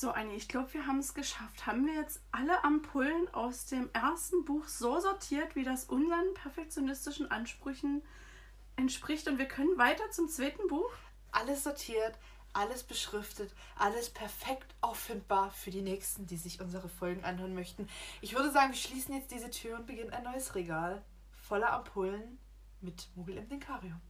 So, Anni, ich glaube, wir haben es geschafft. Haben wir jetzt alle Ampullen aus dem ersten Buch so sortiert, wie das unseren perfektionistischen Ansprüchen entspricht und wir können weiter zum zweiten Buch? Alles sortiert, alles beschriftet, alles perfekt auffindbar für die Nächsten, die sich unsere Folgen anhören möchten. Ich würde sagen, wir schließen jetzt diese Tür und beginnen ein neues Regal voller Ampullen mit Mogel im Denkarium.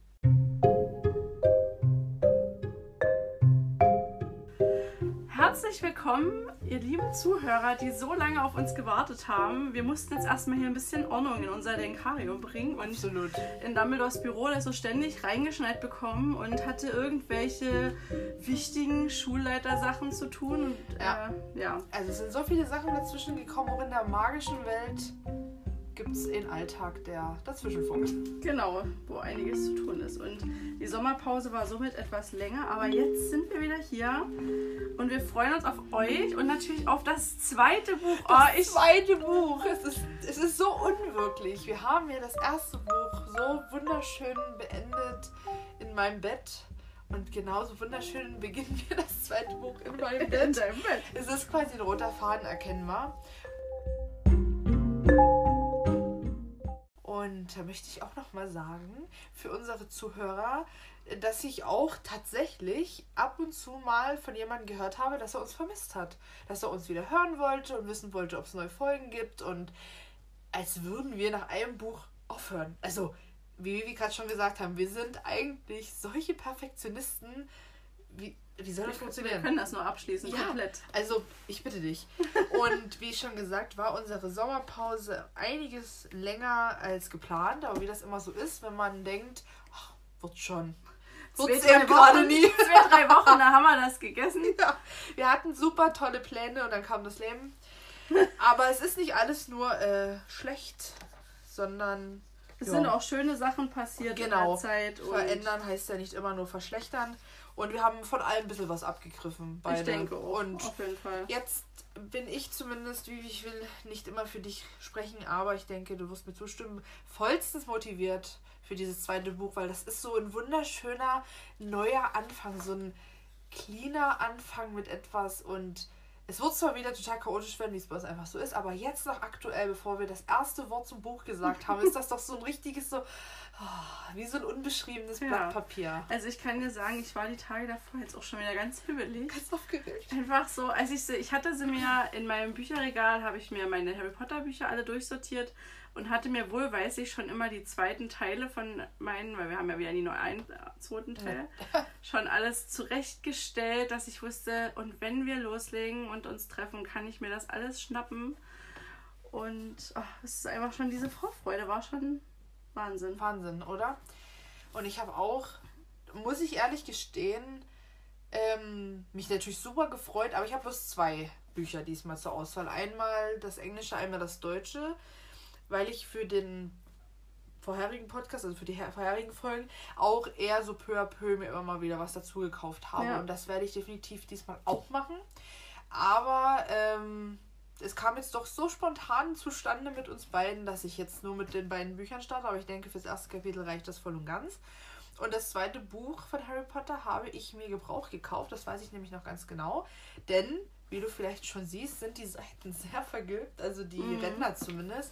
Herzlich willkommen, ihr lieben Zuhörer, die so lange auf uns gewartet haben. Wir mussten jetzt erstmal hier ein bisschen Ordnung in unser Denkarium bringen und Absolut. in Dumbledores Büro der so ständig reingeschneit bekommen und hatte irgendwelche wichtigen Schulleitersachen zu tun. Und, Ja. Äh, ja. Also es sind so viele Sachen dazwischen gekommen, auch in der magischen Welt gibt es den Alltag, der dazwischen funkt. Genau, wo einiges zu tun ist. Und die Sommerpause war somit etwas länger, aber jetzt sind wir wieder hier und wir freuen uns auf euch und natürlich auf das zweite Buch. Oh, Das ich, zweite Buch. Es ist, es ist so unwirklich. Wir haben ja das erste Buch so wunderschön beendet in meinem Bett. Und genauso wunderschön beginnen wir das zweite Buch in meinem in Bett. deinem Bett. Es ist quasi ein roter Faden erkennbar. Und da möchte ich auch noch mal sagen, für unsere Zuhörer, dass ich auch tatsächlich ab und zu mal von jemandem gehört habe, dass er uns vermisst hat. Dass er uns wieder hören wollte und wissen wollte, ob es neue Folgen gibt. Und als würden wir nach einem Buch aufhören. Also, wie wir gerade schon gesagt haben, wir sind eigentlich solche Perfektionisten. Wie, wie soll das Wir funktionieren? können das nur abschließen, Ja. komplett. Also, ich bitte dich. Und wie schon gesagt, war unsere Sommerpause einiges länger als geplant. Aber wie das immer so ist, wenn man denkt, ach, wird schon. Zwei, drei Wochen, nie. zwei, drei Wochen, da haben wir das gegessen. Ja, wir hatten super tolle Pläne und dann kam das Leben. Aber es ist nicht alles nur äh, schlecht, sondern Es Ja. sind auch schöne Sachen passiert Genau. in der Zeit. Und verändern heißt ja nicht immer nur verschlechtern. Und wir haben von allem ein bisschen was abgegriffen. Beide. Ich denke auch, Und auf jeden Fall. Jetzt bin ich zumindest, wie ich will, nicht immer für dich sprechen, aber ich denke, du wirst mir zustimmen, vollstens motiviert für dieses zweite Buch, weil das ist so ein wunderschöner neuer Anfang, so ein cleaner Anfang mit etwas und es wird zwar wieder total chaotisch werden, wie es bei uns einfach so ist, aber jetzt noch aktuell, bevor wir das erste Wort zum Buch gesagt haben, ist das doch so ein richtiges, so oh, wie so ein unbeschriebenes Ja. Blatt Papier. Also ich kann dir sagen, ich war die Tage davor jetzt auch schon wieder ganz hibbelig. Ganz aufgeregt. Einfach so, als ich sie, ich hatte sie mir in meinem Bücherregal, habe ich mir meine Harry Potter Bücher alle durchsortiert und hatte mir wohl, weiß ich, schon immer die zweiten Teile von meinen, weil wir haben ja wieder nie nur einen äh, zweiten Teil, schon alles zurechtgestellt, dass ich wusste, und wenn wir loslegen und uns treffen, kann ich mir das alles schnappen. Und ach, es ist einfach schon diese Vorfreude, war schon Wahnsinn. Wahnsinn, oder? Und ich habe auch, muss ich ehrlich gestehen, ähm, mich natürlich super gefreut, aber ich habe bloß zwei Bücher diesmal zur Auswahl. Einmal das Englische, einmal das Deutsche, weil ich für den vorherigen Podcast, also für die her- vorherigen Folgen, auch eher so peu à peu mir immer mal wieder was dazu gekauft habe. Ja. Und das werde ich definitiv diesmal auch machen. Aber ähm, es kam jetzt doch so spontan zustande mit uns beiden, dass ich jetzt nur mit den beiden Büchern starte. Aber ich denke, fürs erste Kapitel reicht das voll und ganz. Und das zweite Buch von Harry Potter habe ich mir gebraucht gekauft. Das weiß ich nämlich noch ganz genau. Denn, wie du vielleicht schon siehst, sind die Seiten sehr vergilbt. Also die Mhm. Ränder zumindest.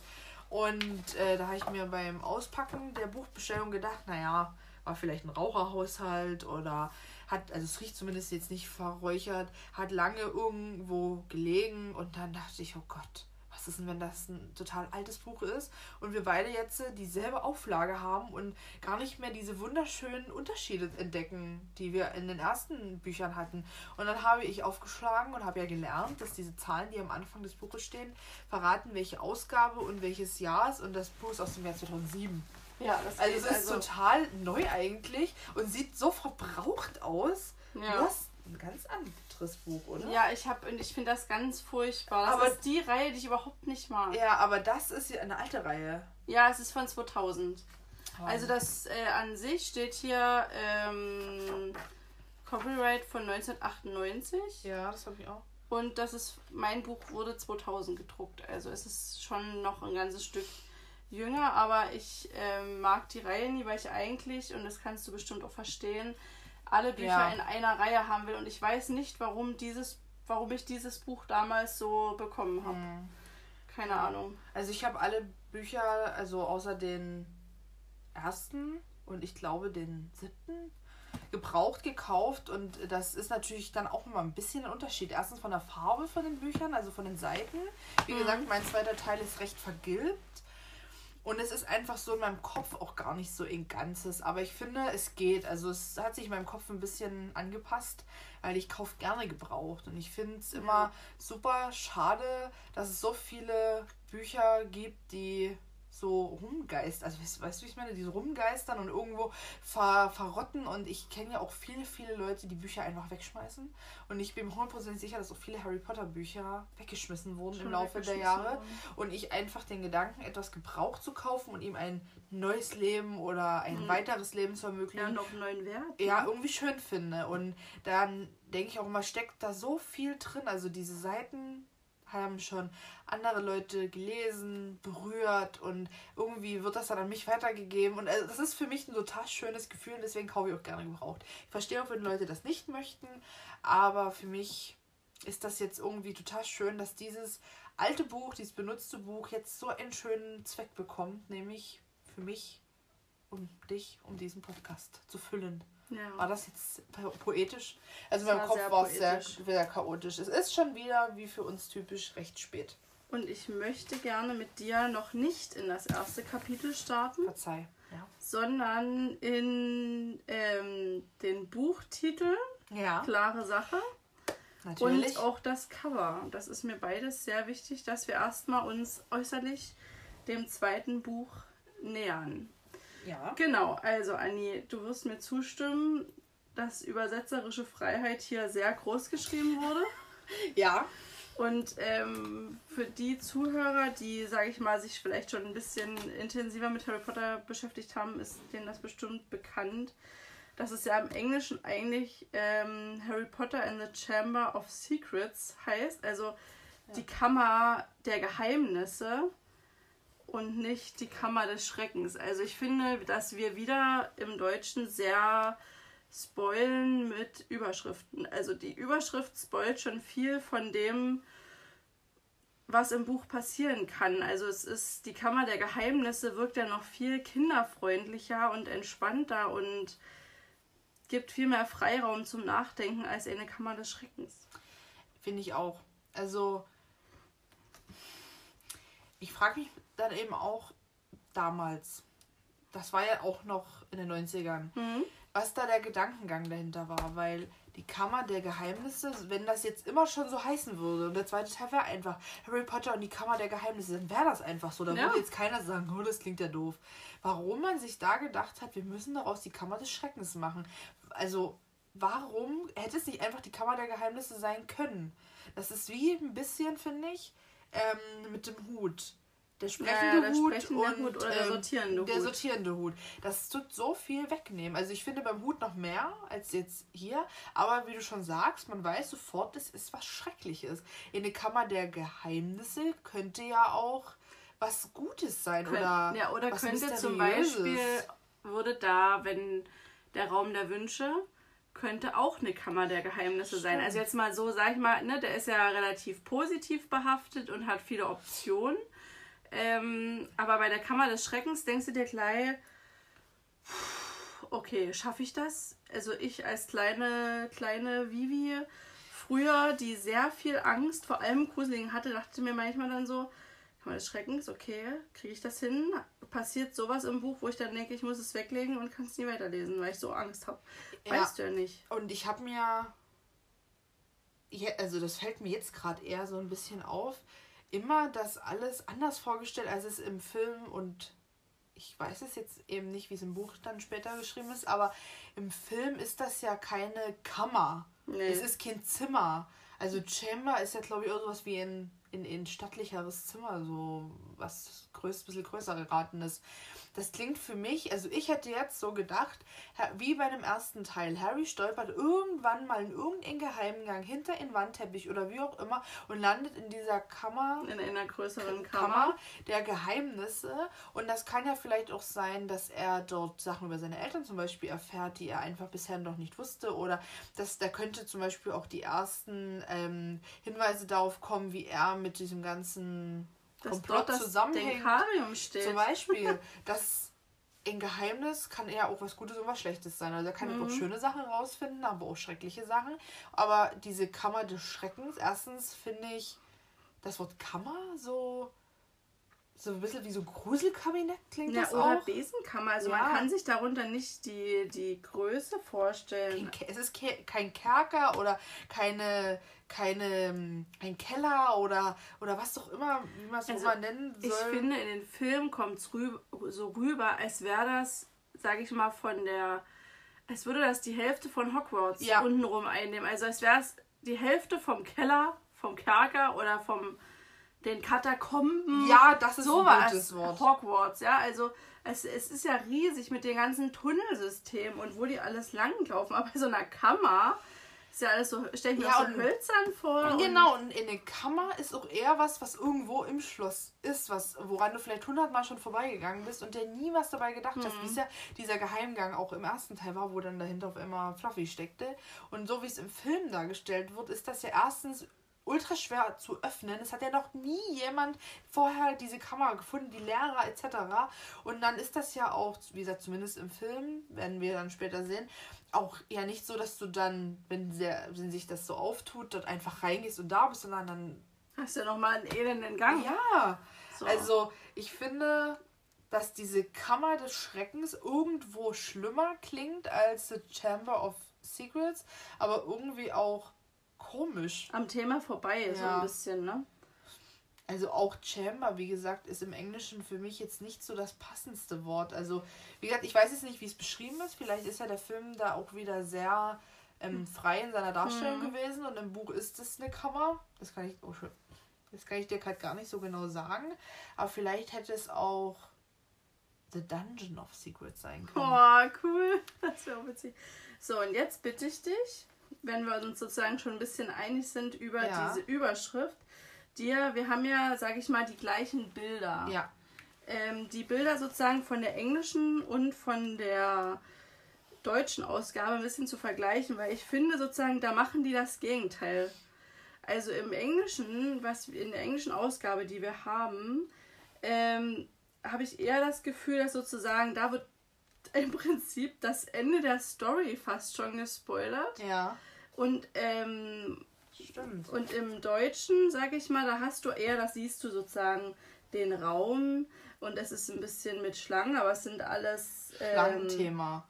Und äh, da habe ich mir beim Auspacken der Buchbestellung gedacht, naja, war vielleicht ein Raucherhaushalt oder hat, also es riecht zumindest jetzt nicht verräuchert, hat lange irgendwo gelegen und dann dachte ich, oh Gott, was ist denn, wenn das ein total altes Buch ist und wir beide jetzt äh, dieselbe Auflage haben und gar nicht mehr diese wunderschönen Unterschiede entdecken, die wir in den ersten Büchern hatten. Und dann habe ich aufgeschlagen und habe ja gelernt, dass diese Zahlen, die am Anfang des Buches stehen, verraten, welche Ausgabe und welches Jahr ist und das Buch ist aus dem Jahr 2007. Ja, das Also es ist total neu eigentlich und sieht so verbraucht aus. Du ja. hast ein ganz anderes Buch, oder? Ja, ich habe und ich finde das ganz furchtbar. Das Aber- ist die Reihe, die ich überhaupt nicht mag. Ja, aber das ist eine alte Reihe. Ja, es ist von 2000. Also das äh, an sich steht hier ähm, Copyright von 1998 Ja, das habe ich auch. und das ist mein Buch wurde 2000 gedruckt. Also es ist schon noch ein ganzes Stück jünger, aber ich ähm, mag die Reihe nie, weil ich eigentlich und das kannst du bestimmt auch verstehen, alle Bücher Ja. in einer Reihe haben will und ich weiß nicht, warum dieses warum ich dieses Buch damals so bekommen habe. Hm. Keine Ahnung. Also ich habe alle Bücher, also außer den ersten und ich glaube den siebten, gebraucht gekauft und das ist natürlich dann auch immer ein bisschen ein Unterschied. Erstens von der Farbe von den Büchern, also von den Seiten. Wie Mhm. gesagt, mein zweiter Teil ist recht vergilbt. Und es ist einfach so in meinem Kopf auch gar nicht so ein Ganzes. Aber ich finde, es geht. Also es hat sich in meinem Kopf ein bisschen angepasst, weil ich kaufe gerne gebraucht. Und ich finde es immer super schade, dass es so viele Bücher gibt, die so rumgeistern. Also weißt, weißt du, wie ich meine? Die so rumgeistern und irgendwo ver verrotten. Und ich kenne ja auch viele, viele Leute, die Bücher einfach wegschmeißen. Und ich bin mir hundertprozentig sicher, dass auch viele Harry Potter Bücher weggeschmissen wurden Schon im Laufe der Jahre. wurden. Und ich einfach den Gedanken, etwas gebraucht zu kaufen und ihm ein neues Leben oder ein Mhm. weiteres Leben zu Ja, ermöglichen, noch einen neuen Wert. ja, irgendwie schön finde. Und dann denke ich auch immer, steckt da so viel drin. Also diese Seiten haben schon andere Leute gelesen, berührt und irgendwie wird das dann an mich weitergegeben. Und also das ist für mich ein total schönes Gefühl und deswegen kaufe ich auch gerne gebraucht. Ich verstehe auch, wenn Leute das nicht möchten, aber für mich ist das jetzt irgendwie total schön, dass dieses alte Buch, dieses benutzte Buch jetzt so einen schönen Zweck bekommt, nämlich für mich und dich, um diesen Podcast zu füllen. Ja. War das jetzt po- poetisch? Also Das in meinem war Kopf war es sehr, sehr chaotisch. Es ist schon wieder, wie für uns typisch, recht spät. Und ich möchte gerne mit dir noch nicht in das erste Kapitel starten, Verzeih. Ja. sondern in ähm, den Buchtitel, Ja, klare Sache, natürlich. und auch das Cover. Das ist mir beides sehr wichtig, dass wir erstmal uns äußerlich dem zweiten Buch nähern. Ja. Genau, also Anni, du wirst mir zustimmen, dass übersetzerische Freiheit hier sehr groß geschrieben wurde. Ja. Und ähm, für die Zuhörer, die, sage ich mal, sich vielleicht schon ein bisschen intensiver mit Harry Potter beschäftigt haben, ist denen das bestimmt bekannt, dass es ja im Englischen eigentlich ähm, Harry Potter and the Chamber of Secrets heißt, also die Kammer der Geheimnisse und nicht die Kammer des Schreckens. Also ich finde, dass wir wieder im Deutschen sehr spoilen mit Überschriften. Also die Überschrift spoilt schon viel von dem, was im Buch passieren kann. Also es ist, die Kammer der Geheimnisse wirkt ja noch viel kinderfreundlicher und entspannter und gibt viel mehr Freiraum zum Nachdenken als eine Kammer des Schreckens. Finde ich auch. Also, ich frage mich dann eben auch damals, das war ja auch noch in den 90ern, Mhm. was da der Gedankengang dahinter war, weil die Kammer der Geheimnisse, wenn das jetzt immer schon so heißen würde und der zweite Teil wäre einfach Harry Potter und die Kammer der Geheimnisse, dann wäre das einfach so. Da Ja. würde jetzt keiner sagen, oh, das klingt ja doof. Warum man sich da gedacht hat, wir müssen daraus die Kammer des Schreckens machen. Also, warum hätte es nicht einfach die Kammer der Geheimnisse sein können? Das ist wie ein bisschen, finde ich, ähm, mit dem Hut. Der sprechende Ja, der Hut sprechende und Hut oder der ähm, sortierende der Hut. sortierende Hut. Das tut so viel wegnehmen. Also ich finde beim Hut noch mehr als jetzt hier. Aber wie du schon sagst, man weiß sofort, das ist was Schreckliches. In der Kammer der Geheimnisse könnte ja auch was Gutes sein Könnt- oder ja, oder was könnte zum. Beispiel, würde da, wenn der Raum der Wünsche, könnte auch eine Kammer der Geheimnisse sein. Stimmt. Also jetzt mal so, sag ich mal, ne, der ist ja relativ positiv behaftet und hat viele Optionen. Ähm, aber bei der Kammer des Schreckens denkst du dir gleich, okay, schaffe ich das? Also ich als kleine, kleine Vivi früher, die sehr viel Angst, vor allem Gruseligen hatte, dachte mir manchmal dann so, Kammer des Schreckens, okay, kriege ich das hin? Passiert sowas im Buch, wo ich dann denke, ich muss es weglegen und kann es nie weiterlesen, weil ich so Angst habe. Ja. Weißt du ja nicht. Und ich habe mir, ja, also das fällt mir jetzt gerade eher so ein bisschen auf, immer das alles anders vorgestellt, als es im Film und ich weiß es jetzt eben nicht, wie es im Buch dann später geschrieben ist, aber im Film ist das ja keine Kammer. Nee. Es ist kein Zimmer. Also Chamber ist ja, glaube ich, irgendwas wie ein, in, in stattlicheres Zimmer, so was größ, bisschen größer geraten ist. Das klingt für mich, also ich hätte jetzt so gedacht, wie bei dem ersten Teil. Harry stolpert irgendwann mal in irgendeinen Geheimgang hinter den Wandteppich oder wie auch immer und landet in dieser Kammer. In einer größeren Kammer. Kammer der Geheimnisse. Und das kann ja vielleicht auch sein, dass er dort Sachen über seine Eltern zum Beispiel erfährt, die er einfach bisher noch nicht wusste. Oder dass da könnte zum Beispiel auch die ersten ähm, Hinweise darauf kommen, wie er mit diesem ganzen dass Komplott dort zusammenhängt. steht. Zum Beispiel, dass ein Geheimnis kann eher auch was Gutes und was Schlechtes sein. Also er kann mhm. auch schöne Sachen rausfinden, aber auch schreckliche Sachen. Aber diese Kammer des Schreckens, erstens finde ich das Wort Kammer so so ein bisschen wie so Gruselkabinett klingt ja, das oder auch. Besenkammer. Also ja. man kann sich darunter nicht die, die Größe vorstellen. Kein, es ist kein Kerker oder keine, keine, kein Keller oder, oder was auch immer, wie man es also, immer nennen soll. Ich finde, in den Filmen kommt es rüber, so rüber, als wäre das, sage ich mal, von der, als würde das die Hälfte von Hogwarts ja. untenrum einnehmen. Also als wäre es die Hälfte vom Keller, vom Kerker oder vom den Katakomben. Ja, das ist sowas. ein gutes Wort. Hogwarts, ja, also es, es ist ja riesig mit dem ganzen Tunnelsystem und wo die alles langlaufen. Aber bei so einer Kammer ist ja alles so, stell ich mir ja, so hölzern vor. Genau, und in der Kammer ist auch eher was, was irgendwo im Schloss ist, was, woran du vielleicht hundertmal schon vorbeigegangen bist und der nie was dabei gedacht mhm. hast. Wie es ja dieser Geheimgang auch im ersten Teil war, wo dann dahinter auf einmal Fluffy steckte. Und so wie es im Film dargestellt wird, ist das ja erstens ultra schwer zu öffnen. Es hat ja noch nie jemand vorher diese Kamera gefunden, die Lehrer etc. Und dann ist das ja auch, wie gesagt, zumindest im Film, werden wir dann später sehen, auch ja nicht so, dass du dann, wenn, sehr, wenn sich das so auftut, dort einfach reingehst und da bist, sondern dann. Hast du ja nochmal einen elenden Gang. Ja. So. Also, ich finde, dass diese Kammer des Schreckens irgendwo schlimmer klingt als The Chamber of Secrets, aber irgendwie auch komisch. Am Thema vorbei, ja. so ein bisschen, ne? Also auch Chamber, wie gesagt, ist im Englischen für mich jetzt nicht so das passendste Wort. Also, wie gesagt, ich weiß jetzt nicht, wie es beschrieben ist. Vielleicht ist ja der Film da auch wieder sehr ähm, frei in seiner Darstellung hm. gewesen und im Buch ist es eine Kammer. Das kann ich, oh, das kann ich dir gerade gar nicht so genau sagen. Aber vielleicht hätte es auch The Dungeon of Secrets sein können. Oh, cool. Das wäre witzig. So, und jetzt bitte ich dich, wenn wir uns sozusagen schon ein bisschen einig sind über ja. diese Überschrift, dir, wir haben ja, sage ich mal, die gleichen Bilder. Ja. Ähm, die Bilder sozusagen von der englischen und von der deutschen Ausgabe ein bisschen zu vergleichen, weil ich finde sozusagen, da machen die das Gegenteil. Also im Englischen, was in der englischen Ausgabe, die wir haben, ähm, habe ich eher das Gefühl, dass sozusagen da wird im Prinzip das Ende der Story fast schon gespoilert. Ja. Und, ähm, Stimmt. und im Deutschen, sag ich mal, da hast du eher, das siehst du sozusagen den Raum und es ist ein bisschen mit Schlangen, aber es sind alles ähm, Schlangenthema.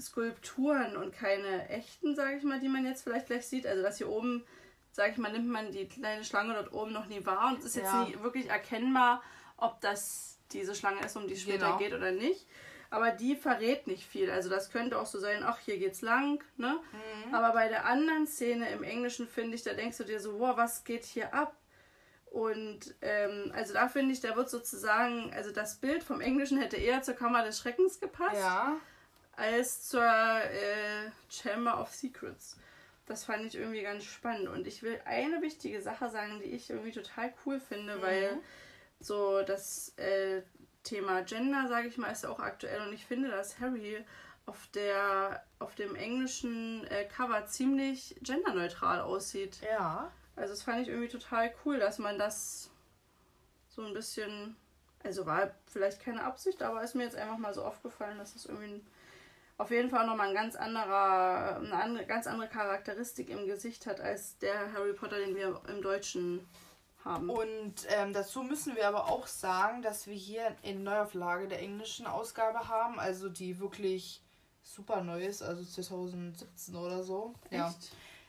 Skulpturen und keine echten, sag ich mal, die man jetzt vielleicht gleich sieht. Also das hier oben, sag ich mal, nimmt man die kleine Schlange dort oben noch nie wahr und es ist ja. jetzt nie wirklich erkennbar, ob das diese Schlange ist, um die es später genau. geht oder nicht aber die verrät nicht viel. Also das könnte auch so sein, ach, hier geht's lang, ne? Mhm. Aber bei der anderen Szene im Englischen finde ich, da denkst du dir so, wow, was geht hier ab? Und ähm, also da finde ich, da wird sozusagen, also das Bild vom Englischen hätte eher zur Kammer des Schreckens gepasst, ja. als zur äh, Chamber of Secrets. Das fand ich irgendwie ganz spannend. Und ich will eine wichtige Sache sagen, die ich irgendwie total cool finde, mhm. weil so das äh, Thema Gender, sage ich mal, ist ja auch aktuell und ich finde, dass Harry auf der auf dem englischen äh, Cover ziemlich genderneutral aussieht. Ja. Also das fand ich irgendwie total cool, dass man das so ein bisschen, also war vielleicht keine Absicht, aber ist mir jetzt einfach mal so aufgefallen, dass es das irgendwie ein, auf jeden Fall nochmal ein ganz anderer, eine andere, ganz andere Charakteristik im Gesicht hat als der Harry Potter, den wir im Deutschen haben. Und ähm, dazu müssen wir aber auch sagen, dass wir hier in Neuauflage der englischen Ausgabe haben, also die wirklich super neu ist, also 2017 oder so. Echt? Ja.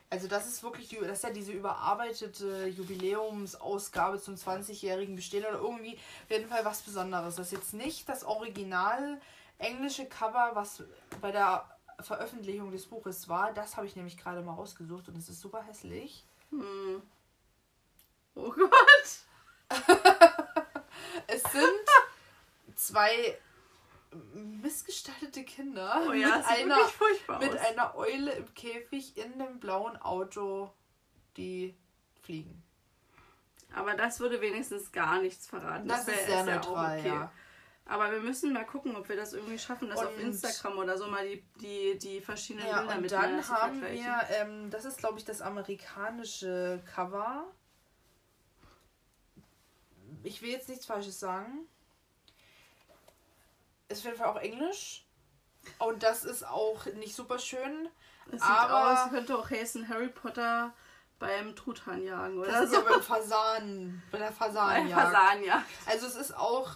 Also das ist wirklich die, das ist ja diese überarbeitete Jubiläumsausgabe zum 20-jährigen Bestehen oder irgendwie auf jeden Fall was Besonderes. Das ist jetzt nicht das Original englische Cover, was bei der Veröffentlichung des Buches war. Das habe ich nämlich gerade mal rausgesucht und es ist super hässlich. Hm. Oh Gott! es sind zwei missgestaltete Kinder Oh ja, mit, einer, mit aus. einer Eule im Käfig in einem blauen Auto, die fliegen. Aber das würde wenigstens gar nichts verraten. Das, wär- ist sehr neutral, ja. Aber wir müssen mal gucken, ob wir das irgendwie schaffen, das auf Instagram oder so mal die, die, die verschiedenen Ja, Bilder und miteinander dann zu haben vergleichen. wir, ähm, das ist glaube ich das amerikanische Cover. Ich will jetzt nichts Falsches sagen. Ist auf jeden Fall auch Englisch. Und das ist auch nicht super schön. Es sieht aber- aus, könnte auch heißen Harry Potter beim Truthahn jagen oder Das ist so. ja beim Fasan, bei der Bei Fasanjagd. Fasanjagd. Also es ist auch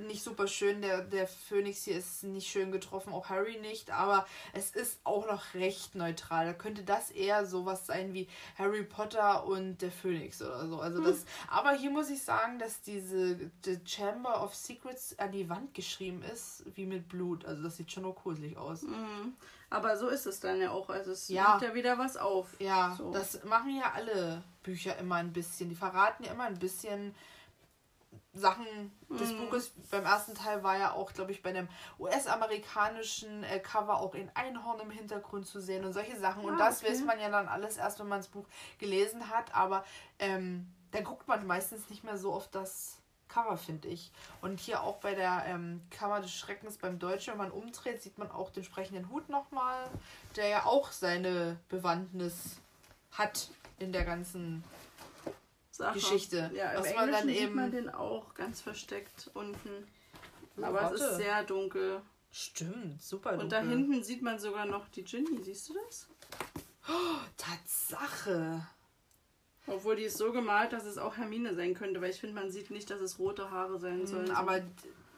nicht super schön. Der, der Phönix hier ist nicht schön getroffen, auch Harry nicht, aber es ist auch noch recht neutral. Da könnte das eher sowas sein wie Harry Potter und der Phönix oder so. Also das, aber hier muss ich sagen, dass diese The Chamber of Secrets an die Wand geschrieben ist, wie mit Blut. Also das sieht schon nur gruselig aus. Mhm. Aber so ist es dann ja auch. Also es Ja. ja wieder was auf. Ja, So. das machen ja alle Bücher immer ein bisschen. Die verraten ja immer ein bisschen Sachen des Mhm. Buches. Beim ersten Teil war ja auch, glaube ich, bei dem US-amerikanischen äh, Cover auch ein Einhorn im Hintergrund zu sehen und solche Sachen. Und Ah, das okay. weiß man ja dann alles erst, wenn man das Buch gelesen hat. Aber ähm, dann guckt man meistens nicht mehr so auf das Cover, finde ich. Und hier auch bei der ähm, Kammer des Schreckens beim Deutschen, wenn man umdreht, sieht man auch den sprechenden Hut nochmal, der ja auch seine Bewandtnis hat in der ganzen Sache. Geschichte. Ja, im Was Englischen man dann sieht eben- man den auch ganz versteckt unten. Oh, Aber es warte. ist sehr dunkel. Stimmt, super Und da hinten sieht man sogar noch die Ginny, siehst du das? Tatsache. Obwohl die ist so gemalt, dass es auch Hermine sein könnte, weil ich finde, man sieht nicht, dass es rote Haare sein sollen. Hm, Aber d-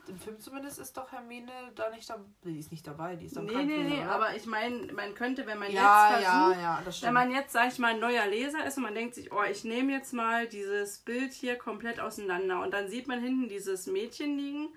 im Film zumindest ist doch Hermine da nicht dabei. Die ist nicht dabei, die ist am nee, nee, nee, oder? aber ich meine, man könnte, wenn man ja, jetzt ja, versucht, ja, das wenn man jetzt, sag ich mal, ein neuer Leser ist und man denkt sich, oh, ich nehme jetzt mal dieses Bild hier komplett auseinander und dann sieht man hinten dieses Mädchen liegen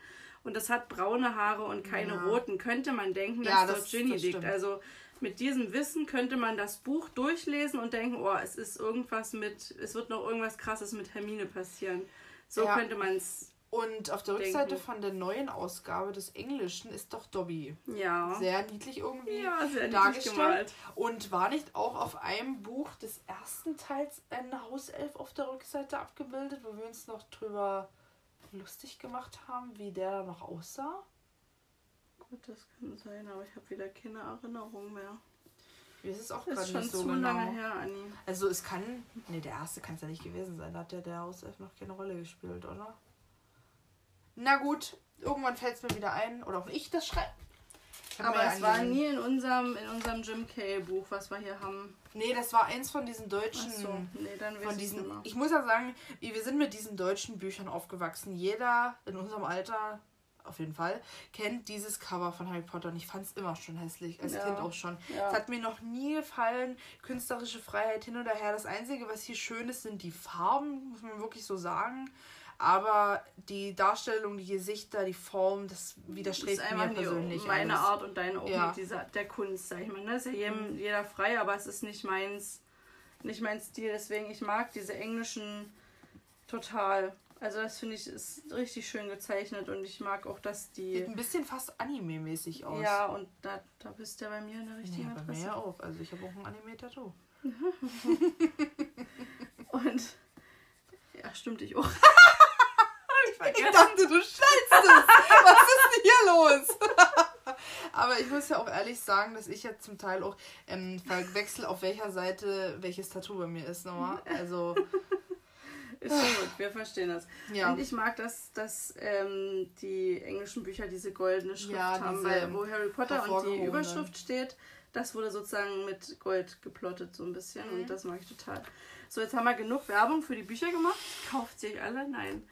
und das hat braune Haare und keine Ja. roten, könnte man denken, dass Ja, dort das- Ginny das liegt. Also mit diesem Wissen könnte man das Buch durchlesen und denken, oh, es ist irgendwas mit, es wird noch irgendwas krasses mit Hermine passieren. So Ja. könnte man es, Und auf der Rückseite denken. von der neuen Ausgabe des Englischen ist doch Dobby. ja. Sehr niedlich irgendwie ja, sehr niedlich dargestellt. gemalt. Und war nicht auch auf einem Buch des ersten Teils ein Hauself auf der Rückseite abgebildet, wo wir uns noch drüber lustig gemacht haben, wie der da noch aussah? Gut, das kann sein, aber ich habe wieder keine Erinnerung mehr. Mir ist es auch gerade nicht so zu genau. lange her. Also es kann. Ne, der erste kann es ja nicht gewesen sein. Da hat ja der Hauself noch keine Rolle gespielt, oder? Na gut, irgendwann fällt es mir wieder ein. Oder auch ich das schreibe. Aber es war nie in unserem, in unserem Jim Kay Buch, was wir hier haben. Nee, das war eins von diesen deutschen. Achso, nee, dann Von diesen, mehr. ich muss ja sagen, wir sind mit diesen deutschen Büchern aufgewachsen. Jeder in unserem Alter, auf jeden Fall, kennt dieses Cover von Harry Potter. Und ich fand es immer schon hässlich, als Ja. Kind auch schon. Ja. Es hat mir noch nie gefallen, künstlerische Freiheit hin oder her. Das Einzige, was hier schön ist, sind die Farben, muss man wirklich so sagen. Aber die Darstellung, die Gesichter, die Form, das Das widerstrebt ist mir persönlich. meine alles. Art und deine auch Ja. mit dieser, der Kunst, sag ich mal. Ne? Ist ja jedem, jeder frei, aber es ist nicht meins, nicht mein Stil. Deswegen, ich mag diese englischen total. Also das finde ich ist richtig schön gezeichnet und ich mag auch, dass Sieht die. ein bisschen fast Anime-mäßig aus. Ja, und da, da bist du ja bei mir in der richtigen Ja, bei mir Adresse. ja auch. Also ich habe auch ein Anime-Tattoo. Und ja, stimmt ich auch. Ich dachte, du stellst es. Was ist denn hier los? Aber ich muss ja auch ehrlich sagen, dass ich ja zum Teil auch ähm, verwechsel, auf welcher Seite welches Tattoo bei mir ist nochmal. Also, Ist schon gut, wir verstehen das. ja. Und ich mag, dass, dass ähm, die englischen Bücher diese goldene Schrift Ja, haben, diese weil wo Harry Potter und die. Überschrift steht, das wurde sozusagen mit Gold geplottet so ein bisschen Mhm. und das mag ich total. So, jetzt haben wir genug Werbung für die Bücher gemacht. Kauft sie euch alle? Nein.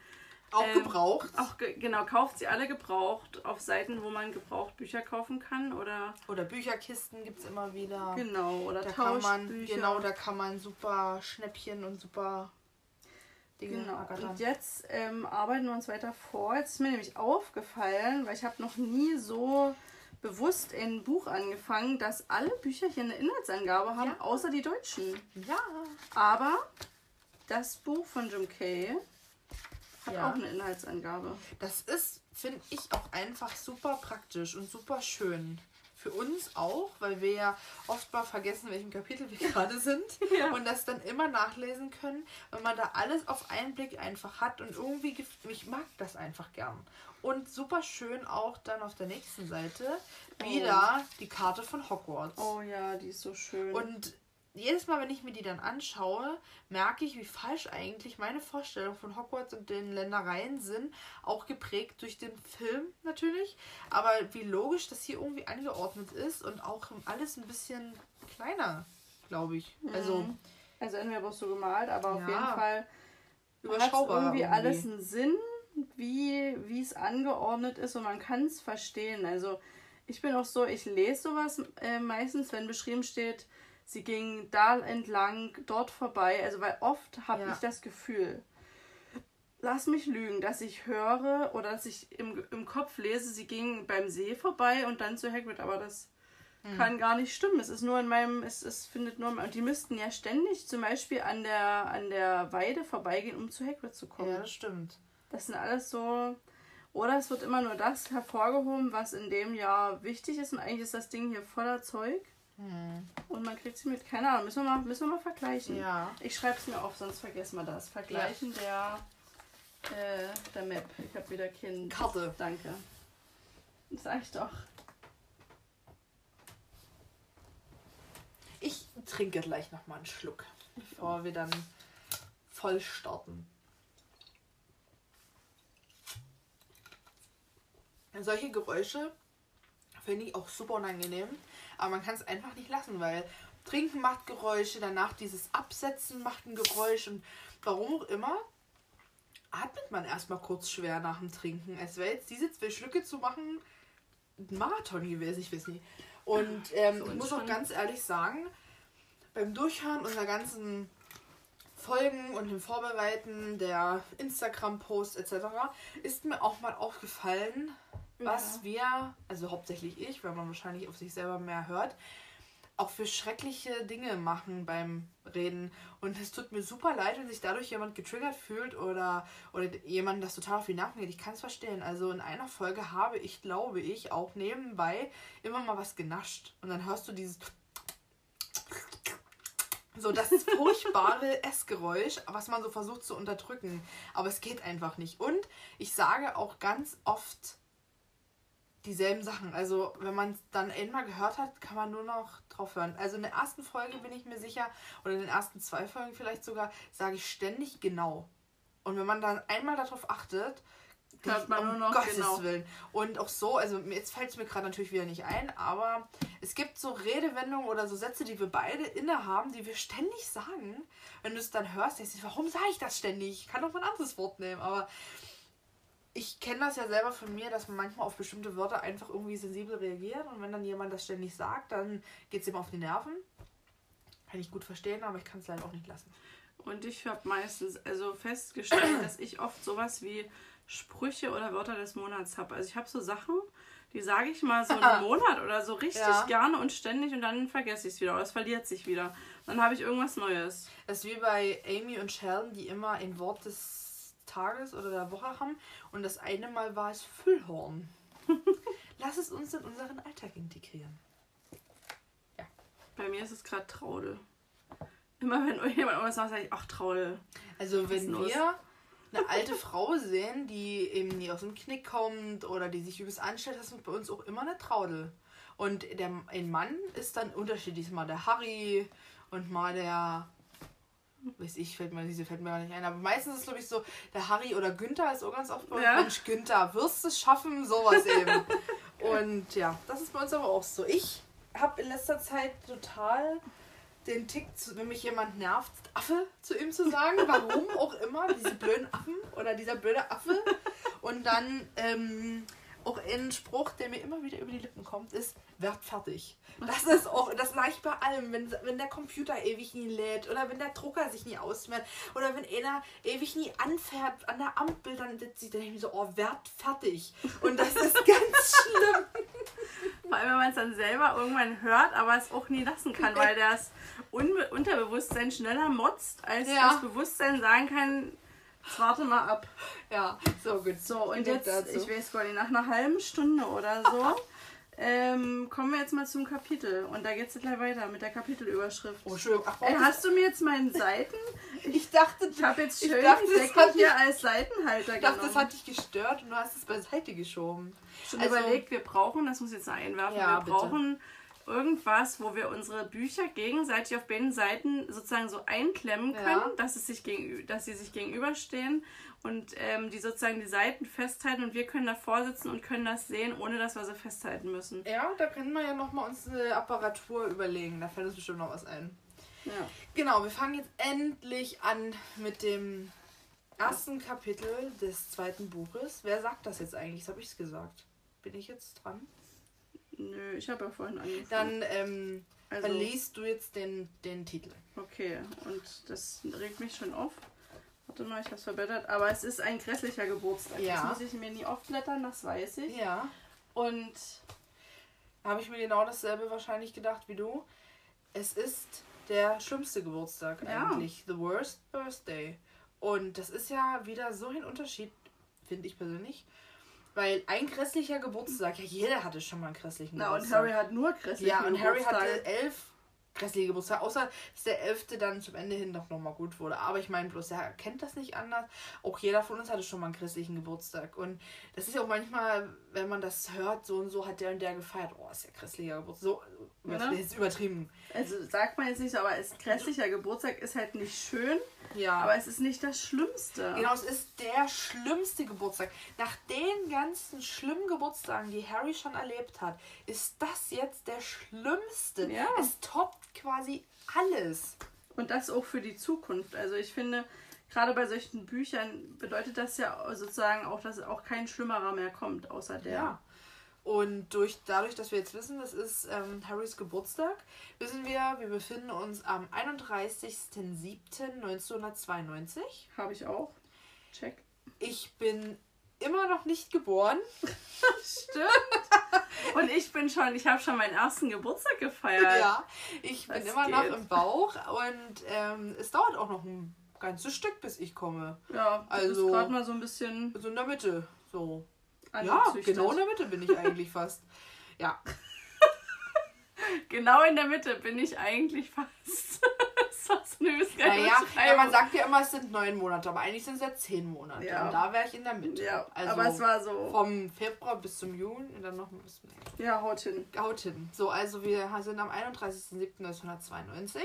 Auch ähm, gebraucht. Auch ge genau, kauft sie alle gebraucht auf Seiten, wo man gebraucht Bücher kaufen kann oder Oder Bücherkisten gibt es immer wieder. genau oder Da kann man, genau, da kann man super Schnäppchen und super Dinge Genau. ergattern. Und jetzt ähm, arbeiten wir uns weiter vor. Jetzt ist mir nämlich aufgefallen, weil ich habe noch nie so bewusst ein Buch angefangen, dass alle Bücher hier eine Inhaltsangabe haben, Ja. außer die deutschen. Ja. Aber das Buch von Jim Kay hat Ja. auch eine Inhaltsangabe. Das ist finde ich auch einfach super praktisch und super schön. Für uns auch, weil wir ja oft mal vergessen, in welchem Kapitel wir gerade sind Ja. und das dann immer nachlesen können, wenn man da alles auf einen Blick einfach hat und irgendwie, ich mag das einfach gern. Und super schön auch dann auf der nächsten Seite wieder die Karte von Hogwarts. Oh ja, die ist so schön. Und jedes Mal, wenn ich mir die dann anschaue, merke ich, wie falsch eigentlich meine Vorstellung von Hogwarts und den Ländereien sind. Auch geprägt durch den Film natürlich. Aber wie logisch das hier irgendwie angeordnet ist und auch alles ein bisschen kleiner, glaube ich. Also Mhm. also entweder bloß so gemalt, aber auf Ja. jeden Fall hat überschaubar. irgendwie, irgendwie. alles einen Sinn, wie wie es angeordnet ist und man kann es verstehen. Also ich bin auch so, ich lese sowas äh, meistens, wenn beschrieben steht, sie ging da entlang, dort vorbei. Also weil oft habe Ja. ich das Gefühl, lass mich lügen, dass ich höre oder dass ich im, im Kopf lese, sie ging beim See vorbei und dann zu Hagrid, aber das Hm. kann gar nicht stimmen. Es ist nur in meinem, es, es findet nur, und die müssten ja ständig zum Beispiel an der, an der Weide vorbeigehen, um zu Hagrid zu kommen. Ja, das stimmt. Das sind alles so. Oder es wird immer nur das hervorgehoben, was in dem Jahr wichtig ist. Und eigentlich ist das Ding hier voller Zeug. Und man kriegt sie mit. Keine Ahnung, müssen wir mal, müssen wir mal vergleichen. Ja. Ich schreibe es mir auf, sonst vergessen wir das. Vergleichen der, äh, der Map. Ich habe wieder Kind. Karte. Danke. Sag ich doch. Ich trinke gleich noch mal einen Schluck, bevor wir dann voll starten. Solche Geräusche finde ich auch super unangenehm, aber man kann es einfach nicht lassen, weil Trinken macht Geräusche, danach dieses Absetzen macht ein Geräusch und warum auch immer atmet man erstmal kurz schwer nach dem Trinken. Es wäre jetzt diese zwei Schlücke zu machen ein Marathon gewesen, ich weiß nicht. Und ähm, ich muss auch ganz ehrlich sagen, beim Durchhören unserer ganzen Folgen und dem Vorbereiten der Instagram-Posts etc. ist mir auch mal aufgefallen, was wir, also hauptsächlich ich, weil man wahrscheinlich auf sich selber mehr hört, auch für schreckliche Dinge machen beim Reden. Und es tut mir super leid, wenn sich dadurch jemand getriggert fühlt oder, oder jemand das total auf die Nerven geht. Ich kann es verstehen. Also in einer Folge habe ich, glaube ich, auch nebenbei immer mal was genascht. Und dann hörst du dieses so das furchtbare Essgeräusch, was man so versucht zu unterdrücken. Aber es geht einfach nicht. Und ich sage auch ganz oft dieselben Sachen. Also wenn man es dann einmal gehört hat, kann man nur noch drauf hören. Also in der ersten Folge bin ich mir sicher, oder in den ersten zwei Folgen vielleicht sogar, sage ich ständig genau. Und wenn man dann einmal darauf achtet, Hört man um nur noch Gottes genau. Willen. Und auch so, also jetzt fällt es mir gerade natürlich wieder nicht ein, aber es gibt so Redewendungen oder so Sätze, die wir beide innehaben, die wir ständig sagen. Wenn du es dann hörst, denkst du, warum sage ich das ständig? Ich kann doch mal ein anderes Wort nehmen, aber ich kenne das ja selber von mir, dass man manchmal auf bestimmte Wörter einfach irgendwie sensibel reagiert und wenn dann jemand das ständig sagt, dann geht es ihm auf die Nerven. Kann ich gut verstehen, aber ich kann es leider auch nicht lassen. Und ich habe meistens also festgestellt, dass ich oft sowas wie Sprüche oder Wörter des Monats habe. Also ich habe so Sachen, die sage ich mal so einen Monat oder so richtig Ja. gerne und ständig und dann vergesse ich es wieder oder es verliert sich wieder. Dann habe ich irgendwas Neues. Das ist wie bei Amy und Sheldon, die immer ein Wort des Tages oder der Woche haben. Und das eine Mal war es Füllhorn. Lass es uns in unseren Alltag integrieren. Bei mir ist es gerade Traudel. Immer wenn irgendjemand irgendwas sagt, sage ich, ach Traudel. Also wenn los? wir eine alte Frau sehen, die eben nie aus dem Knick kommt oder die sich übelst anstellt, das ist bei uns auch immer eine Traudel. Und der, ein Mann ist dann unterschiedlich. Mal der Harry und mal der. Weiß ich, fällt mir, diese fällt mir gar nicht ein. Aber meistens ist es, glaube ich, so, der Harry oder Günther ist auch ganz oft bei uns. Ja. Mensch, Günther, wirst es schaffen? Sowas eben. Und ja, das ist bei uns aber auch so. Ich habe in letzter Zeit total den Tick, wenn mich jemand nervt, Affe zu ihm zu sagen. Warum auch immer, diese blöden Affen oder dieser blöde Affe. Und dann ähm, auch ein Spruch, der mir immer wieder über die Lippen kommt, ist, werd fertig. Das ist auch, das sage ich bei allem, wenn, wenn der Computer ewig nie lädt oder wenn der Drucker sich nie ausmerkt oder wenn einer ewig nie anfährt an der Ampel, dann sitzt ich, dann so, oh, werd fertig. Und das ist ganz schlimm. Vor allem, wenn man es dann selber irgendwann hört, aber es auch nie lassen kann, weil das Unbe Unterbewusstsein schneller motzt, als Ja. das Bewusstsein sagen kann, Jetzt warte mal ab. Ja, so gut. So, und jetzt, ich weiß gar nicht, nach einer halben Stunde oder so, ähm, kommen wir jetzt mal zum Kapitel. Und da geht es gleich weiter mit der Kapitelüberschrift. Oh, Entschuldigung. Ach, Ey, warum- hast du mir jetzt meinen Seiten? ich dachte, Ich habe jetzt ich schön dachte, die das Decke hat hier als Seitenhalter Ich dachte, genommen. das hat dich gestört und du hast es beiseite geschoben. schon also- überlegt, wir brauchen, das muss ich jetzt einwerfen, Ja, wir bitte. brauchen irgendwas, wo wir unsere Bücher gegenseitig auf beiden Seiten sozusagen so einklemmen können, Ja. dass, es sich dass sie sich gegenüberstehen und ähm, die sozusagen die Seiten festhalten und wir können davor sitzen und können das sehen, ohne dass wir sie festhalten müssen. Ja, da können wir ja nochmal uns eine Apparatur überlegen. Da fällt uns bestimmt noch was ein. Ja. Genau, wir fangen jetzt endlich an mit dem ersten Kapitel des zweiten Buches. Wer sagt das jetzt eigentlich? Das habe ich gesagt. Bin ich jetzt dran? Nö, ich habe ja vorhin angefangen. Dann ähm, also, verliest du jetzt den, den Titel. okay, und das regt mich schon auf. Warte mal, ich habe es verbessert. Aber es ist ein grässlicher Geburtstag. Ja. Das muss ich mir nie aufblättern, das weiß ich. Ja. Und habe ich mir genau dasselbe wahrscheinlich gedacht wie du. Es ist der schlimmste Geburtstag Ja. eigentlich. The worst birthday. Und das ist ja wieder so ein Unterschied, finde ich persönlich. Weil ein grässlicher Geburtstag, ja, jeder hatte schon mal einen grässlichen Na, und Geburtstag. Harry hat nur grässliche Ja, und Harry Geburtstage. hatte elf grässliche Geburtstage, außer dass der elfte dann zum Ende hin doch nochmal gut wurde. Aber ich meine bloß, er kennt das nicht anders. Auch jeder von uns hatte schon mal einen grässlichen Geburtstag. Und das ist ja auch manchmal, wenn man das hört, so und so hat der und der gefeiert. Oh, ist ja grässlicher Geburtstag. So, Ne? ist übertrieben. Also sagt man jetzt nicht, aber es grässlicher Geburtstag ist halt nicht schön, Ja. aber es ist nicht das Schlimmste. Genau, es ist der schlimmste Geburtstag. Nach den ganzen schlimmen Geburtstagen, die Harry schon erlebt hat, ist das jetzt der schlimmste. Ja. Es toppt quasi alles. Und das auch für die Zukunft. Also ich finde, gerade bei solchen Büchern bedeutet das ja sozusagen auch, dass auch kein Schlimmerer mehr kommt, außer der. Ja. Und durch, dadurch, dass wir jetzt wissen, das ist ähm, Harrys Geburtstag, wissen wir, wir befinden uns am 31.07.1992. Habe ich auch. Check. Ich bin immer noch nicht geboren. Stimmt. Und ich bin schon, ich habe schon meinen ersten Geburtstag gefeiert. Ja, ich bin Das immer noch geht. im Bauch und ähm, es dauert auch noch ein ganzes Stück, bis ich komme. Ja, Also- gerade mal so ein bisschen So in der Mitte. So. Ja, genau in der Mitte bin ich eigentlich fast. Ja, Genau in der Mitte bin ich eigentlich fast. das so eine naja, ja, man sagt ja immer, es sind neun Monate, aber eigentlich sind es ja zehn Monate. Ja. Und da wäre ich in der Mitte. Ja, also aber es war so. vom Februar bis zum Juni und dann noch ein bisschen. Ja, haut hin. Haut hin. So, also wir sind am 31.07.1992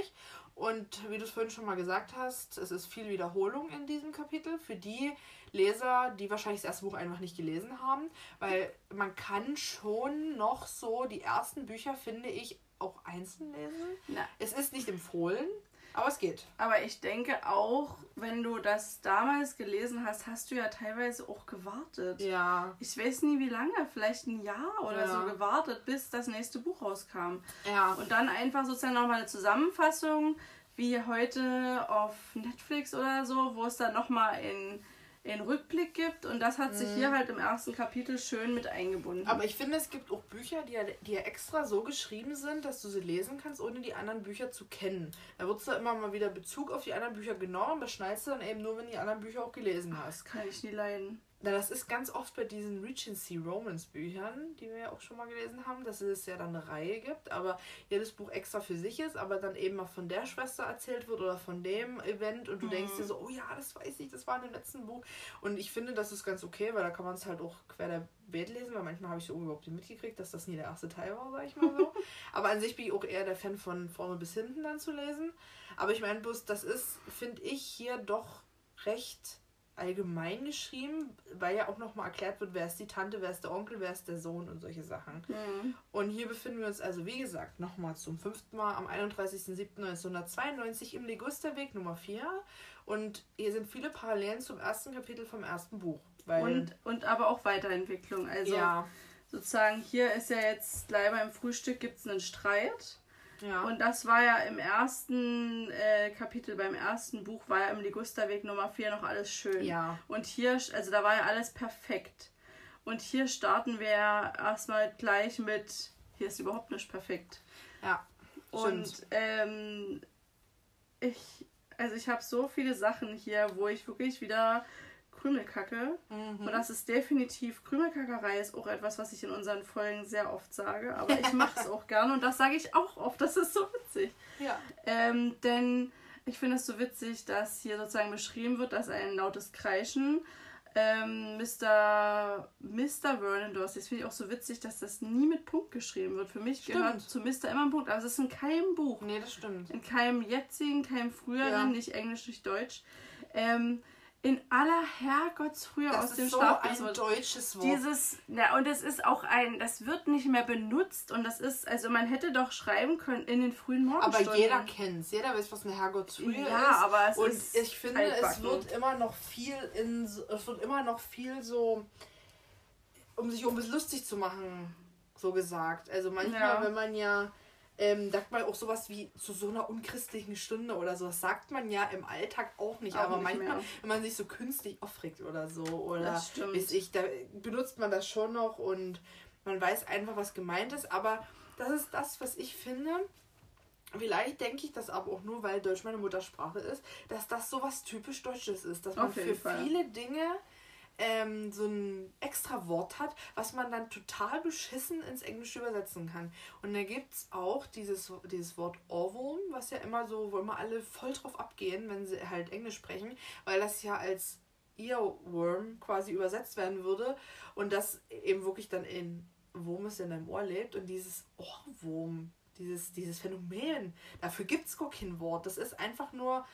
und wie du es vorhin schon mal gesagt hast, es ist viel Wiederholung in diesem Kapitel für die Leser, die wahrscheinlich das erste Buch einfach nicht gelesen haben, weil man kann schon noch so die ersten Bücher, finde ich, auch einzeln lesen. Na, Es ist nicht empfohlen, aber es geht. aber ich denke auch, wenn du das damals gelesen hast, hast du ja teilweise auch gewartet. Ja. Ich weiß nie wie lange, vielleicht ein Jahr oder Ja. so gewartet, bis das nächste Buch rauskam. Ja. Und dann einfach sozusagen nochmal eine Zusammenfassung, wie heute auf Netflix oder so, wo es dann nochmal in, in Rückblick gibt. Und das hat sich hier halt im ersten Kapitel schön mit eingebunden. Mhm. Aber ich finde, es gibt auch Bücher, die ja, die ja extra so geschrieben sind, dass du sie lesen kannst, ohne die anderen Bücher zu kennen. Da wird da immer mal wieder Bezug auf die anderen Bücher genommen und beschneidest du dann eben nur, wenn die anderen Bücher auch gelesen hast. das kann ich nie leiden. Na, das ist ganz oft bei diesen Regency Romance Büchern, die wir ja auch schon mal gelesen haben, dass es ja dann eine Reihe gibt, aber jedes Buch extra für sich ist, aber dann eben mal von der Schwester erzählt wird oder von dem Event und du denkst dir so, oh ja, das weiß ich, das war in dem letzten Buch. Und ich finde, das ist ganz okay, weil da kann man es halt auch quer der Beet lesen, weil manchmal habe ich so überhaupt nicht mitgekriegt, dass das nie der erste Teil war, sag ich mal so. aber an sich bin ich auch eher der Fan von vorne bis hinten dann zu lesen. Aber ich meine bloß, das ist, finde ich, hier doch recht allgemein geschrieben, weil ja auch nochmal erklärt wird, wer ist die Tante, wer ist der Onkel, wer ist der Sohn und solche Sachen. Mhm. Und hier befinden wir uns also, wie gesagt, nochmal zum fünften Mal am 31.07.1992 im Ligusterweg Nummer 4. Und hier sind viele Parallelen zum ersten Kapitel vom ersten Buch. Und, und aber auch Weiterentwicklung. Also ja, sozusagen hier ist ja jetzt gleich beim Frühstück gibt es einen Streit. Ja, Und das war ja im ersten äh, Kapitel, beim ersten Buch, war ja im Ligusterweg Nummer 4 noch alles schön. ja, Und hier, also da war ja alles perfekt. Und hier starten wir erstmal gleich mit, hier ist überhaupt nicht perfekt. ja. Und ähm, ich also ich habe so viele Sachen hier, wo ich wirklich wieder Krümel kacke. Mhm. Und das ist definitiv, Krümelkackerei ist auch etwas, was ich in unseren Folgen sehr oft sage. Aber ich mache es auch gerne und das sage ich auch oft. Das ist so witzig. Ja. Ähm, denn ich finde es so witzig, dass hier sozusagen beschrieben wird, dass ein lautes Kreischen ähm, Mr. Mr. Vernon Dorsey, das finde ich auch so witzig, dass das nie mit Punkt geschrieben wird. Für mich Stimmt. gehört zu Mr. immer ein Punkt, aber es ist in keinem Buch. Nee, das stimmt. In keinem jetzigen, keinem früheren, Ja. nicht Englisch, nicht Deutsch. Ähm, in aller Herrgottsfrühe Das aus dem so Schlaf. ein deutsches Wort. Dieses, ja, und es ist auch ein, das wird nicht mehr benutzt und das ist, also man hätte doch schreiben können in den frühen aber Morgenstunden. jeder kennt es. Jeder weiß, was eine Herrgottsfrühe Ja, ist. aber es Und ist ich finde, es wird immer noch viel in so- es wird immer noch viel so um sich um es lustig zu machen, so gesagt. Also manchmal, Ja. wenn man ja ähm, sagt man auch sowas wie zu so einer unchristlichen Stunde oder so. Das sagt man ja im Alltag auch nicht. Auch aber nicht manchmal, mehr. wenn man sich so künstlich aufregt oder so, oder weiß ich, da benutzt man das schon noch und man weiß einfach, was gemeint ist. Aber das ist das, was ich finde. Vielleicht denke ich das aber auch nur, weil Deutsch meine Muttersprache ist, dass das so was typisch Deutsches ist. Dass man für Fall. viele Dinge ähm, so ein extra Wort hat, was man dann total beschissen ins Englische übersetzen kann. Und da gibt es auch dieses, dieses Wort Ohrwurm, was ja immer so, wo immer alle voll drauf abgehen, wenn sie halt Englisch sprechen, weil das ja als Earworm quasi übersetzt werden würde und das eben wirklich dann in Wurm ist in deinem Ohr lebt und dieses Ohrwurm, dieses, dieses Phänomen, dafür gibt es gar kein Wort. Das ist einfach nur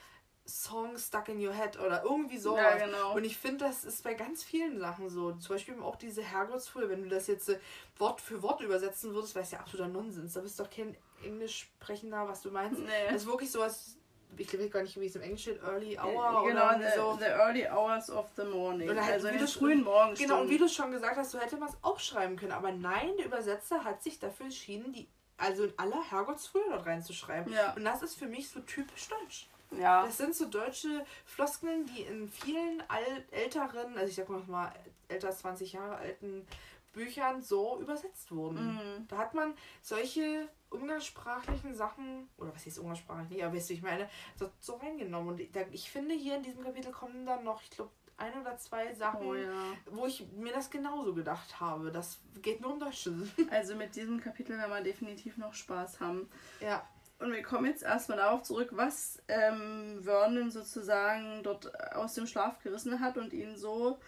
Song stuck in your head oder irgendwie sowas. Ja, genau. Und ich finde, das ist bei ganz vielen Sachen so. Zum Beispiel auch diese Herrgottsfrühe, wenn du das jetzt äh, Wort für Wort übersetzen würdest, wäre es ja absoluter Nonsens. Da bist du doch kein Englisch sprechender, was du meinst. Nee. Das ist wirklich sowas, ich weiß gar nicht, wie es im Englisch steht, Early Hour genau, oder the, so. the early hours of the morning. Oder halt, also in wie den du- frühen Morgenstunden. Genau, und wie du schon gesagt hast, so hätte man es auch schreiben können. Aber nein, der Übersetzer hat sich dafür entschieden, die also in aller Herrgottsfrühe dort reinzuschreiben. Ja. Und das ist für mich so typisch deutsch. Ja. Das sind so deutsche Floskeln, die in vielen al älteren, also ich sag mal älter als 20 Jahre alten Büchern so übersetzt wurden. Mhm. Da hat man solche umgangssprachlichen Sachen, oder was heißt umgangssprachlich nicht, aber weißt du, ich meine, so, so reingenommen. Und ich, da- ich finde, hier in diesem Kapitel kommen dann noch, ich glaube, ein oder zwei Sachen, Oh ja. wo ich mir das genauso gedacht habe. Das geht nur um Deutsche. Also mit diesem Kapitel werden wir definitiv noch Spaß haben. ja. Und wir kommen jetzt erstmal darauf zurück, was ähm, Vernon sozusagen dort aus dem Schlaf gerissen hat und ihn so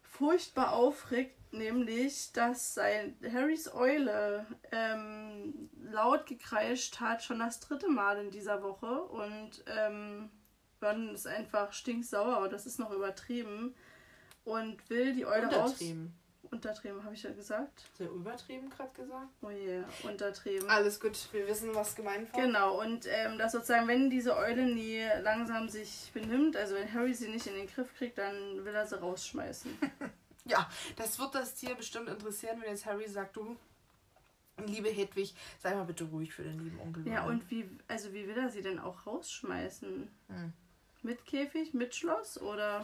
furchtbar aufregt, nämlich, dass sein Harrys Eule ähm, laut gekreischt hat, schon das dritte Mal in dieser Woche. Und ähm, Vernon ist einfach stinksauer und das ist noch übertrieben. Und will die Eule raus. Untertrieben. Untertrieben, habe ich ja gesagt. Sehr übertrieben gerade gesagt. Oh je, untertrieben. Alles gut, wir wissen, was gemeint war. Genau, und ähm, dass sozusagen, wenn diese Eule nie langsam sich benimmt, also wenn Harry sie nicht in den Griff kriegt, dann will er sie rausschmeißen. Ja, das wird das Tier bestimmt interessieren, wenn jetzt Harry sagt, du, liebe Hedwig, sei mal bitte ruhig für den lieben Onkel. ja, und wie, also wie will er sie denn auch rausschmeißen? Hm. Mit Käfig, mit Schloss oder?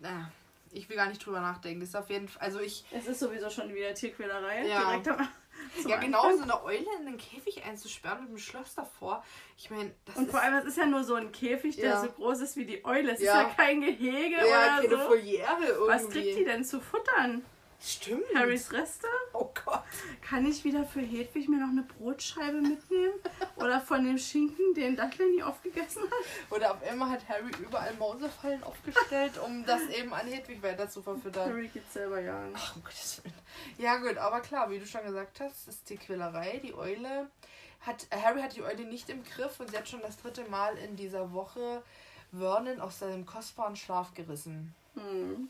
Na, ich will gar nicht drüber nachdenken. Das ist auf jeden Fall, also ich, Es ist sowieso schon wieder Tierquälerei. Ja. Direkt am, ja genau, Anfang. so eine Eule in den Käfig einzusperren mit einem Schloss davor. Ich meine, das Und ist... vor allem, es ist ja nur so ein Käfig, der Ja. so groß ist wie die Eule. Es Ja. ist ja kein Gehege ja, oder keine so. Foliere irgendwie. Was kriegt die denn zu futtern? Stimmt. Harrys Reste? Oh Gott. Kann ich wieder für Hedwig mir noch eine Brotscheibe mitnehmen? Oder von dem Schinken, den Dudley nie aufgegessen hat? Oder auf einmal hat Harry überall Mausefallen aufgestellt, um das eben an Hedwig weiter zu verfüttern. Harry geht selber jagen. Ach, um Gottes Willen. Ja, gut, aber klar, wie du schon gesagt hast, ist die Quälerei. Die Eule hat. Harry hat die Eule nicht im Griff und sie hat schon das dritte Mal in dieser Woche Vernon aus seinem kostbaren Schlaf gerissen. Hm.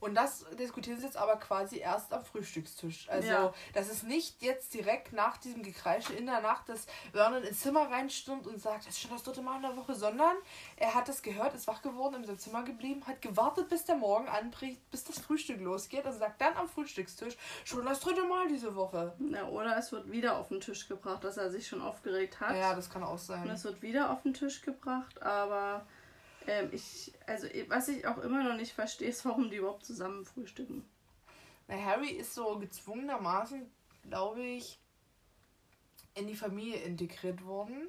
Und das diskutieren sie jetzt aber quasi erst am Frühstückstisch. Also, Ja. das ist nicht jetzt direkt nach diesem Gekreische in der Nacht, dass Vernon ins Zimmer reinstürmt und sagt, das ist schon das dritte Mal in der Woche, sondern er hat das gehört, ist wach geworden, in seinem Zimmer geblieben, hat gewartet, bis der Morgen anbricht, bis das Frühstück losgeht und sagt dann am Frühstückstisch, schon das dritte Mal diese Woche. Ja, oder es wird wieder auf den Tisch gebracht, dass er sich schon aufgeregt hat. Ja, das kann auch Und sein. es wird wieder auf den Tisch gebracht, aber ähm, ich, also was ich auch immer noch nicht verstehe, ist, warum die überhaupt zusammen frühstücken. Na, Harry ist so gezwungenermaßen, glaube ich, in die Familie integriert worden.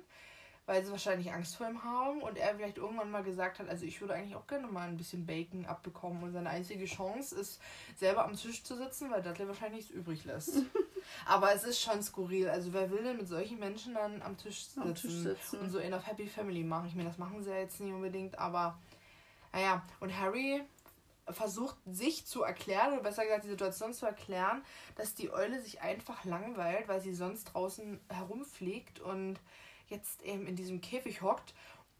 weil sie wahrscheinlich Angst vor ihm haben und er vielleicht irgendwann mal gesagt hat, also ich würde eigentlich auch gerne mal ein bisschen Bacon abbekommen und seine einzige Chance ist, selber am Tisch zu sitzen, weil Dudley wahrscheinlich nichts übrig lässt. Aber es ist schon skurril. Also wer will denn mit solchen Menschen dann am Tisch sitzen, Am Tisch sitzen. und so in der Happy Family machen? Ich meine, das machen sie ja jetzt nicht unbedingt, aber naja, und Harry versucht sich zu erklären, oder besser gesagt die Situation zu erklären, dass die Eule sich einfach langweilt, weil sie sonst draußen herumfliegt und jetzt eben in diesem Käfig hockt.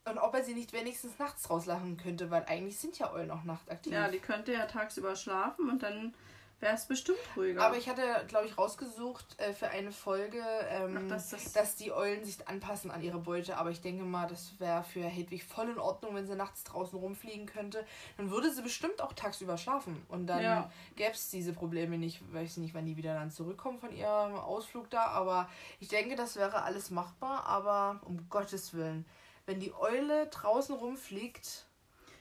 Und ob er sie nicht wenigstens nachts rauslachen könnte, weil eigentlich sind ja Eulen auch nachtaktiv. Ja, die könnte ja tagsüber schlafen und dann wäre es bestimmt ruhiger. Aber ich hatte, glaube ich, rausgesucht äh, für eine Folge, ähm, Ach, dass das- dass die Eulen sich anpassen an ihre Beute. Aber ich denke mal, das wäre für Hedwig voll in Ordnung, wenn sie nachts draußen rumfliegen könnte. Dann würde sie bestimmt auch tagsüber schlafen. Und dann Ja. gäbe es diese Probleme nicht. Weiß ich nicht, wann die wieder dann zurückkommen von ihrem Ausflug da. Aber ich denke, das wäre alles machbar. Aber um Gottes Willen, wenn die Eule draußen rumfliegt,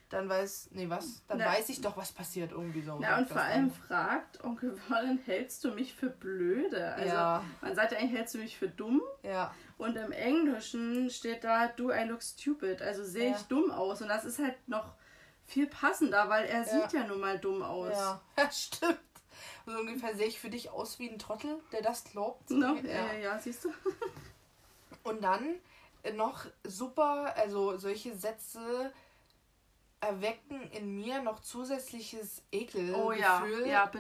dann weiß, nee, was? Dann Na- weiß ich doch, was passiert irgendwie so. ja, und vor allem dann. fragt Onkel Vernon, hältst du mich für blöde? Also Ja. man sagt ja eigentlich, hältst du mich für dumm? Ja. Und im Englischen steht da, do I look stupid? Also sehe ich Ja. dumm aus. Und das ist halt noch viel passender, weil er sieht ja nun mal dumm aus. Ja, ja stimmt. So ungefähr sehe ich für dich aus wie ein Trottel, der das glaubt. No? Ja. Ja. Ja, siehst du? Und dann noch super, also solche Sätze erwecken in mir noch zusätzliches Ekelgefühl, Oh ja, ja,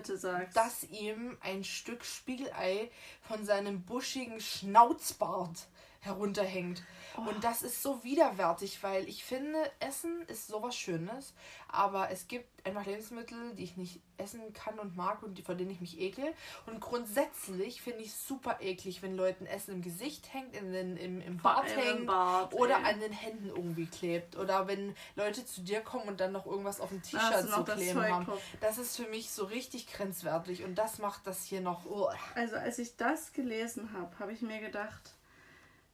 dass ihm ein Stück Spiegelei von seinem buschigen Schnauzbart herunterhängt. Oh. Und das ist so widerwärtig, weil ich finde, Essen ist sowas Schönes, aber es gibt einfach Lebensmittel, die ich nicht essen kann und mag und die, vor denen ich mich ekel. Und grundsätzlich finde ich es super eklig, wenn Leuten Essen im Gesicht hängt, in den, im, im Bart allem im hängt Bart, oder ey. an den Händen irgendwie klebt. Oder wenn Leute zu dir kommen und dann noch irgendwas auf dem T-Shirt zu kleben haben. Das ist für mich so richtig grenzwertig und das macht das hier noch. Oh. Also als ich das gelesen habe, habe ich mir gedacht,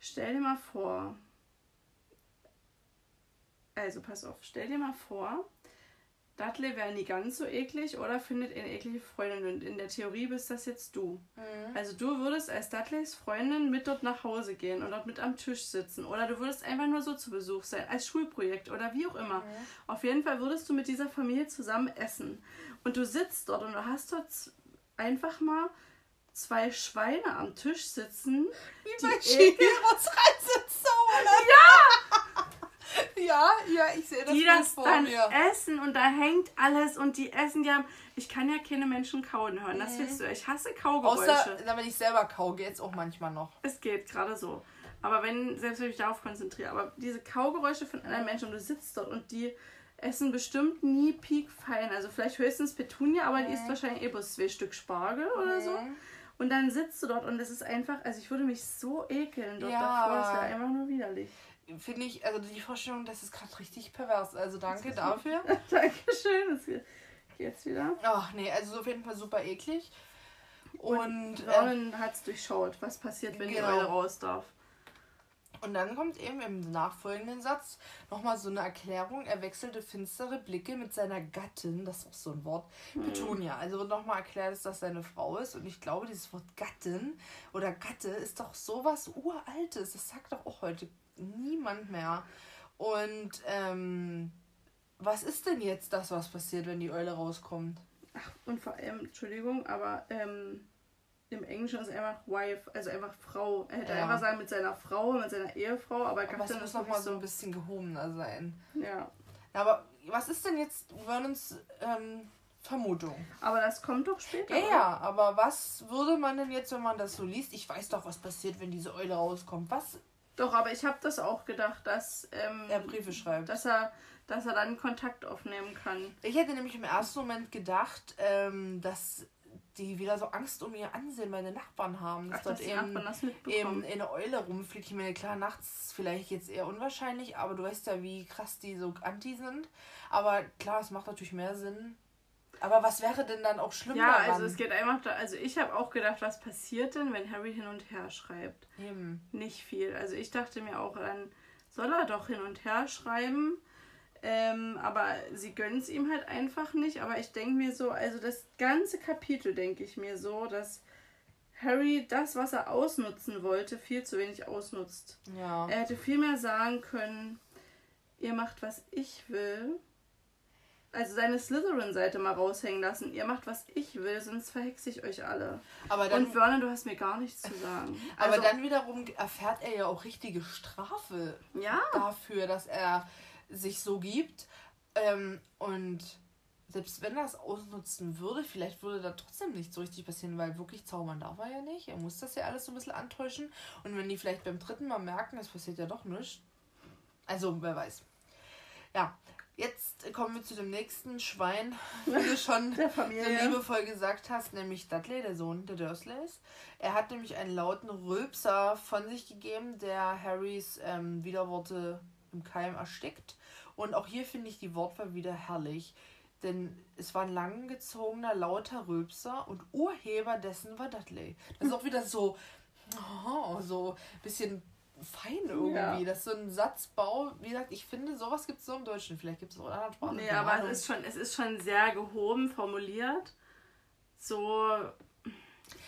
stell dir mal vor, also pass auf, stell dir mal vor, Dudley wäre nie ganz so eklig oder findet eine eklige Freundin und in der Theorie bist das jetzt du. Also du würdest als Dudleys Freundin mit dort nach Hause gehen und dort mit am Tisch sitzen oder du würdest einfach nur so zu Besuch sein, als Schulprojekt oder wie auch immer. Auf jeden Fall würdest du mit dieser Familie zusammen essen und du sitzt dort und du hast dort einfach mal zwei Schweine am Tisch sitzen, Wie bei Chihiros Reisezone. Ja! ja, ja, ich sehe das die das vor dann mir. essen und da hängt alles und die essen, die haben, ich kann ja keine Menschen kauen hören, das wisst ihr, ich hasse Kaugeräusche. Außer, wenn ich selber kau, geht's auch manchmal noch. Es geht gerade so. Aber wenn, selbst wenn ich mich darauf konzentriere, aber diese Kaugeräusche von anderen Menschen und du sitzt dort und die essen bestimmt nie piekfein. Also vielleicht höchstens Petunia, aber die isst wahrscheinlich eh bloß zwei Stück Spargel oder so. Mhm. Und dann sitzt du dort und es ist einfach, also ich würde mich so ekeln dort Ja. davor, das wäre einfach nur widerlich. Finde ich, also die Vorstellung, das ist gerade richtig pervers. Also danke dafür. Dankeschön, das geht jetzt wieder. Ach nee, also auf jeden Fall super eklig. Und, äh, Ronan hat es durchschaut, was passiert, wenn Genau. die Eule raus darf. Und dann kommt eben im nachfolgenden Satz nochmal so eine Erklärung. Er wechselte finstere Blicke mit seiner Gattin, das ist auch so ein Wort, Petunia. Also wird nochmal erklärt, dass das seine Frau ist. Und ich glaube, dieses Wort Gattin oder Gatte ist doch sowas Uraltes. Das sagt doch auch heute niemand mehr. Und ähm, was ist denn jetzt das, was passiert, wenn die Eule rauskommt? Ach, und vor allem, Entschuldigung, aber ähm, im Englischen ist einfach Wife, also einfach Frau. Er hätte Ja. einfach sagen mit seiner Frau, mit seiner Ehefrau, aber Aber Gattin muss ist nochmal so ein bisschen gehobener sein. Ja. Ja, aber was ist denn jetzt Vernons ähm, Vermutung? Aber das kommt doch später. Ja, ja, aber was würde man denn jetzt, wenn man das so liest? Ich weiß doch, was passiert, wenn diese Eule rauskommt. Was Doch, aber ich habe das auch gedacht, dass, ähm, er Briefe schreibt. dass, er, dass er dann Kontakt aufnehmen kann. Ich hätte nämlich im ersten Moment gedacht, ähm, dass die wieder so Angst um ihr Ansehen meine Nachbarn haben. Ach, Dass dort dass eben, eben eine Eule rumfliegt. Ich meine, klar, nachts vielleicht jetzt eher unwahrscheinlich, aber du weißt ja, wie krass die so anti sind. Aber klar, es macht natürlich mehr Sinn. Aber was wäre denn dann auch schlimm Ja, also es geht einfach, da, also ich habe auch gedacht, was passiert denn, wenn Harry hin und her schreibt? Eben. Nicht viel. Also ich dachte mir auch, dann soll er doch hin und her schreiben. Ähm, aber sie gönnen es ihm halt einfach nicht. Aber ich denke mir so, also das ganze Kapitel denke ich mir so, dass Harry das, was er ausnutzen wollte, viel zu wenig ausnutzt. Ja. Er hätte viel mehr sagen können, ihr macht, was ich will. Also seine Slytherin-Seite mal raushängen lassen. Ihr macht, was ich will, sonst verhexe ich euch alle. Aber dann, Und Vernon, du hast mir gar nichts zu sagen. aber Also, dann wiederum erfährt er ja auch richtige Strafe ja, dafür, dass er sich so gibt. Ähm, und selbst wenn er es ausnutzen würde, vielleicht würde da trotzdem nicht so richtig passieren, weil wirklich zaubern darf er ja nicht. Er muss das ja alles so ein bisschen antäuschen. Und wenn die vielleicht beim dritten Mal merken, es passiert ja doch nichts. Also, wer weiß. Ja, jetzt kommen wir zu dem nächsten Schwein, wie du schon der so Familie. liebevoll gesagt hast, nämlich Dudley, der Sohn der Dursleys. Er hat nämlich einen lauten Rülpser von sich gegeben, der Harrys ähm, Widerworte im Keim erstickt. Und auch hier finde ich die Wortwahl wieder herrlich. Denn es war ein langgezogener, lauter Rülpser und Urheber dessen war Dudley. Das ist auch wieder so, oh, so ein bisschen fein irgendwie. Ja. Das ist so ein Satzbau. Wie gesagt, ich finde, sowas gibt es so im Deutschen. Vielleicht gibt es auch in anderen Sprachen. Nee, aber Ahnung. es ist, schon, es ist schon sehr gehoben formuliert. So.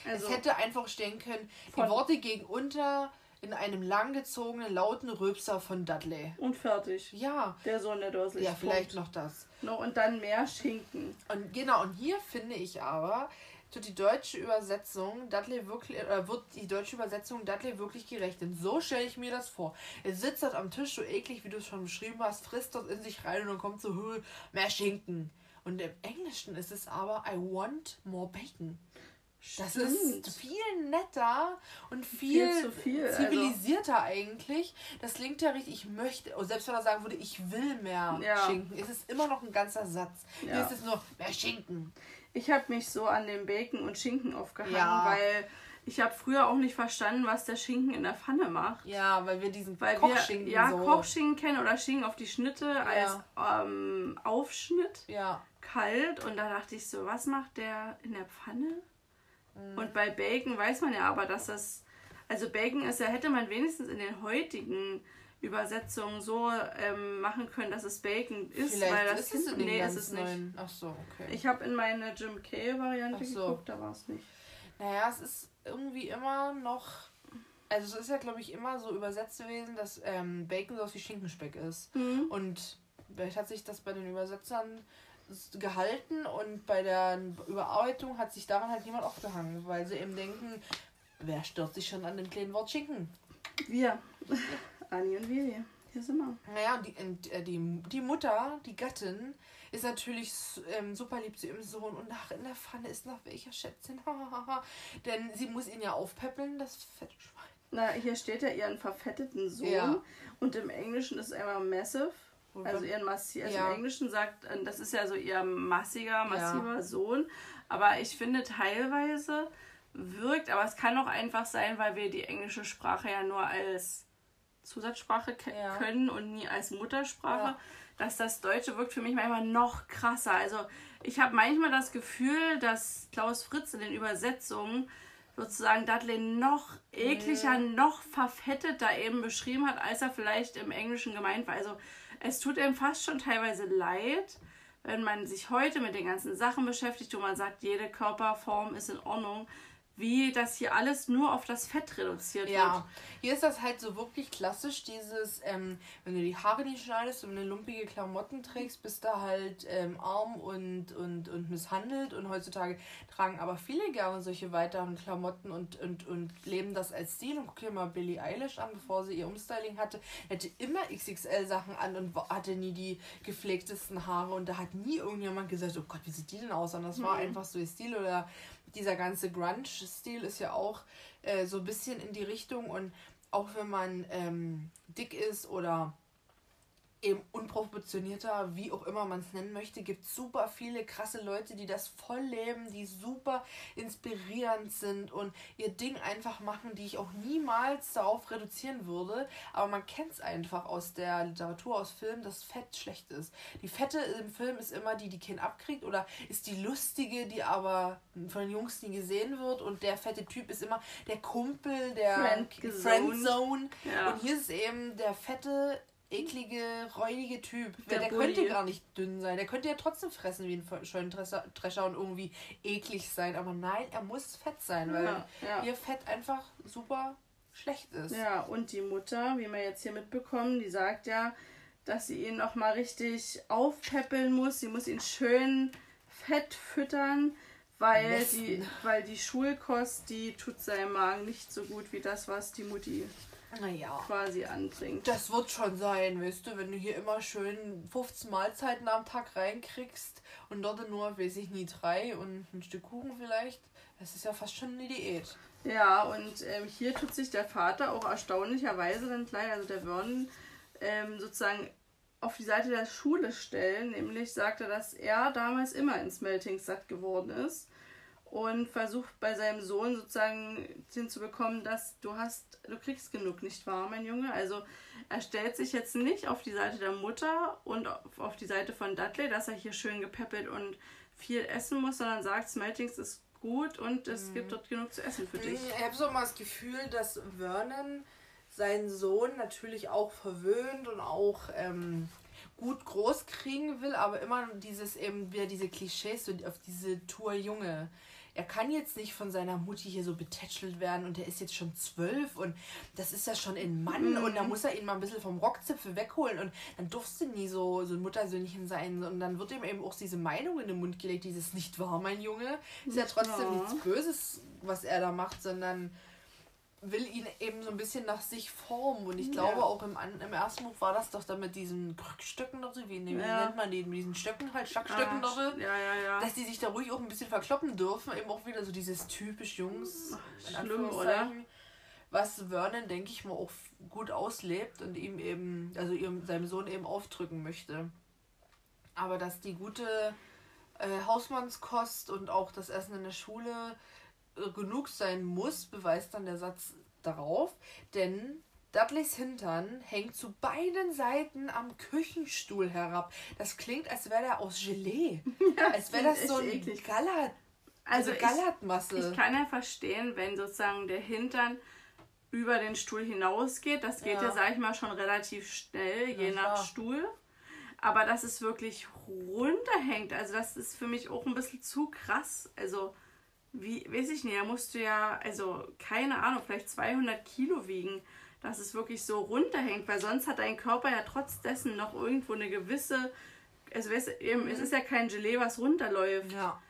Also, es hätte einfach stehen können, die Worte gegen unter in einem langgezogenen, lauten Rülpser von Dudley. und fertig. Ja, Der Sohn der Dursleys. ja, vielleicht Punkt. noch das. No, und dann mehr Schinken. Und genau, und hier finde ich aber, tut die deutsche Übersetzung Dudley wirklich, oder wird die deutsche Übersetzung Dudley wirklich gerecht. Denn so stelle ich mir das vor. Er sitzt dort am Tisch, so eklig, wie du es schon beschrieben hast, frisst dort in sich rein und dann kommt so, "Hö, mehr Schinken. Und im Englischen ist es aber, I want more bacon. Das Stimmt. ist viel netter und viel, Viel zu viel, also. zivilisierter eigentlich. Das klingt ja richtig, ich möchte, selbst wenn er sagen würde, ich will mehr Ja. Schinken, ist es immer noch ein ganzer Satz. Hier Ja. ist es nur mehr Schinken. Ich habe mich so an dem Bacon und Schinken aufgehangen, Ja. weil ich habe früher auch nicht verstanden, was der Schinken in der Pfanne macht. Ja, weil wir diesen Weil Kochschinken wir ja so. Kochschinken kennen oder Schinken auf die Schnitte als ähm, Aufschnitt Ja, kalt und da dachte ich so, was macht der in der Pfanne? Mhm. Und bei Bacon weiß man ja aber, dass das also Bacon ist ja hätte man wenigstens in den heutigen Übersetzungen so ähm, machen können, dass es Bacon ist, vielleicht weil das ist es in den nee, ist es nicht. neuen. Ach so, okay. Ich habe in meine Jim Kay Variante so. geguckt, da war es nicht. Naja, es ist irgendwie immer noch. Also, es ist ja, glaube ich, immer so übersetzt gewesen, dass ähm, Bacon so wie Schinkenspeck ist. Mhm. Und vielleicht hat sich das bei den Übersetzern gehalten und bei der Überarbeitung hat sich daran halt niemand aufgehangen, weil sie eben denken, wer stört sich schon an dem kleinen Wort Schinken? Wir. Anni und Vivi. Hier sind wir. Naja, und die, und, äh, die, die Mutter, die Gattin, ist natürlich ähm, super lieb zu ihrem Sohn und nach in der Pfanne ist noch welcher Schätzchen. Denn sie muss ihn ja aufpäppeln, das fette Schwein. Na, hier steht ja ihren verfetteten Sohn. Ja. Und im Englischen ist einmal massive. Also ihren Massi also Ja. im Englischen sagt, äh, das ist ja so ihr massiger, massiver Sohn. Aber ich finde teilweise wirkt, aber es kann auch einfach sein, weil wir die englische Sprache ja nur als Zusatzsprache Ja. können und nie als Muttersprache, Ja. dass das Deutsche wirkt für mich manchmal noch krasser. Also ich habe manchmal das Gefühl, dass Klaus Fritz in den Übersetzungen sozusagen Dudley noch ekliger, Mhm. noch verfetteter eben beschrieben hat, als er vielleicht im Englischen gemeint war. Also es tut ihm fast schon teilweise leid, wenn man sich heute mit den ganzen Sachen beschäftigt, wo man sagt, jede Körperform ist in Ordnung, wie das hier alles nur auf das Fett reduziert Ja, hier ist das halt so wirklich klassisch, dieses, ähm, wenn du die Haare nicht schneidest und eine lumpige Klamotten trägst, bist du halt ähm, arm und, und, und misshandelt. Und heutzutage tragen aber viele gerne solche weiteren Klamotten und, und, und leben das als Stil. Und guck dir mal Billie Eilish an, bevor sie ihr Umstyling hatte, hätte immer XXL Sachen an und hatte nie die gepflegtesten Haare. Und da hat nie irgendjemand gesagt, oh Gott, wie sieht die denn aus? Und das war Mhm. einfach so ihr Stil oder dieser ganze Grunge-Stil ist ja auch äh, so ein bisschen in die Richtung und auch wenn man ähm, dick ist oder eben unproportionierter, wie auch immer man es nennen möchte, gibt super viele krasse Leute, die das voll leben, die super inspirierend sind und ihr Ding einfach machen, die ich auch niemals darauf reduzieren würde. Aber man kennt es einfach aus der Literatur, aus Filmen, dass Fett schlecht ist. Die Fette im Film ist immer die, die keinen abkriegt oder ist die lustige, die aber von den Jungs nie gesehen wird und der fette Typ ist immer der Kumpel, der Friendzone. Friendzone. Ja. Und hier ist eben der fette eklige, räudige Typ. Der Der, könnte gar nicht dünn sein. Der könnte ja trotzdem fressen wie ein Scheunendrescher Drescher und irgendwie eklig sein. Aber nein, er muss fett sein, weil Ja, ja. ihr Fett einfach super schlecht ist. Ja, und die Mutter, wie wir jetzt hier mitbekommen, die sagt ja, dass sie ihn noch mal richtig aufpäppeln muss. Sie muss ihn schön fett füttern, weil die, weil die Schulkost, die tut seinem Magen nicht so gut wie das, was die Mutti Naja. quasi anbringt. Das wird schon sein, weißt du, wenn du hier immer schön 15 Mahlzeiten am Tag reinkriegst und dort nur, weiß ich nie, drei und ein Stück Kuchen vielleicht. Das ist ja fast schon eine Diät. Ja, und ähm, hier tut sich der Vater auch erstaunlicherweise dann gleich, also der Vernon, ähm, sozusagen auf die Seite der Schule stellen. Nämlich sagt er, dass er damals immer ins Melting satt geworden ist und versucht bei seinem Sohn sozusagen hinzubekommen, dass du hast, du kriegst genug, nicht wahr, mein Junge? Also er stellt sich jetzt nicht auf die Seite der Mutter und auf, die Seite von Dudley, dass er hier schön gepäppelt und viel essen muss, sondern sagt, Smeltings ist gut und es gibt dort genug zu essen für dich. Ich habe so mal das Gefühl, dass Vernon seinen Sohn natürlich auch verwöhnt und auch ähm, gut groß kriegen will, aber immer dieses eben wieder diese Klischees so auf diese Tour Junge. Er kann jetzt nicht von seiner Mutti hier so betätschelt werden und er ist jetzt schon zwölf und das ist ja schon ein Mann und da muss er ihn mal ein bisschen vom Rockzipfel wegholen und dann durfte nie so, so ein Muttersöhnchen sein und dann wird ihm eben auch diese Meinung in den Mund gelegt, dieses nicht wahr, mein Junge. Ist ja trotzdem wahr. nichts Böses, was er da macht, sondern will ihn eben so ein bisschen nach sich formen. Und ich glaube Ja. auch im, im ersten Buch war das doch dann mit diesen Krückstöcken oder so, wie, wie Ja. nennt man die, mit diesen Stöcken halt, Schlagstöcken Ah, oder so. ja, ja, ja. Dass die sich da ruhig auch ein bisschen verkloppen dürfen. Eben auch wieder so dieses typisch Jungs. in schlimm, Anführungszeichen, Was Vernon, denke ich mal, auch gut auslebt und ihm eben, also ihrem, seinem Sohn eben aufdrücken möchte. Aber dass die gute äh, Hausmannskost und auch das Essen in der Schule genug sein muss, beweist dann der Satz darauf. Denn Dudleys Hintern hängt zu beiden Seiten am Küchenstuhl herab. Das klingt, als wäre der aus Gelee. als wäre das so ein eklig. Gallat, Also also ich, Gallatmasse. ich kann ja verstehen, wenn sozusagen der Hintern über den Stuhl hinausgeht. Das geht ja, Ja. sag ich mal, schon relativ schnell, je Ja, nach klar. Stuhl. Aber dass es wirklich runterhängt, also das ist für mich auch ein bisschen zu krass. Also, wie, weiß ich nicht, da musst du ja, also keine Ahnung, vielleicht 200 Kilo wiegen, dass es wirklich so runterhängt, weil sonst hat dein Körper ja trotz dessen noch irgendwo eine gewisse, also weißt eben, es ist ja kein Gelee, was runterläuft. ja.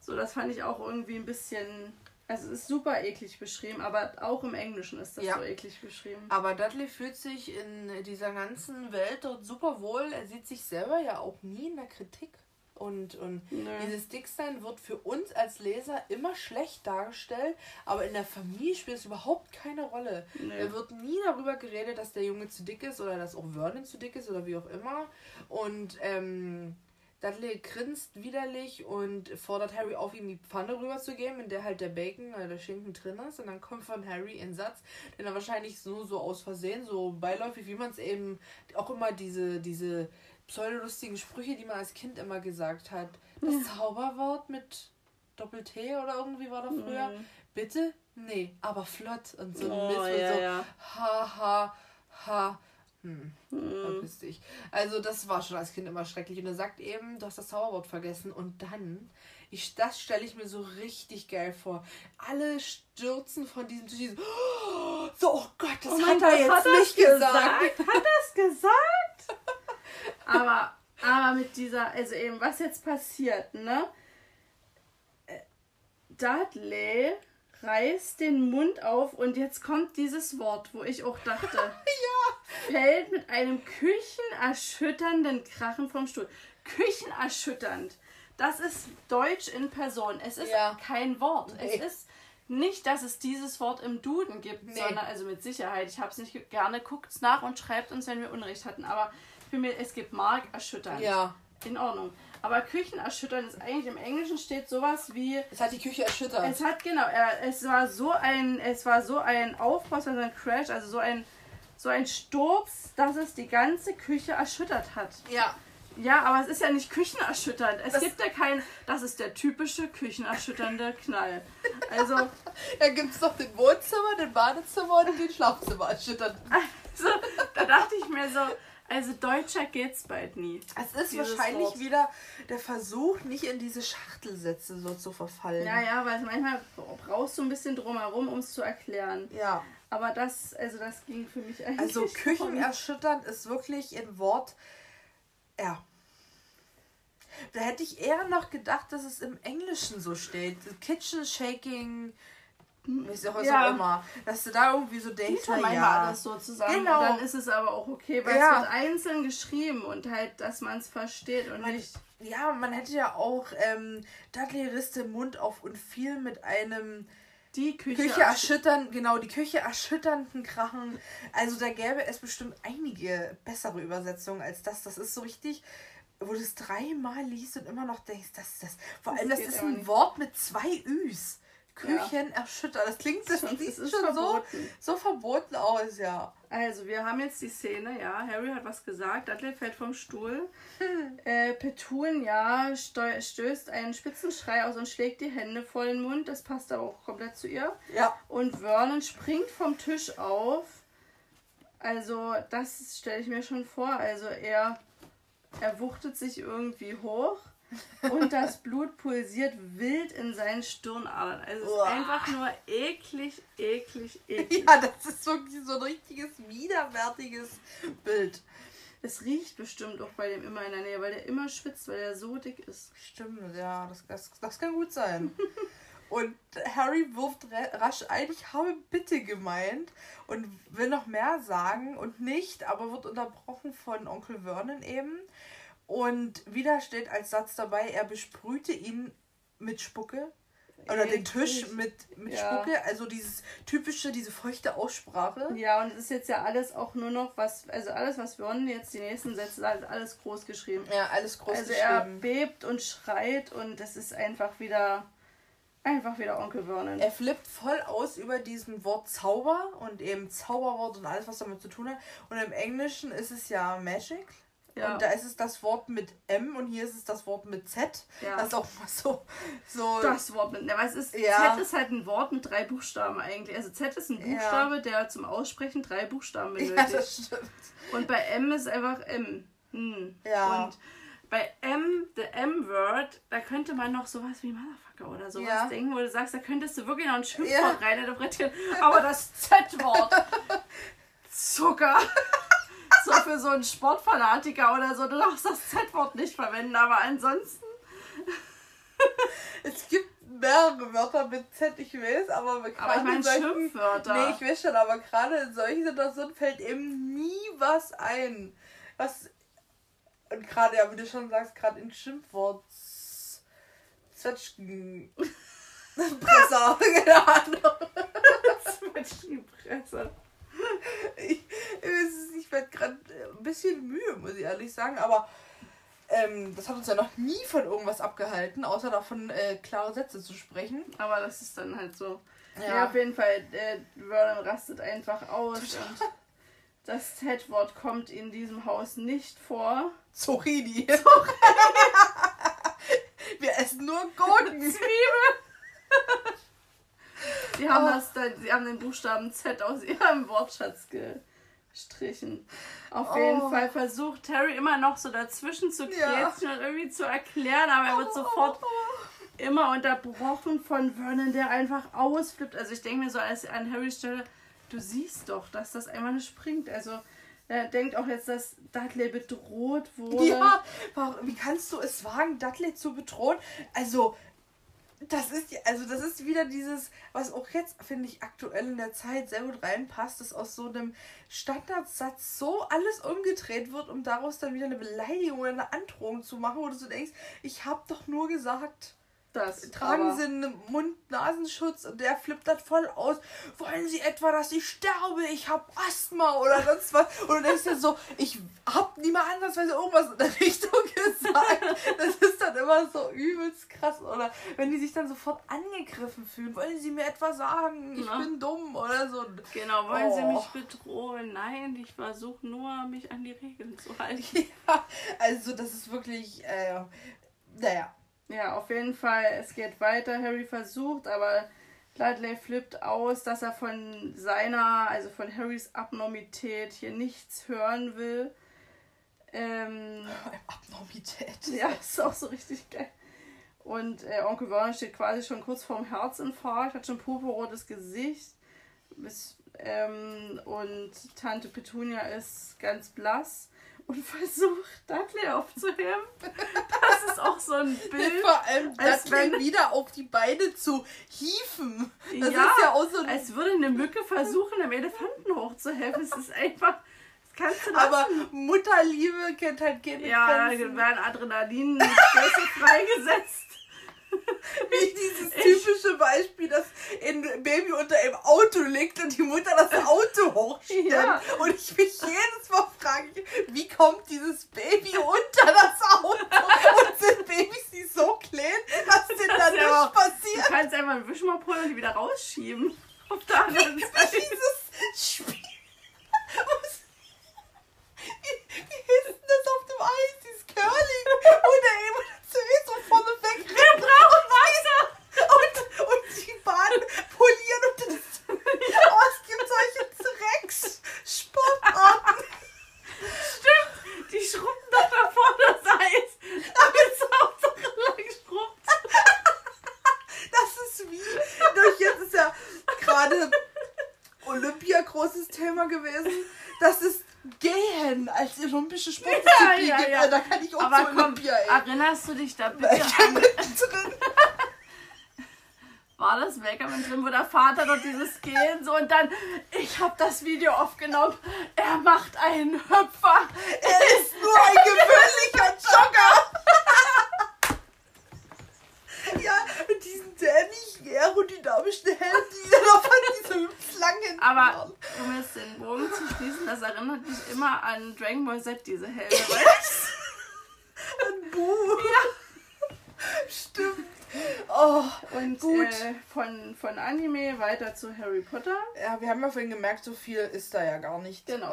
So, das fand ich auch irgendwie ein bisschen. Also, es ist super eklig beschrieben, aber auch im Englischen ist das Ja. so eklig beschrieben. Aber Dudley fühlt sich in dieser ganzen Welt dort super wohl. Er sieht sich selber ja auch nie in der Kritik. Und, und Nö. dieses Dicksein wird für uns als Leser immer schlecht dargestellt, aber in der Familie spielt es überhaupt keine Rolle. Nö. Er wird nie darüber geredet, dass der Junge zu dick ist oder dass auch Vernon zu dick ist oder wie auch immer. Und ähm, Dudley grinst widerlich und fordert Harry auf, ihm die Pfanne rüberzugeben, in der halt der Bacon oder der Schinken drin ist. Und dann kommt von Harry ein Satz, den er wahrscheinlich nur so aus Versehen, so beiläufig, wie man es eben auch immer diese, diese pseudolustigen Sprüche, die man als Kind immer gesagt hat. Das Zauberwort mit Doppel-T oder irgendwie war da früher. Mhm. Bitte? Nee, aber flott und so. Oh, und ja, so ja. ha, ha, ha. Hm, Mhm. verpiss dich. Also das war schon als Kind immer schrecklich. Und er sagt eben, du hast das Zauberwort vergessen. Und dann, ich, das stelle ich mir so richtig geil vor. Alle stürzen von diesem Tisch. die So, oh Gott, das Oh hat er Gott, jetzt hat nicht gesagt. Hat das gesagt? aber, aber mit dieser, also eben, was jetzt passiert, ne? Äh, Dudley reißt den Mund auf und jetzt kommt dieses Wort, wo ich auch dachte, fällt mit einem küchenerschütternden Krachen vom Stuhl. Küchenerschütternd. Das ist Deutsch in Person. Es ist Ja. kein Wort. Nee. Es ist nicht, dass es dieses Wort im Duden gibt, Nee. sondern also mit Sicherheit. Ich habe es nicht ge- gerne. Guckt's nach und schreibt uns, wenn wir Unrecht hatten. Aber für mich, es gibt markerschütternd. Ja, In Ordnung. Aber Küchenerschütternd ist eigentlich im Englischen steht sowas wie es hat die Küche erschüttert. es hat genau, es war so ein, es war so ein war so ein Crash, also so ein, so ein Sturz, dass es die ganze Küche erschüttert hat. ja, Ja, aber es ist ja nicht küchenerschütternd. Es Das- gibt ja kein, das ist der typische küchenerschütternde Knall. Also, da gibt es noch den Wohnzimmer, den Badezimmer und den Schlafzimmer erschüttert. also, da dachte ich mir so, Also deutscher geht's bald nie. Es ist wahrscheinlich Wort. wieder der Versuch, nicht in diese Schachtelsätze so zu verfallen. Ja, ja, weil manchmal brauchst du ein bisschen drumherum, um es zu erklären. Ja. Aber das, also das ging für mich eigentlich. Also. Küchenerschütternd ist wirklich ein Wort. Ja. Da hätte ich eher noch gedacht, dass es im Englischen so steht. Kitchen shaking, wie auch Ja. immer. Dass du da irgendwie so denkst, na manchmal ja. alles so zusammen. Genau. Und dann ist es aber auch okay, weil Ja. es wird einzeln geschrieben und halt, dass man es versteht und Man, nicht. ja, man hätte ja auch ähm, Dudley riss den Mund auf und fiel mit einem Die Küche. Küche erschüttern, genau, die Küche erschütternden Krachen. Also da gäbe es bestimmt einige bessere Übersetzungen als das. Das ist so richtig, wo du es dreimal liest und immer noch denkst, das ist das. Vor Das allem, das geht ist ein nicht. Wort mit zwei Üs. Küchen erschüttern. Das klingt, das Schon- sieht schon so, verboten. so verboten aus, ja. Also, wir haben jetzt die Szene, ja. Harry hat was gesagt, Dudley fällt vom Stuhl. Hm. Äh, Petunia stößt einen Spitzenschrei aus und schlägt die Hände vor den Mund. Das passt aber auch komplett zu ihr. Ja. Und Vernon springt vom Tisch auf. Also, das stelle ich mir schon vor. Also, er, er wuchtet sich irgendwie hoch und das Blut pulsiert wild in seinen Stirnadern. Also, es ist einfach nur eklig, eklig, eklig. Ja, das ist wirklich so ein richtiges, widerwärtiges Bild. Es riecht bestimmt auch bei dem immer in der Nähe, weil der immer schwitzt, weil der so dick ist. Stimmt, ja, das, das, das kann gut sein. Und Harry wirft rasch ein, ich habe bitte gemeint und will noch mehr sagen und nicht, aber wird unterbrochen von Onkel Vernon eben. Und wieder steht als Satz dabei, er besprühte ihn mit Spucke. Oder den Tisch mit, mit Ja. Spucke. Also dieses typische, diese feuchte Aussprache. Ja, und es ist jetzt ja alles auch nur noch was, also alles, was Vernon jetzt die nächsten Sätze sagt, alles groß geschrieben. Ja, alles groß Also er geschrieben. bebt und schreit und das ist einfach wieder, einfach wieder Onkel Vernon. Er flippt voll aus über diesen Wort Zauber und eben Zauberwort und alles, was damit zu tun hat. Und im Englischen ist es ja Magic. Ja. Und da ist es das Wort mit M und hier ist es das Wort mit Z. Ja. Das ist auch mal so. so Das Wort mit, ne, was ist, Ja. Z ist halt ein Wort mit drei Buchstaben eigentlich. Also Z ist ein Ja. Buchstabe, der zum Aussprechen drei Buchstaben ja, benötigt. das stimmt. Und bei M ist einfach M. Hm. Ja. Und bei M, the M-Word, da könnte man noch sowas wie Motherfucker oder sowas Ja. denken, wo du sagst, da könntest du wirklich noch ein Schimpfwort Ja. reininterpretieren. Aber das Z-Wort, Zucker. So für so einen Sportfanatiker oder so, du darfst das Z-Wort nicht verwenden, aber ansonsten. Es gibt mehrere Wörter mit Z, ich weiß, aber Aber gerade ich meine in solchen- Schimpfwörter. Nee, ich weiß schon, aber gerade in solchen Situationen fällt eben nie was ein. Was. Und gerade, ja, wie du schon sagst, gerade in Schimpfwort. Zwetschgen. Presser, keine Ahnung. Zwetschgenpresse. Ich, ich, werde gerade ein bisschen müde, muss ich ehrlich sagen, aber ähm, das hat uns ja noch nie von irgendwas abgehalten, außer davon äh, klare Sätze zu sprechen. Aber das ist dann halt so. Ja, Ja. auf jeden Fall, äh, Vernon rastet einfach aus und das Z-Wort kommt in diesem Haus nicht vor. Zucchini. Wir essen nur Gurken. Sie haben, Oh. das, sie haben den Buchstaben Z aus ihrem Wortschatz gestrichen. Auf jeden Oh. Fall versucht Harry immer noch so dazwischen zu Ja. krätschen und irgendwie zu erklären, aber er wird sofort immer unterbrochen von Vernon, der einfach ausflippt. Also ich denke mir so als an Harrys Stelle, du siehst doch, dass das einmal nicht springt. Also er denkt auch jetzt, dass Dudley bedroht wurde. Ja, wie kannst du es wagen, Dudley zu bedrohen? Also, das ist, also das ist wieder dieses, was auch jetzt, finde ich, aktuell in der Zeit sehr gut reinpasst, dass aus so einem Standardsatz so alles umgedreht wird, um daraus dann wieder eine Beleidigung oder eine Androhung zu machen, wo du so denkst, ich habe doch nur gesagt, das. tragen aber- Sie einen Mund-Nasenschutz und der flippt das voll aus. Wollen Sie etwa, dass ich sterbe? Ich habe Asthma oder sonst was. Und du denkst dir so, ich hab nie mal ansatzweise irgendwas in der Richtung gesagt. Das ist dann immer so übelst krass. Oder wenn die sich dann sofort angegriffen fühlen, wollen Sie mir etwa sagen, ich Ja. bin dumm oder so. Genau, wollen Sie Oh. mich bedrohen? Nein, ich versuche nur, mich an die Regeln zu halten. Ja, also das ist wirklich, äh, naja. Ja, auf jeden Fall, es geht weiter. Harry versucht, aber Dudley flippt aus, dass er von seiner, also von Harrys Abnormität hier nichts hören will. Ähm, Abnormität. ja, ist auch so richtig geil. Und äh, Onkel Vernon steht quasi schon kurz vorm Herzinfarkt, hat schon purpurrotes Gesicht. Bis, ähm, und Tante Petunia ist ganz blass und versucht, Dudley aufzuheben. Das ist auch so ein Bild. Vor allem als Dudley wenn- wieder auf die Beine zu hieven. Das Ja, ist ja auch so ein Als würde eine Mücke versuchen, einem Elefanten hochzuhelfen. Es ist einfach. Das kannst du lassen. Aber Mutterliebe kennt halt keine ja, da Grenzen. werden Adrenalin freigesetzt. Wie dieses typische Beispiel, dass ein Baby unter einem Auto liegt und die Mutter das Auto hochstemmt. Ja. Und ich mich jedes Mal frage, wie kommt dieses Baby unter das Auto? Und sind Babys die so klein, dass denn da ja nichts auch- Du passiert? kannst einfach einen Wischmopp holen und die wieder rausschieben. Auf der anderen Seite. Dieses Spiel. Was- Wie, wie ist denn das auf dem Eis, dieses Curling? Oder eben zuerst so vorne weg. Wir brauchen Wasser! Und, und die Bahn polieren und das. Oh, es gibt solche Dreckssportarten. Stimmt! Die schrubben doch davor das Eis. Damit es Hauptsache lang schrubbt. Das ist wie. Durch jetzt ist ja gerade Olympia großes Thema gewesen. Das ist Gehen als olympische Sportdisziplin. Ja, ja, ja. Da kann ich auch Aber zu komm, Olympia, ey. erinnerst du dich da bitte an, mittendrin. war das Welcome drin, wo der Vater dort dieses Gehen so und dann, ich habe das Video aufgenommen, er macht einen Hüpfer. Er ist nur ein gewöhnlicher Jogger. ja, dämlichen aerodynamischen Händen, die dann auf diese Schlangen Aber um jetzt den Bogen zu schließen, das erinnert mich immer an Dragon Ball Z, diese Helme. weißt Ein Buh. Stimmt. Oh? Und Gut. Äh, von, von Anime weiter zu Harry Potter. ja, wir haben ja vorhin gemerkt, so viel ist da ja gar nicht. Genau.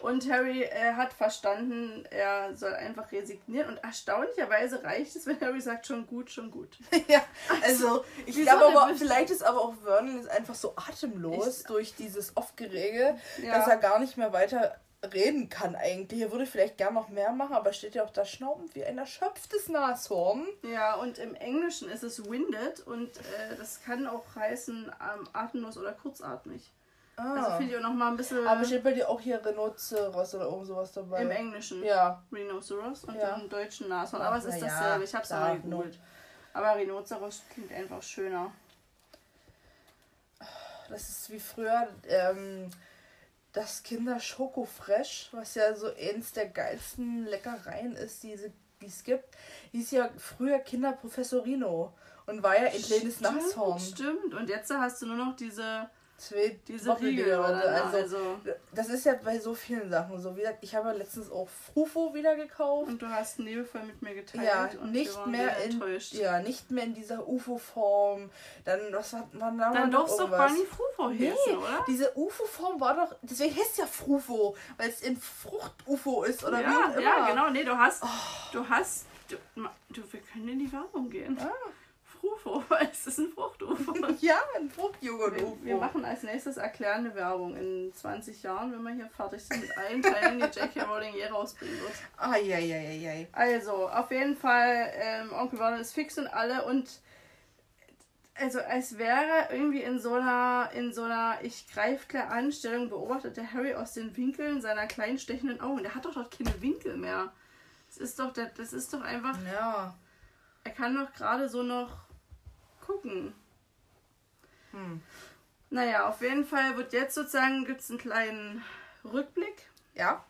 Und Harry äh, hat verstanden, er soll einfach resignieren. Und erstaunlicherweise reicht es, wenn Harry sagt, schon gut, schon gut. Ja, also ich glaube aber, vielleicht ist aber auch Vernon jetzt einfach so atemlos Ich- durch dieses Aufgerege, Ja. dass er gar nicht mehr weiter reden kann eigentlich. Er würde vielleicht gern noch mehr machen, aber steht ja auch da schnaubend wie ein erschöpftes Nashorn. Ja, und im Englischen ist es winded und äh, das kann auch heißen ähm, atemlos oder kurzatmig. Also finde ich auch nochmal ein bisschen Ah. aber steht bei dir auch hier Rhinoceros oder irgend sowas dabei? im Englischen Ja. Rhinoceros und Ja. im deutschen Nashorn. Aber es ist Na ja, dasselbe. Ich habe es mal gegoogelt. Aber Rhinoceros klingt einfach schöner. Das ist wie früher ähm, das Kinder Schoko Fresh, was ja so eins der geilsten Leckereien ist, die es gibt. Hieß ja früher Kinder Professorino und war ja ein kleines Nashorn. Stimmt. Und jetzt hast du nur noch diese, Zwei diese Riegel. oder Oder so. also, Also, das ist ja bei so vielen Sachen so. Wie gesagt, ich habe ja letztens auch Frufo wieder gekauft. und du hast liebevoll mit mir geteilt. Ja, und nicht mehr in enttäuscht. ja, nicht mehr in dieser UFO-Form. Dann was hat man da Dann noch doch doch irgendwas? Bunny Frufo Nee, heißen, oder? diese UFO-Form war doch, deswegen heißt es ja Frufo, weil es in Frucht-UFO ist oder wie auch Ja, immer. ja, genau. Nee, du hast, du hast, du, du, wir können in die Werbung gehen. Ah. Frufo, es ist ein Frucht-UFO. Ja, ein Fruchtjoghurt-UFO. Wir, wir machen als nächstes erklärende Werbung in 20 Jahren, wenn wir hier fertig sind mit allen Teilen, die J.K. Rowling je rausbringen wird. Eieieiei. Also, auf jeden Fall, ähm, Onkel Vernon ist fix und alle und also als wäre irgendwie in so einer, in so einer ich greife klar Anstellung beobachtet der Harry aus den Winkeln seiner kleinen stechenden Augen. Der hat doch dort keine Winkel mehr. Das ist doch, der- das ist doch einfach, Ja. er kann doch gerade so noch gucken. Hm. Naja, auf jeden Fall wird jetzt sozusagen, gibt es einen kleinen Rückblick Ja.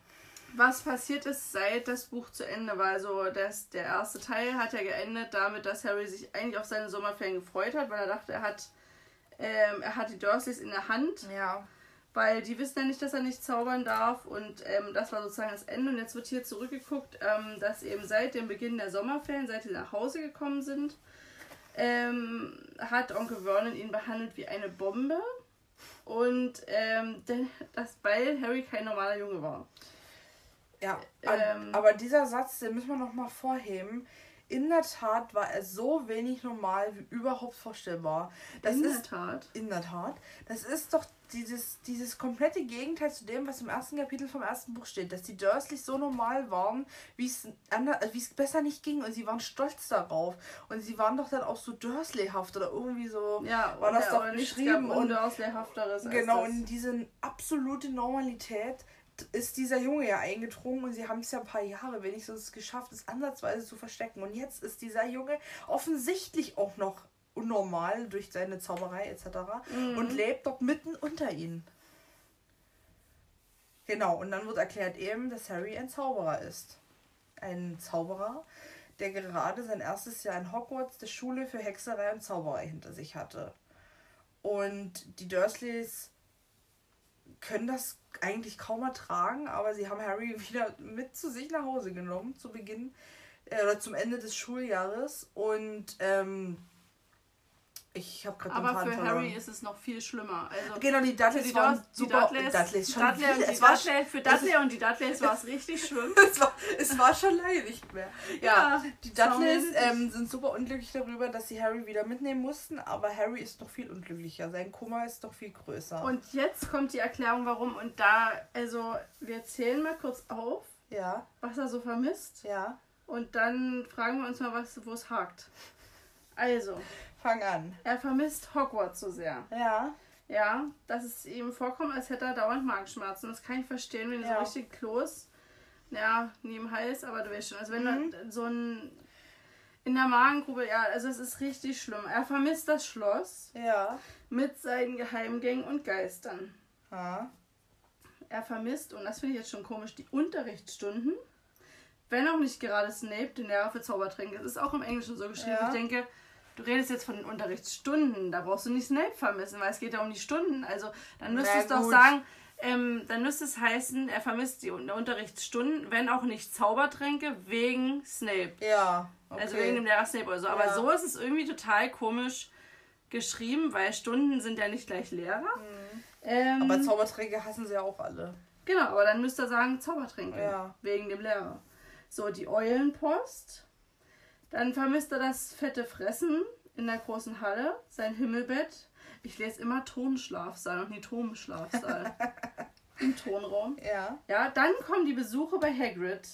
was passiert ist, seit das Buch zu Ende war. Also das, der erste Teil hat ja geendet damit, dass Harry sich eigentlich auf seine Sommerferien gefreut hat, weil er dachte, er hat, ähm, er hat die Dursleys in der Hand, Ja. weil die wissen ja nicht, dass er nicht zaubern darf. Und ähm, das war sozusagen das Ende. Und jetzt wird hier zurückgeguckt, ähm, dass eben seit dem Beginn der Sommerferien, seit sie nach Hause gekommen sind, ähm, hat Onkel Vernon ihn behandelt wie eine Bombe. Und ähm, denn, das, weil Harry kein normaler Junge war. Ja. Ähm. aber dieser Satz, den müssen wir noch mal vorheben. In der Tat war er so wenig normal wie überhaupt vorstellbar. Das in ist, der Tat. In der Tat. Das ist doch dieses, dieses komplette Gegenteil zu dem, was im ersten Kapitel vom ersten Buch steht. Dass die Dursleys so normal waren, wie es äh, es besser nicht ging. Und sie waren stolz darauf. Und sie waren doch dann auch so Dursleyhaft oder irgendwie so. Ja, war das doch beschrieben gab und- Undurslehhafteres als Genau, in diese absolute Normalität ist dieser Junge ja eingedrungen und sie haben es ja ein paar Jahre wenigstens geschafft, es ansatzweise zu verstecken. Und jetzt ist dieser Junge offensichtlich auch noch unnormal durch seine Zauberei etc. Mhm. und lebt dort mitten unter ihnen. Genau, und dann wird erklärt eben, dass Harry ein Zauberer ist. Ein Zauberer, der gerade sein erstes Jahr in Hogwarts, der Schule für Hexerei und Zauberei, hinter sich hatte. Und die Dursleys können das eigentlich kaum ertragen, aber sie haben Harry wieder mit zu sich nach Hause genommen zu Beginn äh, oder zum Ende des Schuljahres. Und ähm, ich habe gerade Aber für verloren. Harry ist es noch viel schlimmer. Also Genau, die Dudleys die, waren die super. Dudleys, Dudleys schon Dudley die Es war, Dudley, für Dudley und die Dudleys war es richtig schlimm. es, war, es war schon lange nicht mehr. Ja, die Dudleys ähm, sind super unglücklich darüber, dass sie Harry wieder mitnehmen mussten, aber Harry ist noch viel unglücklicher. Sein Kummer ist doch viel größer. Und jetzt kommt die Erklärung, warum. Und da, also, wir zählen mal kurz auf, ja, was er so vermisst. ja, Und dann fragen wir uns mal, was, wo es hakt. Also, fang an. er vermisst Hogwarts so sehr. Ja, Ja, dass es ihm vorkommt, als hätte er dauernd Magenschmerzen. Das kann ich verstehen, wenn Ja. so richtig Kloß, ja, im Hals, aber du weißt schon. Also wenn Mhm. da so ein in der Magengrube, ja, also es ist richtig schlimm. Er vermisst das Schloss ja, mit seinen Geheimgängen und Geistern. ja. Er vermisst, und das finde ich jetzt schon komisch, die Unterrichtsstunden. Wenn auch nicht gerade Snape den Lehrer für Zaubertränke. Das ist auch im Englischen so geschrieben. Ja. Ich denke, du redest jetzt von den Unterrichtsstunden. Da brauchst du nicht Snape vermissen, weil es geht ja um die Stunden. Also dann müsste es doch sagen, ähm, dann müsste es heißen, er vermisst die Un- Unterrichtsstunden, wenn auch nicht Zaubertränke, wegen Snape. Ja, okay. Also wegen dem Lehrer Snape oder so. Aber Ja. so ist es irgendwie total komisch geschrieben, weil Stunden sind ja nicht gleich Lehrer. Ähm, Mhm. aber Zaubertränke hassen sie ja auch alle. Genau, aber dann müsste er sagen Zaubertränke. Ja. Wegen dem Lehrer. So, die Eulenpost. Dann vermisst er das fette Fressen in der großen Halle, sein Himmelbett. Ich lese immer Tonschlafsaal und nie Turmschlafsaal. Im Tonraum. Ja, Ja, dann kommen die Besuche bei Hagrid,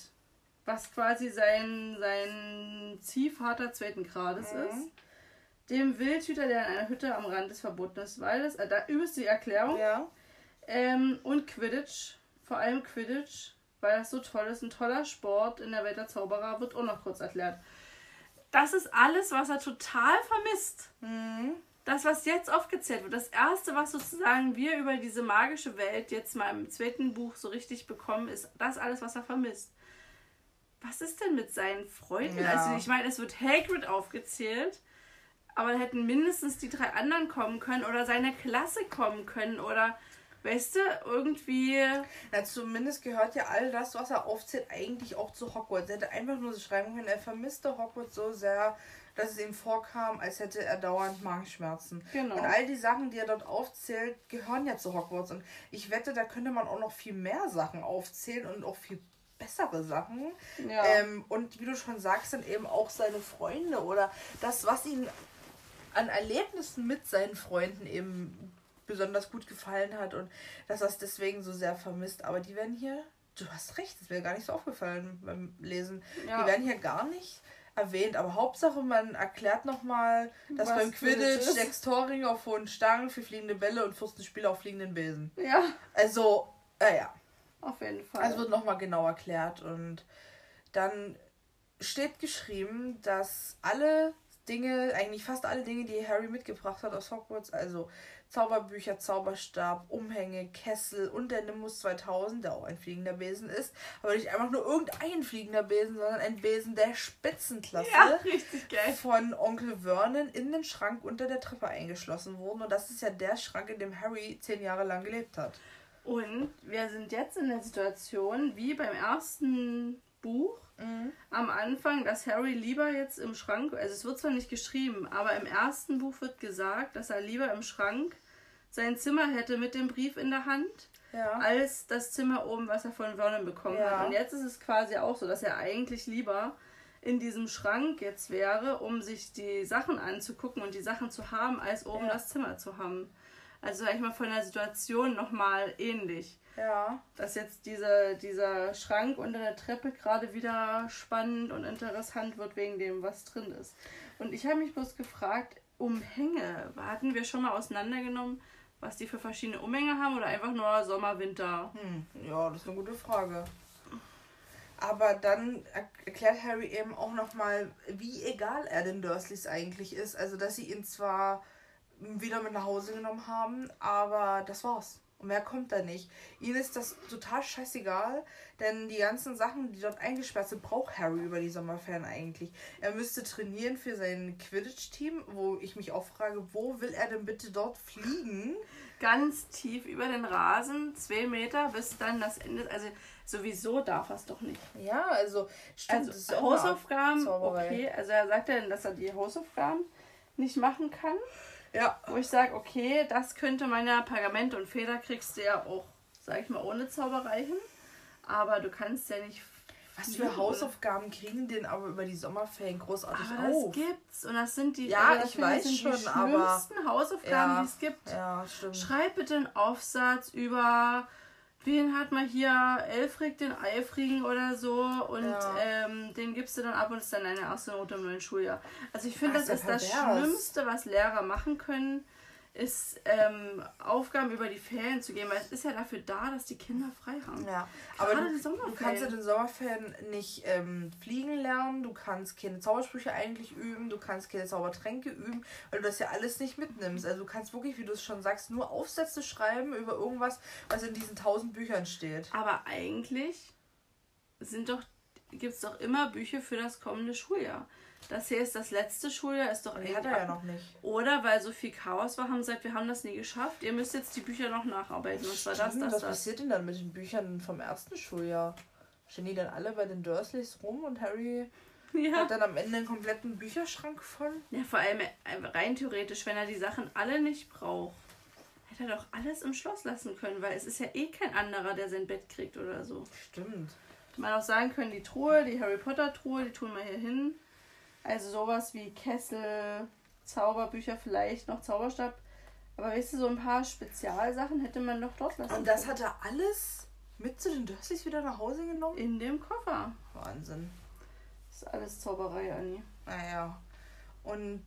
was quasi sein, sein Ziehvater zweiten Grades Mhm. ist. Dem Wildhüter, der in einer Hütte am Rand des verbotenen Waldes, äh, da übelst die Erklärung. ja. Ähm, und Quidditch, vor allem Quidditch, weil das so toll ist, ein toller Sport in der Welt der Zauberer, wird auch noch kurz erklärt. Das ist alles, was er total vermisst. Mhm. Das, was jetzt aufgezählt wird, das erste, was sozusagen wir über diese magische Welt jetzt mal im zweiten Buch so richtig bekommen, ist das alles, was er vermisst. Was ist denn mit seinen Freunden? Ja. Also ich meine, es wird Hagrid aufgezählt, aber da hätten mindestens die drei anderen kommen können oder seine Klasse kommen können oder weißt du, irgendwie. Na, zumindest gehört ja all das, was er aufzählt, eigentlich auch zu Hogwarts. Er hätte einfach nur so schreiben können, er vermisste Hogwarts so sehr, dass es ihm vorkam, als hätte er dauernd Magenschmerzen. Genau. Und all die Sachen, die er dort aufzählt, gehören ja zu Hogwarts. Und ich wette, da könnte man auch noch viel mehr Sachen aufzählen und auch viel bessere Sachen. Ja. Ähm, und wie du schon sagst, dann eben auch seine Freunde oder das, was ihm an Erlebnissen mit seinen Freunden eben besonders gut gefallen hat und dass er es deswegen so sehr vermisst. Aber die werden hier, du hast recht, das wäre gar nicht so aufgefallen beim Lesen. Ja. Die werden hier gar nicht erwähnt. Aber Hauptsache, man erklärt nochmal, dass Was beim Quidditch sechs Torringe auf hohen Stangen, für fliegende Bälle und Fürstenspiele auf fliegenden Besen. ja, Also, äh, ja. auf jeden Fall. Also wird nochmal genau erklärt und dann steht geschrieben, dass alle Dinge, eigentlich fast alle Dinge, die Harry mitgebracht hat aus Hogwarts, also Zauberbücher, Zauberstab, Umhänge, Kessel und der Nimbus 2000, der auch ein fliegender Besen ist, aber nicht einfach nur irgendein fliegender Besen, sondern ein Besen der Spitzenklasse ja, richtig geil. von Onkel Vernon in den Schrank unter der Treppe eingeschlossen wurden. Und das ist ja der Schrank, in dem Harry zehn Jahre lang gelebt hat. Und wir sind jetzt in der Situation, wie beim ersten Buch, am Anfang, dass Harry lieber jetzt im Schrank, also es wird zwar nicht geschrieben, aber im ersten Buch wird gesagt, dass er lieber im Schrank sein Zimmer hätte mit dem Brief in der Hand, Ja. als das Zimmer oben, was er von Vernon bekommen Ja. hat. Und jetzt ist es quasi auch so, dass er eigentlich lieber in diesem Schrank jetzt wäre, um sich die Sachen anzugucken und die Sachen zu haben, als oben Ja. das Zimmer zu haben. Also sag ich mal von der Situation nochmal ähnlich. Ja. Dass jetzt diese, dieser Schrank unter der Treppe gerade wieder spannend und interessant wird wegen dem, was drin ist. Und ich habe mich bloß gefragt, Umhänge, hatten wir schon mal auseinandergenommen, was die für verschiedene Umhänge haben oder einfach nur Sommer, Winter? Hm, ja, das ist eine gute Frage. Aber dann er- erklärt Harry eben auch nochmal, wie egal er den Dursleys eigentlich ist. Also, dass sie ihn zwar wieder mit nach Hause genommen haben, aber das war's. Und mehr kommt da nicht. Ihnen ist das total scheißegal, denn die ganzen Sachen, die dort eingesperrt sind, braucht Harry über die Sommerferien eigentlich. Er müsste trainieren für sein Quidditch-Team, wo ich mich auch frage, wo will er denn bitte dort fliegen? Ganz tief über den Rasen, zwei Meter, bis dann das Ende. Also sowieso darf er es doch nicht. Ja, also stimmt. Also Hausaufgaben, okay. Also er sagt ja, dass er die Hausaufgaben nicht machen kann. Ja, Wo ich sage, okay, das könnte man ja, Pergament und Feder kriegst du ja auch, sag ich mal, ohne Zauberei hin. Aber du kannst ja nicht. Was für Hausaufgaben kriegen denn aber über die Sommerferien großartig Aber das auf? gibt's. Und das sind die, Ja, das ich finde weiß sind schon, die aber- schlimmsten Hausaufgaben, Ja. die es gibt. Ja, stimmt. Schreib bitte einen Aufsatz über wen hat man hier Elfrig den Eifrigen oder so und Ja. ähm, den gibst du dann ab und ist dann eine erste Note im neuen Schuljahr. Also ich finde, Ach, das ist das. Schlimmste, was Lehrer machen können, ist ähm, Aufgaben über die Ferien zu geben, weil es ist ja dafür da, dass die Kinder frei haben. Ja, aber Gerade du, du kannst in den Sommerferien nicht ähm, fliegen lernen, du kannst keine Zaubersprüche eigentlich üben, du kannst keine Zaubertränke üben, weil du das ja alles nicht mitnimmst. Also du kannst wirklich, wie du es schon sagst, nur Aufsätze schreiben über irgendwas, was in diesen tausend Büchern steht. Aber eigentlich sind doch, gibt es doch immer Bücher für das kommende Schuljahr. Das hier ist das letzte Schuljahr, ist doch eigentlich hat er ja noch nicht. Oder weil so viel Chaos war, haben sie gesagt, wir haben das nie geschafft. Ihr müsst jetzt die Bücher noch nacharbeiten. Und zwar das, das, was das. passiert denn dann mit den Büchern vom ersten Schuljahr? Stehen die dann alle bei den Dursleys rum und Harry Ja. hat dann am Ende einen kompletten Bücherschrank voll? ja, vor allem äh, rein theoretisch, wenn er die Sachen alle nicht braucht, hätte er doch alles im Schloss lassen können, weil es ist ja eh kein anderer, der sein Bett kriegt oder so. Stimmt. Man auch sagen können, die Truhe, die Harry Potter Truhe, die tun wir hier hin. Also sowas wie Kessel, Zauberbücher, vielleicht noch Zauberstab. Aber weißt du, so ein paar Spezialsachen hätte man doch dort lassen Und das können. hat er alles mit zu den Dursleys wieder nach Hause genommen? In dem Koffer. Wahnsinn. Das ist alles Zauberei, Anni. Naja. Und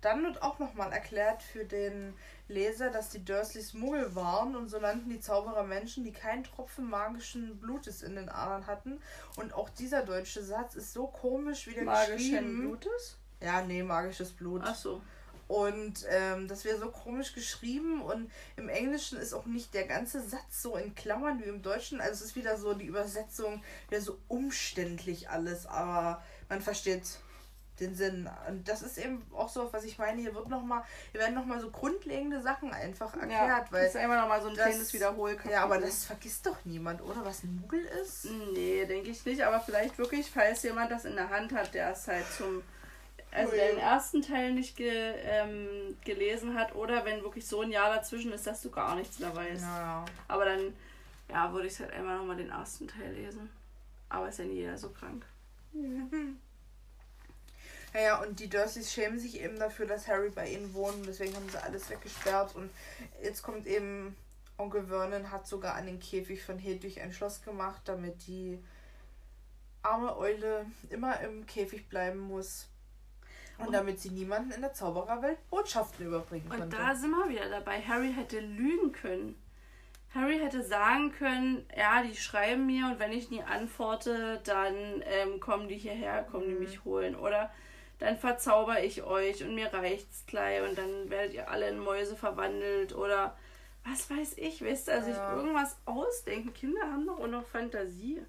dann wird auch nochmal erklärt für den Leser, dass die Dursleys Muggel waren und so nannten die Zauberer Menschen, die keinen Tropfen magischen Blutes in den Adern hatten. Und auch dieser deutsche Satz ist so komisch wieder Magischen geschrieben. Blutes? Ja, nee, magisches Blut. Ach so. Und ähm, das wäre so komisch geschrieben und im Englischen ist auch nicht der ganze Satz so in Klammern wie im Deutschen. Also es ist wieder so die Übersetzung, wieder so umständlich alles, aber man versteht den Sinn. Und das ist eben auch so, was ich meine, hier wird noch mal, hier werden nochmal so grundlegende Sachen einfach erklärt, ja, das weil ist einfach nochmal so ein das- kleines Wiederholkapitel. ja, aber das vergisst doch niemand, oder? Was ein Muggel ist? Nee, denke ich nicht. Aber vielleicht wirklich, falls jemand das in der Hand hat, der es halt zum. Also der den ersten Teil nicht ge, ähm, gelesen hat oder wenn wirklich so ein Jahr dazwischen ist, dass du gar nichts mehr weißt. Ja. Aber dann, ja, würde ich halt einmal nochmal den ersten Teil lesen. Aber ist ja nie jeder so krank. Naja, und die Dursleys schämen sich eben dafür, dass Harry bei ihnen wohnt. und Deswegen haben sie alles weggesperrt. Und jetzt kommt eben Onkel Vernon hat sogar an den Käfig von Hedwig ein Schloss gemacht, damit die arme Eule immer im Käfig bleiben muss. Und Und- damit sie niemanden in der Zaubererwelt Botschaften überbringen Und konnte. da sind wir wieder dabei. Harry hätte lügen können. Harry hätte sagen können, ja, die schreiben mir und wenn ich nie antworte, dann ähm, kommen die hierher, kommen die Mhm. mich holen. Oder dann verzauber ich euch und mir reicht's gleich und dann werdet ihr alle in Mäuse verwandelt oder was weiß ich, wisst ihr, also Ja. ich irgendwas ausdenken. Kinder haben doch auch noch Fantasie.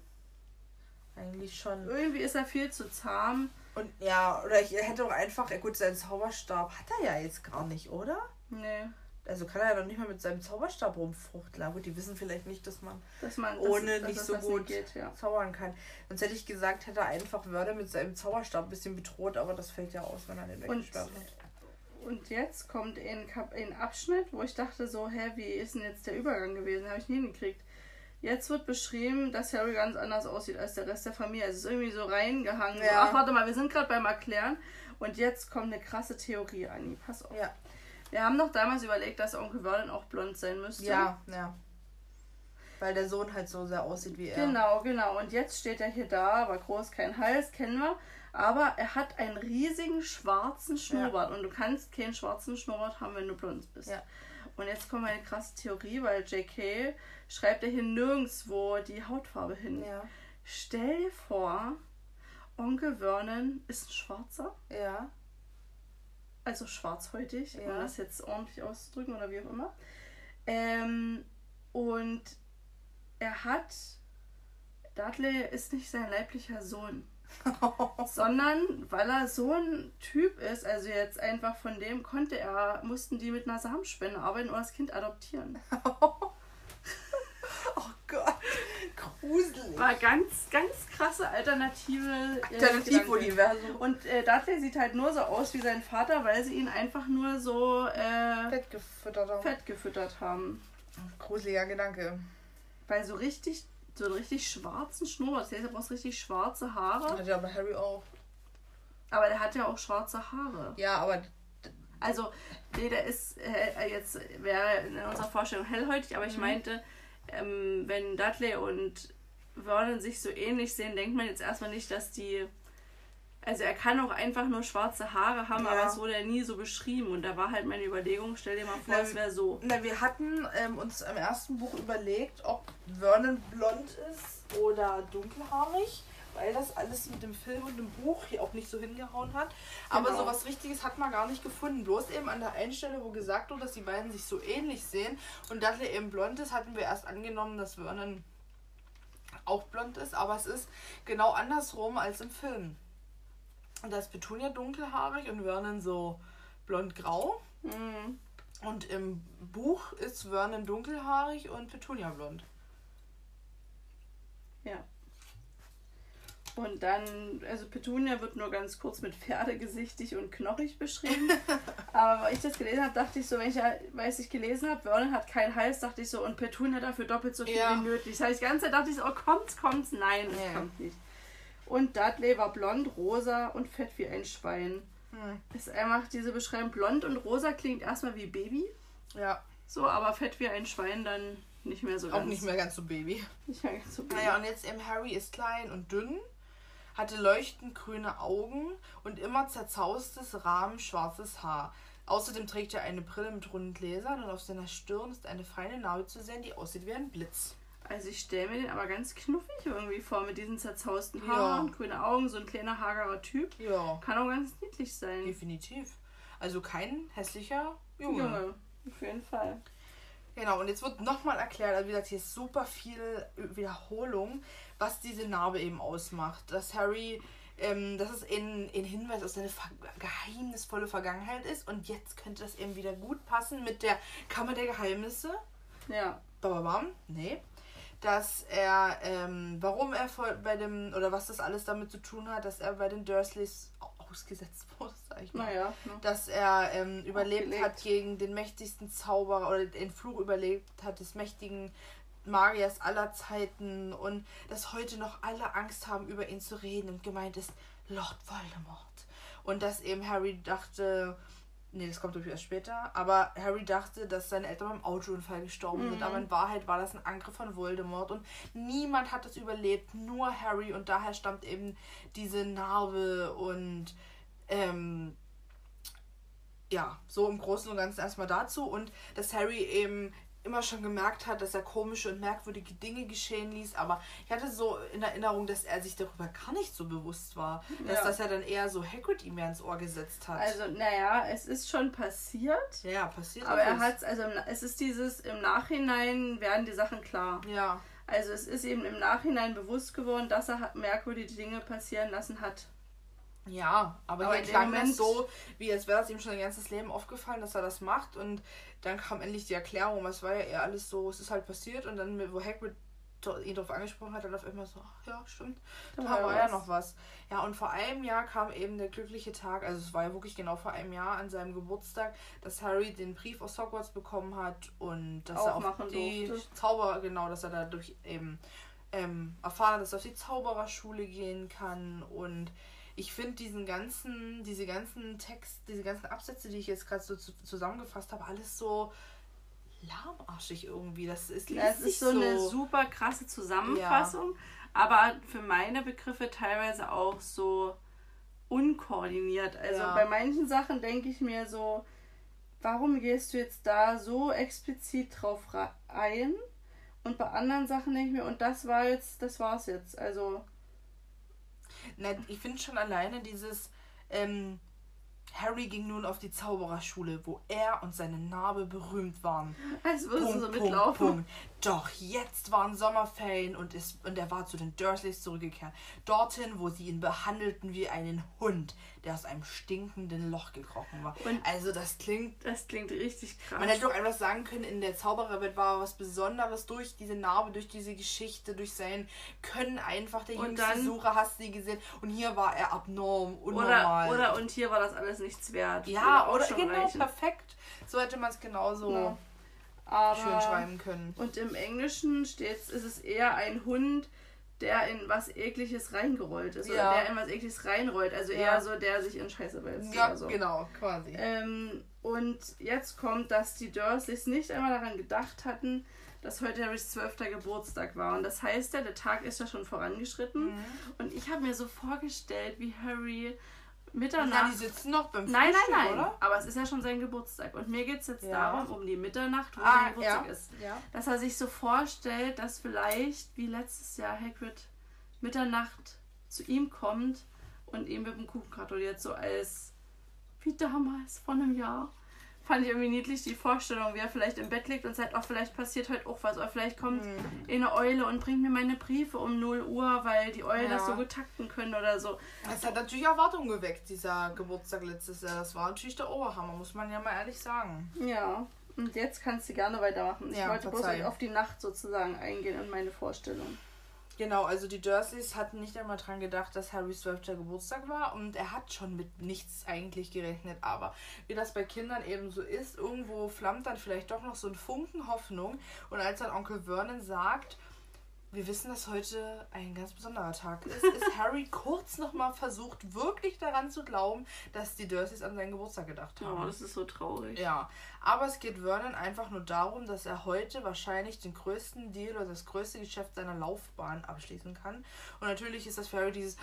Eigentlich schon. Irgendwie ist er viel zu zahm. Und ja, oder ich hätte auch einfach, ja gut, seinen Zauberstab hat er ja jetzt gar nicht, oder? Nee, Also kann er ja noch nicht mal mit seinem Zauberstab rumfuchteln. Aber gut, die wissen vielleicht nicht, dass man dass man das, ohne dass nicht so das gut geht, ja. zaubern kann. Sonst hätte ich gesagt, hätte er einfach Wörter mit seinem Zauberstab ein bisschen bedroht, aber das fällt ja aus, wenn er den weggesperrt hat. Und jetzt kommt ein, Kap ein Abschnitt, wo ich dachte so, hä, wie ist denn jetzt der Übergang gewesen? Habe ich nie hingekriegt. Jetzt wird beschrieben, dass Harry ganz anders aussieht als der Rest der Familie. Also es ist irgendwie so reingehangen. So, Ja. ach, warte mal, wir sind gerade beim Erklären. Und jetzt kommt eine krasse Theorie, Anni. Pass auf. Ja. Wir haben doch damals überlegt, dass Onkel Vernon auch blond sein müsste. Ja, ja. Weil der Sohn halt so sehr aussieht wie er. Genau, genau. Und jetzt steht er hier da, aber groß, kein Hals, kennen wir. Aber er hat einen riesigen schwarzen Schnurrbart. Und du kannst keinen schwarzen Schnurrbart haben, wenn du blond bist. Ja. Und jetzt kommt eine krasse Theorie, weil JK schreibt er hier nirgendwo die Hautfarbe hin. Ja. Stell dir vor, Onkel Vernon ist ein Schwarzer, Ja. Also schwarzhäutig, um Ja. das jetzt ordentlich auszudrücken oder wie auch immer. Ähm, und er hat, Dudley ist nicht sein leiblicher Sohn, sondern weil er so ein Typ ist, also jetzt einfach von dem konnte er, mussten die mit einer Samenspende arbeiten oder das Kind adoptieren. oh Gott. Gruselig. War ganz, ganz krasse alternative äh. Alternativuniversum. Und äh, Dudley sieht halt nur so aus wie sein Vater, weil sie ihn einfach nur so äh, Fett gefüttert haben. fett gefüttert haben. Gruseliger Gedanke. Bei so richtig, so einen richtig schwarzen Schnurrbart. Der braucht richtig schwarze Haare. Hat ja aber Harry auch. Aber der hat ja auch schwarze Haare. Ja, aber Also, nee, der ist äh, jetzt, wäre in unserer Vorstellung hellhäutig, aber ich Mhm. meinte, ähm, wenn Dudley und Vernon sich so ähnlich sehen, denkt man jetzt erstmal nicht, dass die. Also er kann auch einfach nur schwarze Haare haben, Ja. aber es wurde ja nie so beschrieben. Und da war halt meine Überlegung, stell dir mal vor, Na, es wäre so. na, wir hatten ähm, uns im ersten Buch überlegt, ob Vernon blond ist oder dunkelhaarig, weil das alles mit dem Film und dem Buch hier auch nicht so hingehauen hat. Aber Genau. so was Richtiges hat man gar nicht gefunden. Bloß eben an der einen Stelle, wo gesagt wurde, dass die beiden sich so ähnlich sehen und Dudley eben blond ist, hatten wir erst angenommen, dass Vernon auch blond ist, aber es ist genau andersrum als im Film. Und da ist Petunia dunkelhaarig und Vernon so blond-grau. Mhm. Und im Buch ist Vernon dunkelhaarig und Petunia blond. Ja. Und dann, also Petunia wird nur ganz kurz mit pferdegesichtig und knochig beschrieben. Aber weil ich das gelesen habe, dachte ich so, wenn ich ja, weiß ich gelesen habe, Vernon hat keinen Hals, dachte ich so, und Petunia dafür doppelt so viel Ja. wie nötig. Das heißt, die ganze Zeit dachte ich so, oh, kommt's, kommt's, nein, es Nee. kommt nicht. Und Dudley war blond, rosa und fett wie ein Schwein. Hm. Ist einfach diese Beschreibung, blond und rosa klingt erstmal wie Baby, Ja, so, aber fett wie ein Schwein dann nicht mehr so auch ganz. nicht mehr ganz so Baby. Nicht mehr ganz so Baby. Naja, und jetzt eben Harry ist klein und dünn, hatte leuchtend grüne Augen und immer zerzaustes, rahmenschwarzes Haar. Außerdem trägt er eine Brille mit runden Gläsern und auf seiner Stirn ist eine feine Narbe zu sehen, die aussieht wie ein Blitz. Also ich stelle mir den aber ganz knuffig irgendwie vor mit diesen zerzausten Ja. Haaren, grüne Augen, so ein kleiner hagerer Typ. Ja, Kann auch ganz niedlich sein. definitiv. Also kein hässlicher Junge. Junge, auf jeden Fall. Genau, und jetzt wird nochmal erklärt, also wie gesagt, hier ist super viel Wiederholung, was diese Narbe eben ausmacht. Dass Harry, ähm, dass es ein, ein Hinweis auf seine ver geheimnisvolle Vergangenheit ist und jetzt könnte das eben wieder gut passen mit der Kammer der Geheimnisse. Ja. Bababam, nee. Dass er, ähm, warum er bei dem, oder was das alles damit zu tun hat, dass er bei den Dursleys ausgesetzt wurde, mal Naja. Ne? dass er ähm, überlebt hat gegen den mächtigsten Zauberer oder den Fluch überlebt hat des mächtigen Magiers aller Zeiten und dass heute noch alle Angst haben, über ihn zu reden und gemeint ist Lord Voldemort. Und dass eben Harry dachte, nee, das kommt natürlich erst später, aber Harry dachte, dass seine Eltern beim Autounfall gestorben sind, Mhm. aber in Wahrheit war das ein Angriff von Voldemort und niemand hat es überlebt, nur Harry und daher stammt eben diese Narbe und ähm, ja, so im Großen und Ganzen erstmal dazu und dass Harry eben immer schon gemerkt hat, dass er komische und merkwürdige Dinge geschehen ließ, aber ich hatte so in Erinnerung, dass er sich darüber gar nicht so bewusst war, dass Ja. das er dann eher so Hagrid ihm mehr ins Ohr gesetzt hat. Also, naja, es ist schon passiert. ja, passiert Aber er hat also es ist dieses, im Nachhinein werden die Sachen klar. ja, Also es ist ihm im Nachhinein bewusst geworden, dass er merkwürdige Dinge passieren lassen hat. Ja, aber, Aber hier klang das so, wie als wäre es ihm schon sein ganzes Leben aufgefallen, dass er das macht und dann kam endlich die Erklärung, es war ja eher alles so, es ist halt passiert und dann, wo Hagrid ihn darauf angesprochen hat, dann auf einmal so, ach, ja, stimmt, Da war war ja noch was. Ja, und vor einem Jahr kam eben der glückliche Tag, also es war ja wirklich genau vor einem Jahr an seinem Geburtstag, dass Harry den Brief aus Hogwarts bekommen hat und dass er auf die durfte. Zauber, genau, dass er dadurch eben ähm, erfahren hat, dass er auf die Zaubererschule gehen kann und ich finde diesen ganzen, diese ganzen Text, diese ganzen Absätze, die ich jetzt gerade so zu, zusammengefasst habe, alles so lahmarschig irgendwie. Das ist, Ja, sich ist so, eine super krasse Zusammenfassung, aber für meine Begriffe teilweise auch so unkoordiniert. Also Ja. bei manchen Sachen denke ich mir so, warum gehst du jetzt da so explizit drauf ra- ein? Und bei anderen Sachen denke ich mir, und das war jetzt, das war's jetzt. Also, Na, ich finde schon alleine dieses ähm, Harry ging nun auf die Zaubererschule, wo er und seine Narbe berühmt waren. als würdest du Punkt, so Punkt, mitlaufen. Punkt. Doch jetzt waren Sommerferien und, ist, und er war zu den Dursleys zurückgekehrt. Dorthin, wo sie ihn behandelten wie einen Hund, der aus einem stinkenden Loch gekrochen war. Und- also das klingt Das klingt richtig krass. Man hätte doch einfach sagen können, in der Zaubererwelt war was Besonderes durch diese Narbe, durch diese Geschichte, durch sein Können einfach der Und jüngste dann- Sucher, hast nie gesehen. Und hier war er abnorm, oder, unnormal. oder und hier war das alles nichts wert. ja, oder genau, reichen. perfekt. So hätte man es genauso Ja. Aber, schön schreiben können. Und im Englischen steht ist es eher ein Hund, der in was Ekliges reingerollt ist. Ja. Oder der in was Ekliges reinrollt. Also Ja. eher so, der sich in Scheiße wälzt. Ja, so. genau, quasi. Ähm, und jetzt kommt, dass die Dursleys nicht einmal daran gedacht hatten, dass heute Harrys zwölfter Geburtstag war. Und das heißt ja, der Tag ist ja schon vorangeschritten. Mhm. Und ich habe mir so vorgestellt, wie Harry Na, Mitternacht die sitzen noch beim Nein, Frühstück, nein, nein. oder? Aber es ist ja schon sein Geburtstag. Und mir geht es jetzt Ja. darum, um die Mitternacht, wo Ah, sein Geburtstag ja. ist. Ja. Dass er sich so vorstellt, dass vielleicht, wie letztes Jahr, Hagrid Mitternacht zu ihm kommt und ihm mit dem Kuchen gratuliert, so als wie damals, vor einem Jahr. Fand ich irgendwie niedlich, die Vorstellung, wie er vielleicht im Bett liegt und sagt, auch vielleicht passiert heute auch was. Oder vielleicht kommt Hm. eine Eule und bringt mir meine Briefe um 0 Uhr, weil die Eulen das Ja. so gut takten können oder so. Es hat natürlich Erwartungen geweckt, dieser Geburtstag letztes Jahr. Das war natürlich der Oberhammer, muss man ja mal ehrlich sagen. Ja, und jetzt kannst du gerne weitermachen. Ich Ja, wollte bloß auf die Nacht sozusagen eingehen und meine Vorstellung. Genau, also die Dursleys hatten nicht einmal dran gedacht, dass Harrys 12. Geburtstag war und er hat schon mit nichts eigentlich gerechnet. Aber wie das bei Kindern eben so ist, irgendwo flammt dann vielleicht doch noch so ein Funken Hoffnung. Und als dann Onkel Vernon sagt, wir wissen, dass heute ein ganz besonderer Tag ist, ist Harry kurz nochmal versucht, wirklich daran zu glauben, dass die Dursleys an seinen Geburtstag gedacht haben. Oh, das ist so traurig. Ja, aber es geht Vernon einfach nur darum, dass er heute wahrscheinlich den größten Deal oder das größte Geschäft seiner Laufbahn abschließen kann. Und natürlich ist das für Harry dieses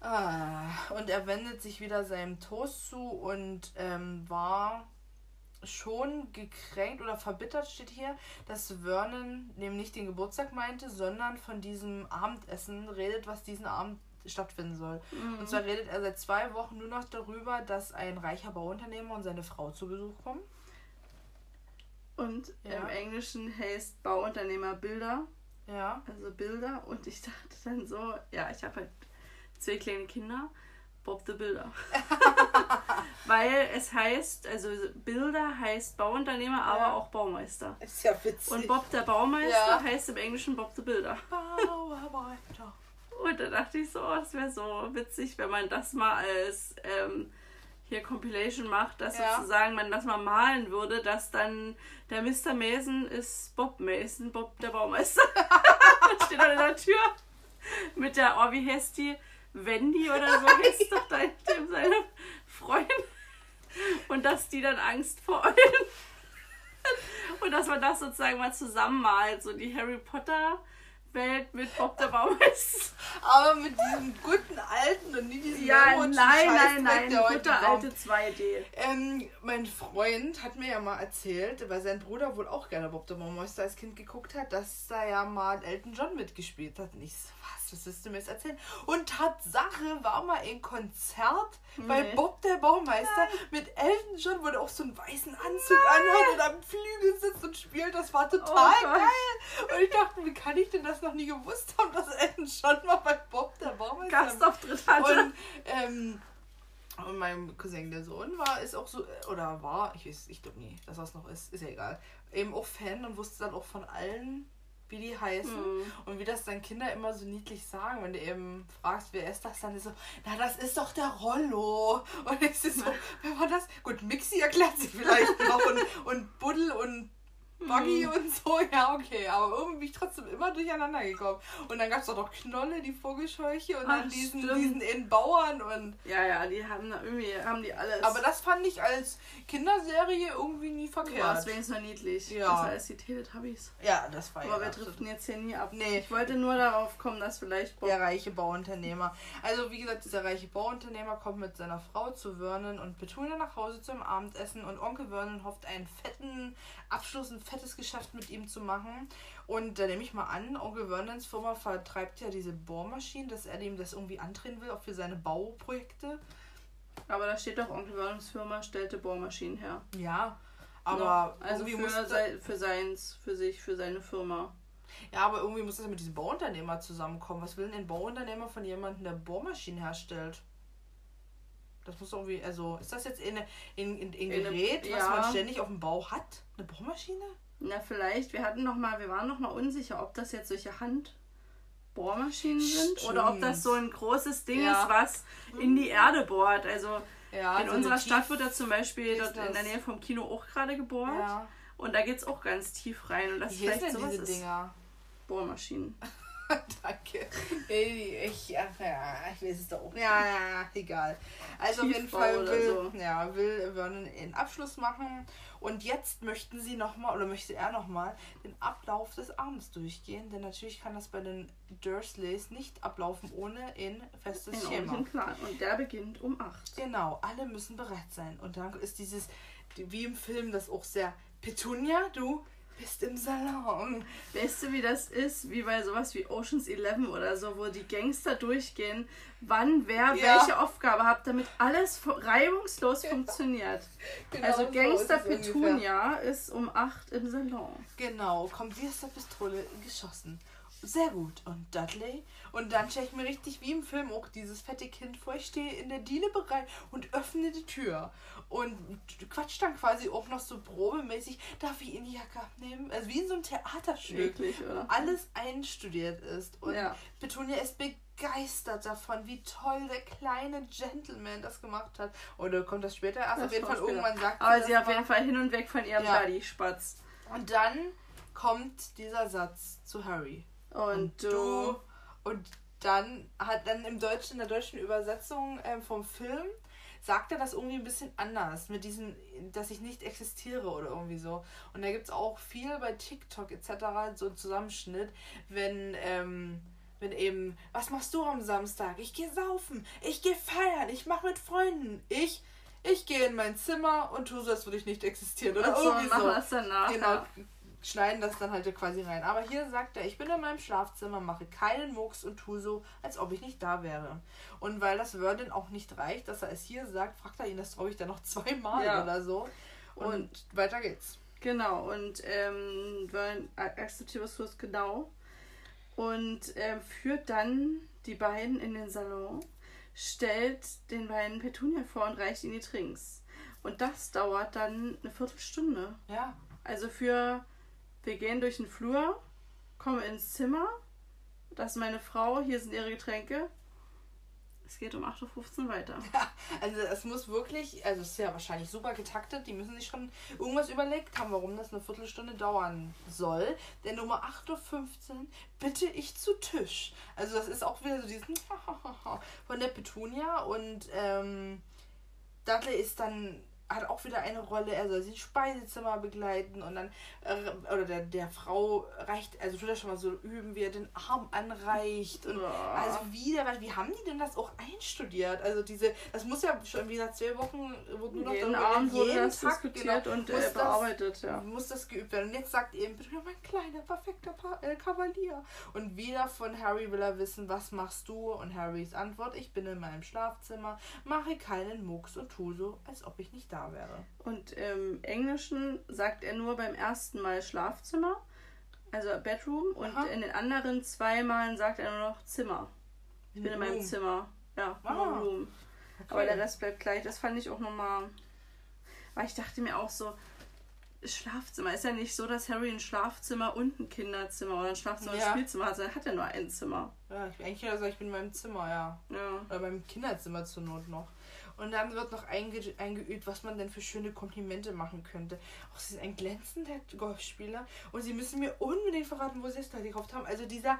ah, und er wendet sich wieder seinem Toast zu und ähm, war schon gekränkt oder verbittert steht hier, dass Vernon nicht den Geburtstag meinte, sondern von diesem Abendessen redet, was diesen Abend stattfinden soll. Und zwar redet er seit zwei Wochen nur noch darüber, dass ein reicher Bauunternehmer und seine Frau zu Besuch kommen. Und Ja. im Englischen heißt Bauunternehmer Bilder, Ja. also Bilder. Und ich dachte dann so, ja, ich habe halt zwei kleine Kinder, Bob the Builder. Weil es heißt, also Bilder heißt Bauunternehmer, aber Ja. auch Baumeister. Ist ja witzig. Und Bob der Baumeister Ja. heißt im Englischen Bob the Builder. Bauarbeiter. Und da dachte ich so, oh, es wäre so witzig, wenn man das mal als ähm, hier Compilation macht, dass Ja. sozusagen man das mal malen würde, dass dann der Mr. Mason ist Bob Mason, Bob der Baumeister. Steht in der Tür mit der, oh, wie heißt die? Wendy oder so heißt doch da dem seine Freundin. Und dass die dann Angst vor Eulen. Und dass man das sozusagen mal zusammenmalt, so die Harry Potter Welt mit Bob der Baumeister. Aber mit diesem guten alten und nie diesen Ja, nein, nein, nein, der gute alte 2D. Ähm, mein Freund hat mir ja mal erzählt, weil sein Bruder wohl auch gerne Bob der Baumeister als Kind geguckt hat, dass da ja mal Elton John mitgespielt hat. Und ich so, was, was willst du mir erzählen? Und Tatsache war mal ein Konzert bei Nee. Bob der Baumeister mit Elton John, wo der auch so einen weißen Anzug anhat und am Flügel sitzt und spielt. Das war total Oh geil. Und ich dachte, wie kann ich denn das noch nie gewusst haben, dass Elton John mal bei Bob der Baumeister Gastauftritt hatte. und, ähm, und mein Cousin, der Sohn, war, ist auch so, oder war, ich weiß, ich glaube nie, dass das noch ist, ist ja egal, eben auch Fan und wusste dann auch von allen wie die heißen. Mhm. Und wie das dann Kinder immer so niedlich sagen, wenn du eben fragst, wer ist das, dann ist so, na, das ist doch der Rollo. Und ich so, wer war das? Gut, Mixi erklärt sich vielleicht noch und, und Buddel und Buggy Mhm. und so, ja, okay. Aber irgendwie bin ich trotzdem immer durcheinander gekommen. Und dann gab es doch noch Knolle, die Vogelscheuche und dann Ach, diesen, stimmt. diesen in Bauern und. Ja, ja, die haben da irgendwie, haben die alles. Aber das fand ich als Kinderserie irgendwie nie war es verkehrt. wenigstens noch niedlich. Ja. Besser als die Teletubbies. Ja, das war Aber ja wir absolut- driften jetzt hier nie ab. Nee. Ich wollte nur darauf kommen, dass vielleicht Bob Der reiche Bauunternehmer. Also wie gesagt, dieser reiche Bauunternehmer kommt mit seiner Frau zu Vernon und Petunia nach Hause zum Abendessen und Onkel Vernon hofft einen fetten Abschluss, ein fettes Geschäft mit ihm zu machen. Und da nehme ich mal an, Onkel Vernons Firma vertreibt ja diese Bohrmaschinen, dass er dem das irgendwie andrehen will, auch für seine Bauprojekte. Aber da steht doch, Onkel Vernons Firma stellte Bohrmaschinen her. Ja, aber Ja, also irgendwie für, sei, für seins, für sich, für seine Firma. ja, aber irgendwie muss das mit diesem Bauunternehmer zusammenkommen. Was will denn ein Bauunternehmer von jemandem, der Bohrmaschinen herstellt? Das muss irgendwie, also ist das jetzt in, in, in, in Gerät, was ja. man ständig auf dem Bau hat? Eine Bohrmaschine? Na, vielleicht, wir hatten noch mal, wir waren noch mal unsicher, ob das jetzt solche Handbohrmaschinen sind oder ob das so ein großes Ding Ja. ist, was in die Erde bohrt. Also Ja, in so unserer eine Stadt wird da zum Beispiel ist dort in der? Nähe vom Kino auch gerade gebohrt. Und da geht es auch ganz tief rein. Und das Wie heißen vielleicht sowas diese ist. Dinger? Bohrmaschinen. Danke. Ich, ach, ja, ich weiß es doch auch. Ja, ja, egal. Also auf jeden Tiefbau Fall will, so. ja, will Vernon einen Abschluss machen. Und jetzt möchten sie nochmal, oder möchte er nochmal, den Ablauf des Abends durchgehen. Denn natürlich kann das bei den Dursleys nicht ablaufen ohne ein festes Einen Schema. Plan. Und der beginnt um 8. Genau, alle müssen bereit sein. Und dann ist dieses, wie im Film, das auch sehr, Petunia, du bist im Salon. Weißt du, wie das ist? Wie bei sowas wie Oceans 11 oder so, wo die Gangster durchgehen, wann wer Ja. welche Aufgabe hat, damit alles reibungslos funktioniert. Genau also so Gangster ist es ungefähr. Petunia ist um 8 im Salon. Genau, kommt wie aus der Pistole geschossen. Sehr gut. Und Dudley? Und dann stelle ich mir richtig wie im Film auch dieses fette Kind vor. Ich stehe in der Diele bereit und öffne die Tür. Und quatscht dann quasi auch noch so probemäßig, darf ich Ihnen die Jacke abnehmen? Also wie in so einem Theaterstück. Wirklich, oder? Alles einstudiert ist. Und Ja. Petunia ist begeistert davon, wie toll der kleine Gentleman das gemacht hat. Oder kommt das später erst? Das auf jeden Fall Schauspieler. irgendwann sagt Aber sie auf jeden Fall hin und weg von ihrem Ja. Buddy Spatz. Und dann kommt dieser Satz zu Harry. Und, du. Und dann hat dann im Deutschen, in der deutschen Übersetzung ähm, vom Film, sagt er das irgendwie ein bisschen anders. Mit diesem, dass ich nicht existiere oder irgendwie so. Und da gibt es auch viel bei TikTok etc. so einen Zusammenschnitt, wenn, ähm, wenn eben, was machst du am Samstag? Ich gehe saufen, ich gehe feiern, ich mache mit Freunden, ich. Ich gehe in mein Zimmer und tue so, als würde ich nicht existieren. Oder so, irgendwie machen so. das danach. Genau, Ja. Schneiden das dann halt quasi rein. Aber hier sagt er, ich bin in meinem Schlafzimmer, mache keinen Mucks und tue so, als ob ich nicht da wäre. Und weil das Vernon auch nicht reicht, dass er es hier sagt, fragt er ihn das, glaube ich, dann noch zweimal Ja. oder so. Und, Und- weiter geht's. Genau, und ähm, weil- akzeptiert was genau. Und ähm, führt dann die beiden in den Salon, stellt den beiden Petunia vor und reicht ihnen die Trinks. Und das dauert dann eine Viertelstunde. Ja. Also für, wir gehen durch den Flur, kommen ins Zimmer, das ist meine Frau, hier sind ihre Getränke. Es geht um 8.15 Uhr weiter. Also es muss wirklich, also es ist ja wahrscheinlich super getaktet, die müssen sich schon irgendwas überlegt haben, warum das eine Viertelstunde dauern soll. Denn um 8.15 Uhr bitte ich zu Tisch. Also das ist auch wieder so diesen von der Petunia und ähm, Dudley ist dann hat auch wieder eine Rolle, er soll sie ins Speisezimmer begleiten und dann, äh, oder der, der Frau reicht, also tut er schon mal so üben, wie er den Arm anreicht und Ja. also wieder, wie haben die denn das auch einstudiert? Also diese, das muss ja schon wieder zwei Wochen, wurde nur noch Jeden darüber Abend wurde jeden das Tag, diskutiert genau, und äh, das- bearbeitet, ja. muss das geübt werden. Und jetzt sagt eben, bitte mein kleiner, perfekter pa äh, Kavalier. Und wieder von Harry will er wissen, was machst du? Und Harrys Antwort, ich bin in meinem Schlafzimmer, mache keinen Mucks und tu so, als ob ich nicht da wäre. Und im Englischen sagt er nur beim ersten Mal Schlafzimmer, also Bedroom, und Aha. in den anderen zwei Malen sagt er nur noch Zimmer. Ich bin in meinem Room. Zimmer. Ja, Ah. Room. Okay. Aber der Rest bleibt gleich. Das fand ich auch nochmal. Weil ich dachte mir auch so, Schlafzimmer. Ist ja nicht so, dass Harry ein Schlafzimmer und ein Kinderzimmer oder ein Schlafzimmer und Ja. ein Spielzimmer hat, sondern er hat ja nur ein Zimmer. Ja, ich bin eigentlich wieder sagen, ich bin in meinem Zimmer, ja. Ja. Oder beim Kinderzimmer zur Not noch. Und dann wird noch einge eingeübt, was man denn für schöne Komplimente machen könnte. Auch sie ist ein glänzender Golfspieler. Und sie müssen mir unbedingt verraten, wo sie es da gekauft haben. Also dieser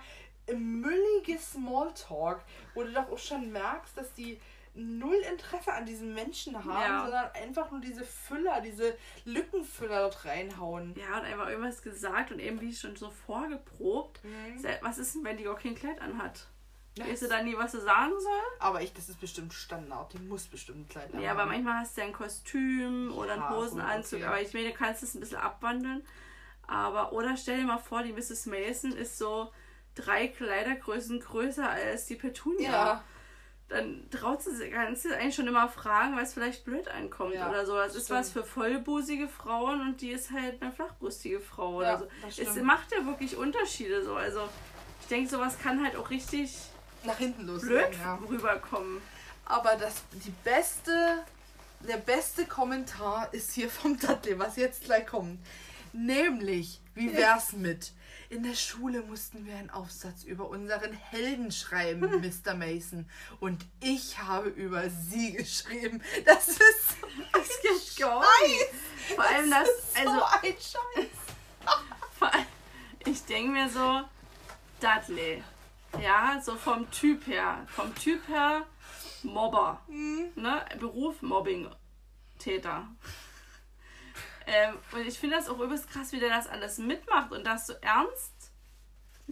müllige Smalltalk, wo du doch auch schon merkst, dass die null Interesse an diesen Menschen haben, Ja. sondern einfach nur diese Füller, diese Lückenfüller dort reinhauen. Ja, und einfach irgendwas gesagt und irgendwie schon so vorgeprobt. Mhm. Was ist denn, wenn die auch kein Kleid anhat? Weißt du dann nie, was sie sagen soll? Aber ich, das ist bestimmt Standard. Die muss bestimmt ein Kleid Ja, aber manchmal hast du ja ein Kostüm oder einen Ja, Hosenanzug. okay. Aber ich meine, du kannst es ein bisschen abwandeln. Aber, oder stell dir mal vor, die Mrs. Mason ist so drei Kleidergrößen größer als die Petunia. Ja. Dann traut sie sich, kannst du eigentlich schon immer fragen, weil es vielleicht blöd ankommt Ja, oder so. Das ist stimmt. was für vollbusige Frauen und die ist halt eine flachbrustige Frau Ja, oder so. Es macht ja wirklich Unterschiede so. Also ich denke, sowas kann halt auch richtig Nach hinten los. blöd ja. rüberkommen. Aber das, die beste, der beste Kommentar ist hier vom Dudley, was jetzt gleich kommt. Nämlich, wie wär's mit? In der Schule mussten wir einen Aufsatz über unseren Helden schreiben, Mr. Mason. Und ich habe über sie geschrieben. Das ist so Das gibt gar Scheiß. Vor allem das, ist so also ein Scheiß. vor allem, ich denke mir so, Dudley, ja, so vom Typ her, vom Typ her Mobber, Mhm. ne, Beruf Mobbing, Täter. Ähm, und ich finde das auch übelst krass, wie der das alles mitmacht und das so ernst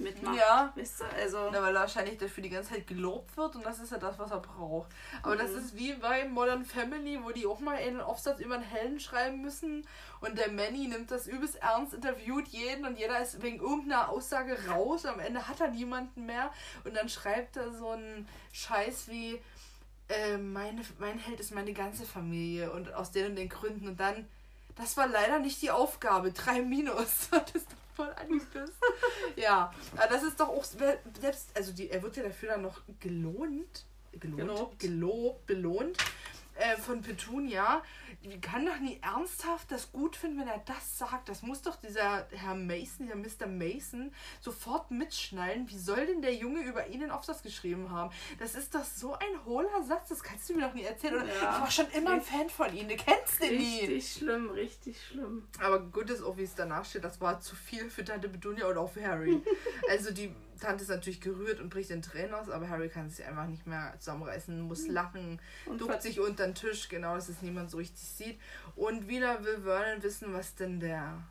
mitmacht. Ja. Weißt du, also, Na, weil er wahrscheinlich dafür die ganze Zeit gelobt wird und das ist ja das, was er braucht. Aber das ist wie bei Modern Family, wo die auch mal einen Aufsatz über einen Helden schreiben müssen und der Manny nimmt das übelst ernst, interviewt jeden und jeder ist wegen irgendeiner Aussage raus. Am Ende hat er niemanden mehr und dann schreibt er so einen Scheiß wie äh, meine, mein Held ist meine ganze Familie und aus den und den Gründen und dann das war leider nicht die Aufgabe. Drei Minus. Das ist voll angepisst. ja, aber das ist doch auch selbst, also die, er wird ja dafür dann noch gelohnt. Gelohnt? Gelobt. Gelobt, belohnt. Äh, von Petunia. Die kann doch nie ernsthaft das gut finden, wenn er das sagt. Das muss doch dieser Herr Mason, dieser Mr. Mason, sofort mitschnallen. Wie soll denn der Junge über ihn den Aufsatz geschrieben haben? Das ist doch so ein hohler Satz. Das kannst du mir doch nie erzählen. Oder Ja. Ich war schon immer ein Fan von ihm. Du kennst den nie. richtig schlimm, richtig schlimm. Aber gut ist auch, wie es danach steht, das war zu viel für Tante Bedunia oder auch für Harry. also die Tante ist natürlich gerührt und bricht in Tränen aus, aber Harry kann sich einfach nicht mehr zusammenreißen, muss lachen, Und duckt sich unter den Tisch, genau, dass es niemand so richtig sieht. Und wieder will Vernon wissen, was denn der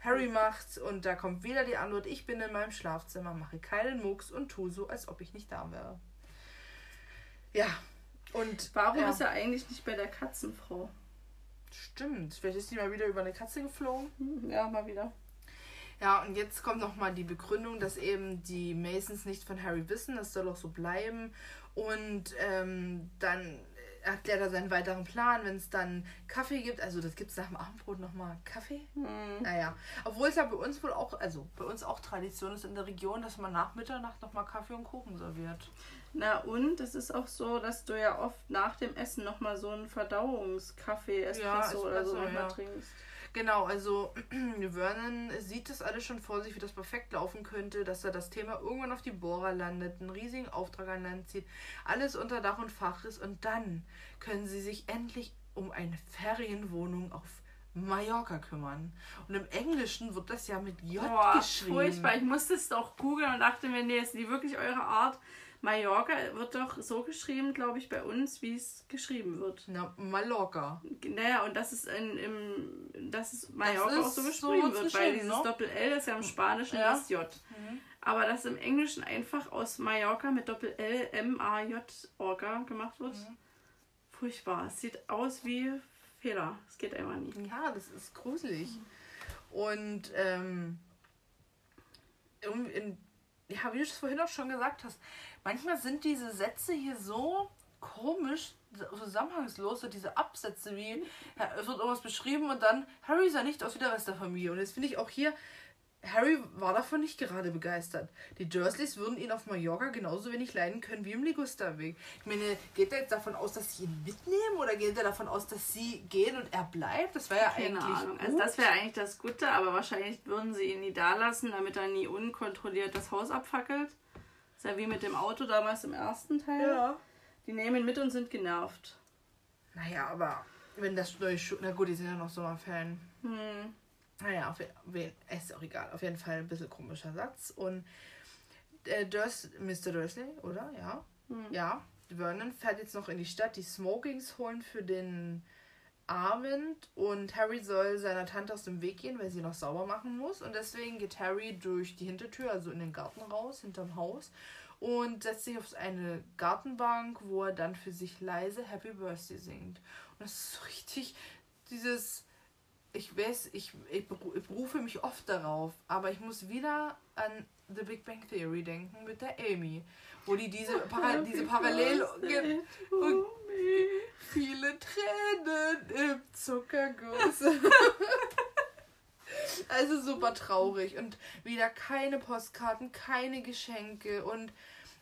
Harry macht. Und da kommt wieder die Antwort, ich bin in meinem Schlafzimmer, mache keinen Mucks und tu so, als ob ich nicht da wäre. Ja, und Warum ja, ist er eigentlich nicht bei der Katzenfrau? stimmt, vielleicht ist die mal wieder über eine Katze geflogen. Hm, Ja, mal wieder. Ja, und jetzt kommt nochmal die Begründung, dass eben die Masons nicht von Harry wissen. Das soll auch so bleiben. Und ähm, dann erklärt er seinen weiteren Plan, wenn es dann Kaffee gibt. Also das gibt es nach dem Abendbrot nochmal Kaffee. Hm. Naja, obwohl es ja bei uns wohl auch, also bei uns auch Tradition ist in der Region, dass man nach Mitternacht nochmal Kaffee und Kuchen serviert. Na und es ist auch so, dass du ja oft nach dem Essen nochmal so einen Verdauungskaffee, Espresso oder so nochmal ja. trinkst. Genau, also Vernon sieht das alles schon vor sich, wie das perfekt laufen könnte, dass er das Thema irgendwann auf die Bohrer landet, einen riesigen Auftrag an Land zieht, alles unter Dach und Fach ist und dann können sie sich endlich um eine Ferienwohnung auf Mallorca kümmern. Und im Englischen wird das ja mit J Boah, geschrieben. furchtbar. Ich musste es doch googeln und dachte mir, nee, ist die wirklich eure Art? Mallorca wird doch so geschrieben, glaube ich, bei uns, wie es geschrieben wird. Na, Mallorca. Naja, und das ist in, im, das ist Mallorca ist auch so so geschrieben wird's wird, weil dieses ne? Doppel-L ist ja im Spanischen Ja. das J. Aber dass im Englischen einfach aus Mallorca mit Doppel-L, M-A-J, Orca gemacht wird, Mhm. furchtbar. Es sieht aus wie Fehler. Es geht einfach nicht. Ja, das ist gruselig. Und ähm, in, ja, wie du es vorhin auch schon gesagt hast, manchmal sind diese Sätze hier so komisch, zusammenhangslos, so diese Absätze wie, es wird irgendwas beschrieben und dann, Harry sah nicht aus wie der Rest der Familie. Und das finde ich auch hier, Harry war davon nicht gerade begeistert. Die Dursleys würden ihn auf Mallorca genauso wenig leiden können wie im Ligusterweg. Ich meine, geht er jetzt davon aus, dass sie ihn mitnehmen oder geht er davon aus, dass sie gehen und er bleibt? Das wäre ja Keine eigentlich. Ahnung. Gut. Also das wäre eigentlich das Gute, aber wahrscheinlich würden sie ihn nie da lassen, damit er nie unkontrolliert das Haus abfackelt. Ist ja wie mit dem Auto damals im ersten Teil. ja. Die nehmen ihn mit und sind genervt. Naja, aber wenn das neue Schuh. Na gut, die sind ja noch Sommerferien. Hm. Naja, auf, ist auch egal. Auf jeden Fall ein bisschen komischer Satz. Und äh, Durs, Mr. Dursley, oder? Ja. Hm. Ja. Vernon fährt jetzt noch in die Stadt, die Smokings holen für den Abend. Und Harry soll seiner Tante aus dem Weg gehen, weil sie noch sauber machen muss. Und deswegen geht Harry durch die Hintertür, also in den Garten raus, hinterm Haus. Und setzt sich auf eine Gartenbank, wo er dann für sich leise Happy Birthday singt. Und das ist so richtig dieses ich weiß, ich, ich, beru- ich berufe mich oft darauf, aber ich muss wieder an The Big Bang Theory denken mit der Amy, wo die diese, Para diese Parallel und- viele Tränen im Zuckerguss. also super traurig und wieder keine Postkarten, keine Geschenke und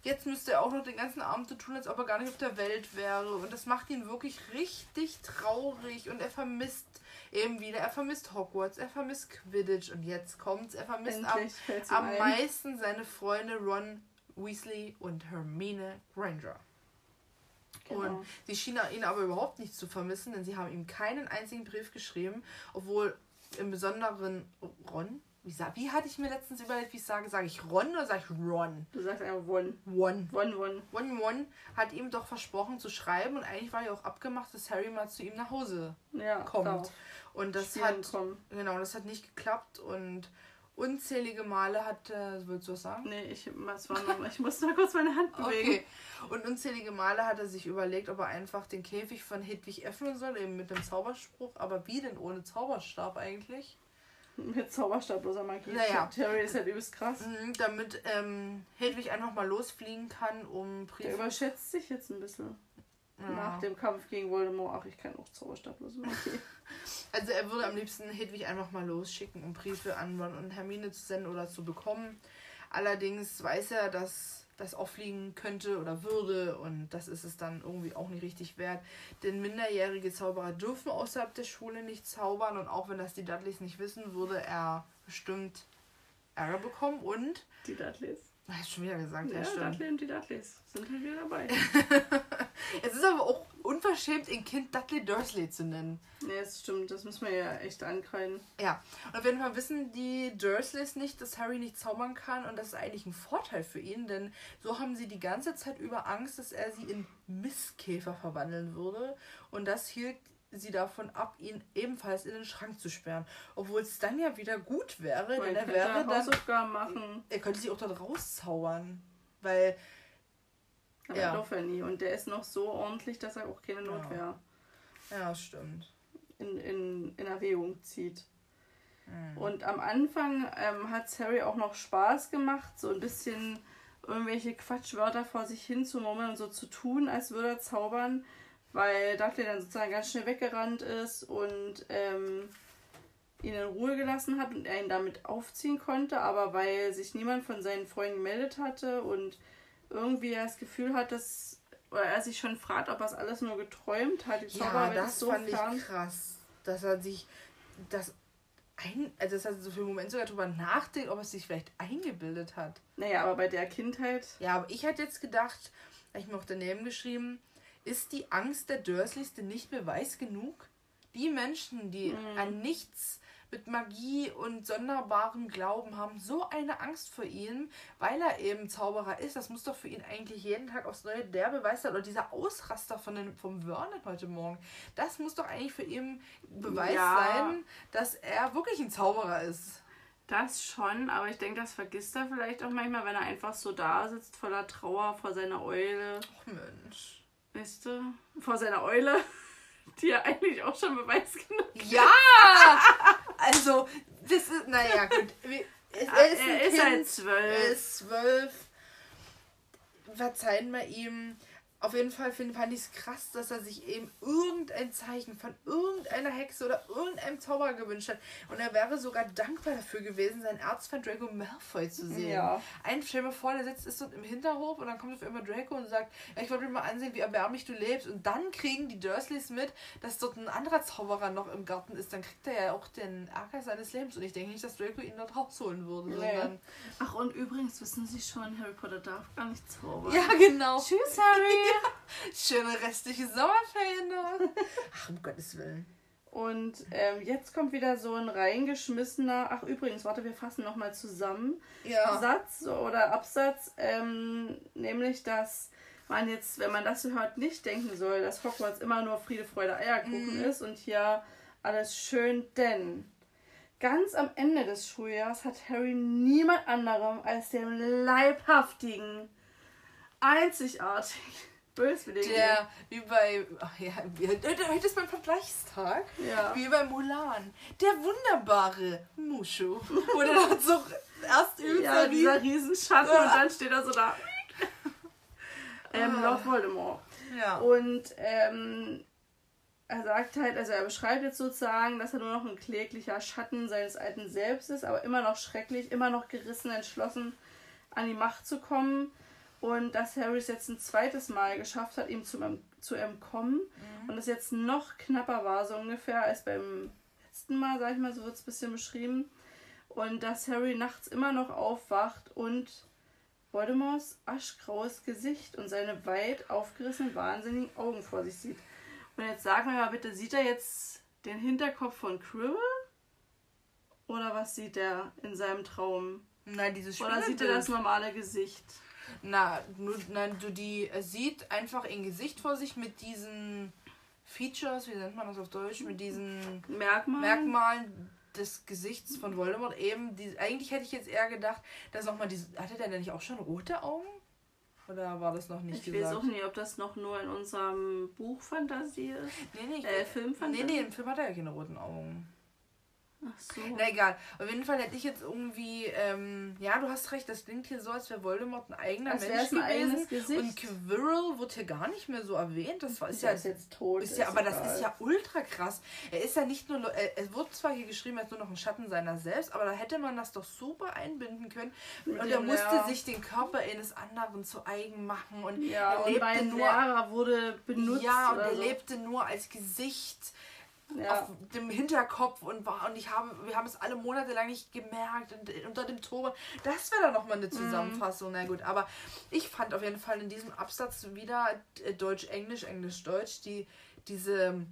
jetzt müsste er auch noch den ganzen Abend so tun, als ob er gar nicht auf der Welt wäre und das macht ihn wirklich richtig traurig und er vermisst eben wieder, er vermisst Hogwarts, er vermisst Quidditch und jetzt kommt's, er vermisst am, Endlich am ein. meisten seine Freunde Ron Weasley und Hermine Granger. Genau. Und sie schienen ihn aber überhaupt nicht zu vermissen, denn sie haben ihm keinen einzigen Brief geschrieben, obwohl im Besonderen Ron, wie, wie hatte ich mir letztens überlegt, wie ich sage, sage ich Ron oder sage ich Ron? Du sagst einfach One. One. One, one. One One hat ihm doch versprochen zu schreiben und eigentlich war ja auch abgemacht, dass Harry mal zu ihm nach Hause Ja, kommt. klar. Und das Spielen hat, kommen. genau, das hat nicht geklappt und unzählige Male hat, äh, willst du was sagen? Nee, ich, was war noch, ich muss nur kurz meine Hand bewegen. Okay. Und unzählige Male hat er sich überlegt, ob er einfach den Käfig von Hedwig öffnen soll, eben mit dem Zauberspruch. Aber wie denn ohne Zauberstab eigentlich? Mit Zauberstabloser Magie. Naja. Terry ist halt übelst krass. Mhm, damit ähm, Hedwig einfach mal losfliegen kann, um Der Briefe... überschätzt sich jetzt ein bisschen. Nach Ja. dem Kampf gegen Voldemort. Ach, ich kann auch Zauberstabloser Magie. Also er würde am liebsten Hedwig einfach mal losschicken, um Briefe an Ron und Hermine zu senden oder zu bekommen. Allerdings weiß er, dass das auffliegen könnte oder würde und das ist es dann irgendwie auch nicht richtig wert. Denn minderjährige Zauberer dürfen außerhalb der Schule nicht zaubern und auch wenn das die Dudleys nicht wissen, würde er bestimmt Ärger bekommen und... Die Dudleys. Ist schon wieder gesagt, ja, Ja, stimmt. Dudley und die Dudleys sind halt wieder dabei. Es ist aber auch unverschämt, ein Kind Dudley Dursley zu nennen. nee, das stimmt. Das müssen wir ja echt ankreiden. Ja, und auf jeden Fall wissen die Dursleys nicht, dass Harry nicht zaubern kann und das ist eigentlich ein Vorteil für ihn, denn so haben sie die ganze Zeit über Angst, dass er sie in Mistkäfer verwandeln würde und das hielt sie davon ab, ihn ebenfalls in den Schrank zu sperren. Obwohl es dann ja wieder gut wäre, Weil denn er könnte wäre dann, Hausaufgaben machen. er könnte sich auch dort rauszaubern, weil, Aber Ja. ja. er nie. Und der ist noch so ordentlich, dass er auch keine Notwehr ja, stimmt. in, in, in Erwägung zieht. Mhm. Und am Anfang ähm, hat Harry auch noch Spaß gemacht, so ein bisschen irgendwelche Quatschwörter vor sich hin zu murmeln und so zu tun, als würde er zaubern, weil Dudley dann sozusagen ganz schnell weggerannt ist und ähm, ihn in Ruhe gelassen hat und er ihn damit aufziehen konnte, aber weil sich niemand von seinen Freunden gemeldet hatte und irgendwie er das Gefühl hat, dass oder er sich schon fragt, ob er es alles nur geträumt hat. Die Ja, Zauberwelt das so fand fern. ich krass, dass er sich das ein, also dass er so für einen Moment sogar drüber nachdenkt, ob er es sich vielleicht eingebildet hat. Naja, aber bei der Kindheit Ja, aber ich hätte jetzt gedacht, ich mir auch daneben geschrieben, ist die Angst der Dursleys denn nicht Beweis genug? Die Menschen, die Mhm. an nichts mit Magie und sonderbarem Glauben haben, so eine Angst vor ihm, weil er eben Zauberer ist. Das muss doch für ihn eigentlich jeden Tag aufs Neue der Beweis sein. Oder dieser Ausraster von den, vom Vernon heute Morgen. Das muss doch eigentlich für ihn Beweis Ja. sein, dass er wirklich ein Zauberer ist. Das schon, aber ich denke, das vergisst er vielleicht auch manchmal, wenn er einfach so da sitzt, voller Trauer vor seiner Eule. Ach Mensch. Weißt du? Vor seiner Eule, die ja eigentlich auch schon Beweis genug Ja! Also, das ist, naja, gut. Es, Ah, er ist, er ein ist kind, halt zwölf. Er ist zwölf. Verzeihen wir ihm. Auf jeden Fall find, fand ich es krass, dass er sich eben irgendein Zeichen von irgendeiner Hexe oder irgendeinem Zauberer gewünscht hat. Und er wäre sogar dankbar dafür gewesen, seinen Erzfeind Draco Malfoy zu sehen. Ja. Ein, stell vor, der sitzt ist dort im Hinterhof und dann kommt auf einmal Draco und sagt, ja, ich wollte mir mal ansehen, wie erbärmlich du lebst. Und dann kriegen die Dursleys mit, dass dort ein anderer Zauberer noch im Garten ist. Dann kriegt er ja auch den Ärger seines Lebens. Und ich denke nicht, dass Draco ihn dort rausholen würde. Nee. Sondern, Ach, und übrigens wissen Sie schon, Harry Potter darf gar nicht zaubern. ja, genau. Tschüss, Harry. Schöne restliche Sommerferien noch. Ach, um Gottes Willen. Und ähm, jetzt kommt wieder so ein reingeschmissener, ach übrigens, warte, wir fassen nochmal zusammen, Ja. Satz oder Absatz, ähm, nämlich, dass man jetzt, wenn man das so hört, nicht denken soll, dass Hogwarts immer nur Friede, Freude, Eierkuchen Mhm. ist und hier alles schön, denn ganz am Ende des Schuljahres hat Harry niemand anderem als dem leibhaftigen, einzigartigen Böswilligen. Der, wie bei, ach ja, heute ist mein Vergleichstag. ja. Wie bei Mulan. Der wunderbare Mushu. Oder dann so erst übt Ja, er dieser Riesenschatten und dann steht er so da. ähm, Ah. Lord Voldemort. Ja. Und ähm, er sagt halt, also er beschreibt jetzt sozusagen, dass er nur noch ein kläglicher Schatten seines alten Selbst ist, aber immer noch schrecklich, immer noch gerissen, entschlossen an die Macht zu kommen. Und dass Harry es jetzt ein zweites Mal geschafft hat, ihm zu, zu entkommen. Und es jetzt noch knapper war, so ungefähr, als beim letzten Mal, sag ich mal, so wird es ein bisschen beschrieben. Und dass Harry nachts immer noch aufwacht und Voldemorts aschgraues Gesicht und seine weit aufgerissenen, wahnsinnigen Augen vor sich sieht. Und jetzt sag mir mal bitte, sieht er jetzt den Hinterkopf von Quirrell? Oder was sieht er in seinem Traum? Nein, dieses Oder sieht er das normale Gesicht? Na, nur, nein, du die er sieht einfach ein Gesicht vor sich mit diesen Features, wie nennt man das auf Deutsch, mit diesen Merkmal? Merkmalen des Gesichts von Voldemort eben. Die, eigentlich hätte ich jetzt eher gedacht, dass nochmal diese. Hatte der denn nicht auch schon rote Augen? Oder war das noch nicht Ich gesagt? weiß auch nicht, ob das noch nur in unserem Buch Fantasie ist. Nee, nee, ich, Äh, Filmfantasie? nee, nee, im Film hat er ja keine roten Augen. Ach so. Na egal. Auf jeden Fall hätte ich jetzt irgendwie, ähm, ja, du hast recht, das klingt hier so, als wäre Voldemort ein eigener Als Mensch gewesen. Und Gesicht. Quirrell wird hier gar nicht mehr so erwähnt. Das war, ist der ja, ist jetzt tot. ist ja, aber das ist ja ultra krass. Er ist ja nicht nur, er, es wird zwar hier geschrieben, er ist nur noch ein Schatten seiner selbst, aber da hätte man das doch super einbinden können. Und er musste Lehrer. sich den Körper eines anderen zu eigen machen. Und Ja, er und lebte mein nur. Wurde benutzt. Ja, und er so. lebte nur als Gesicht Ja. auf dem Hinterkopf und war und ich habe wir haben es alle Monate lang nicht gemerkt und äh, unter dem Turban das wäre dann noch mal eine Mhm. Zusammenfassung na gut aber ich fand auf jeden Fall in diesem Absatz wieder äh, Deutsch Englisch Englisch Deutsch die diese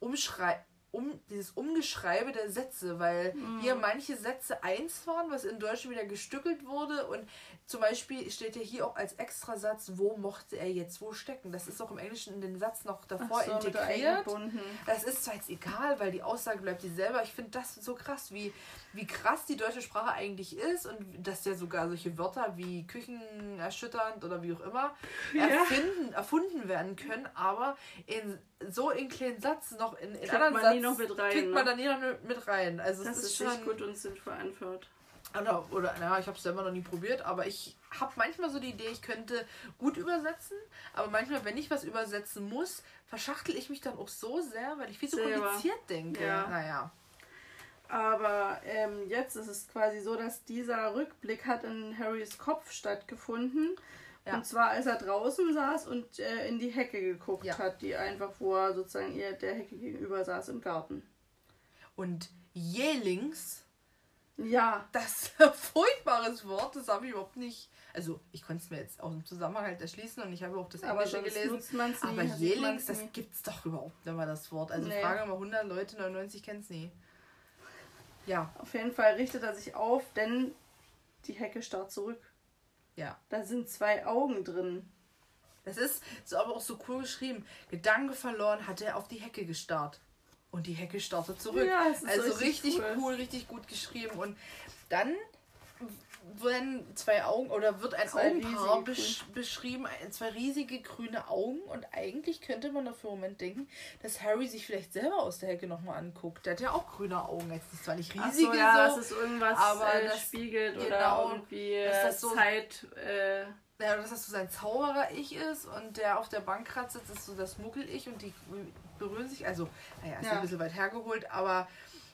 Umschrei um dieses Umgeschreibe der Sätze, weil Mhm. hier manche Sätze eins waren, was in Deutsch wieder gestückelt wurde und zum Beispiel steht ja hier auch als Extrasatz, wo mochte er jetzt wo stecken. Das ist auch im Englischen in den Satz noch davor so, integriert. Das ist zwar jetzt egal, weil die Aussage bleibt dieselbe, ich finde das so krass, wie, wie krass die deutsche Sprache eigentlich ist und dass ja sogar solche Wörter wie küchenerschütternd oder wie auch immer Ja. erfinden, erfunden werden können, aber in so in kleinen Satz noch in, in anderen man Satz nie noch mit rein, kriegt ne? man da nie noch mit rein. Also Das es ist ist schon gut und sinnvoll anführt. oder, oder naja, ich habe es selber noch nie probiert, aber ich habe manchmal so die Idee, ich könnte gut übersetzen, aber manchmal, wenn ich was übersetzen muss, verschachtel ich mich dann auch so sehr, weil ich viel zu Selber. kompliziert denke. Ja. Naja. Aber ähm, jetzt ist es quasi so, dass dieser Rückblick hat in Harrys Kopf stattgefunden. Ja. Und zwar, als er draußen saß und äh, in die Hecke geguckt Ja. hat, die einfach, wo er sozusagen ihr der Hecke gegenüber saß im Garten. Und Jählings, Ja, das ist ein furchtbares Wort, das habe ich überhaupt nicht. Also, ich konnte es mir jetzt aus dem Zusammenhang halt erschließen und ich habe auch das aber Englische sonst gelesen. es nie. Aber Jählings, das nie. gibt's doch überhaupt nicht mal das Wort. Also, Nee. frage mal 100 Leute, 99 kennen es nie. Ja, Auf jeden Fall richtet er sich auf, denn die Hecke starrt zurück. ja. Da sind zwei Augen drin. Das ist so aber auch so cool geschrieben. Gedanke verloren, hat er auf die Hecke gestarrt. Und die Hecke starrte zurück. Ja, ist also richtig richtig cool. cool. richtig gut geschrieben. Und dann werden zwei Augen oder wird ein Zwei Augenpaar besch beschrieben, zwei riesige grüne Augen. Und eigentlich könnte man dafür im Moment denken, dass Harry sich vielleicht selber aus der Hecke nochmal anguckt. Der hat ja auch grüne Augen. Jetzt ist zwar nicht riesige so, ja, so, dass es irgendwas aber äh, das- spiegelt genau, oder irgendwie dass äh, das so- Zeit äh, ja, dass das so sein Zauberer-Ich ist und der auf der Bank sitzt, ist so das Muggel-Ich und die berühren sich. Also, naja, ist ja. ein bisschen weit hergeholt, aber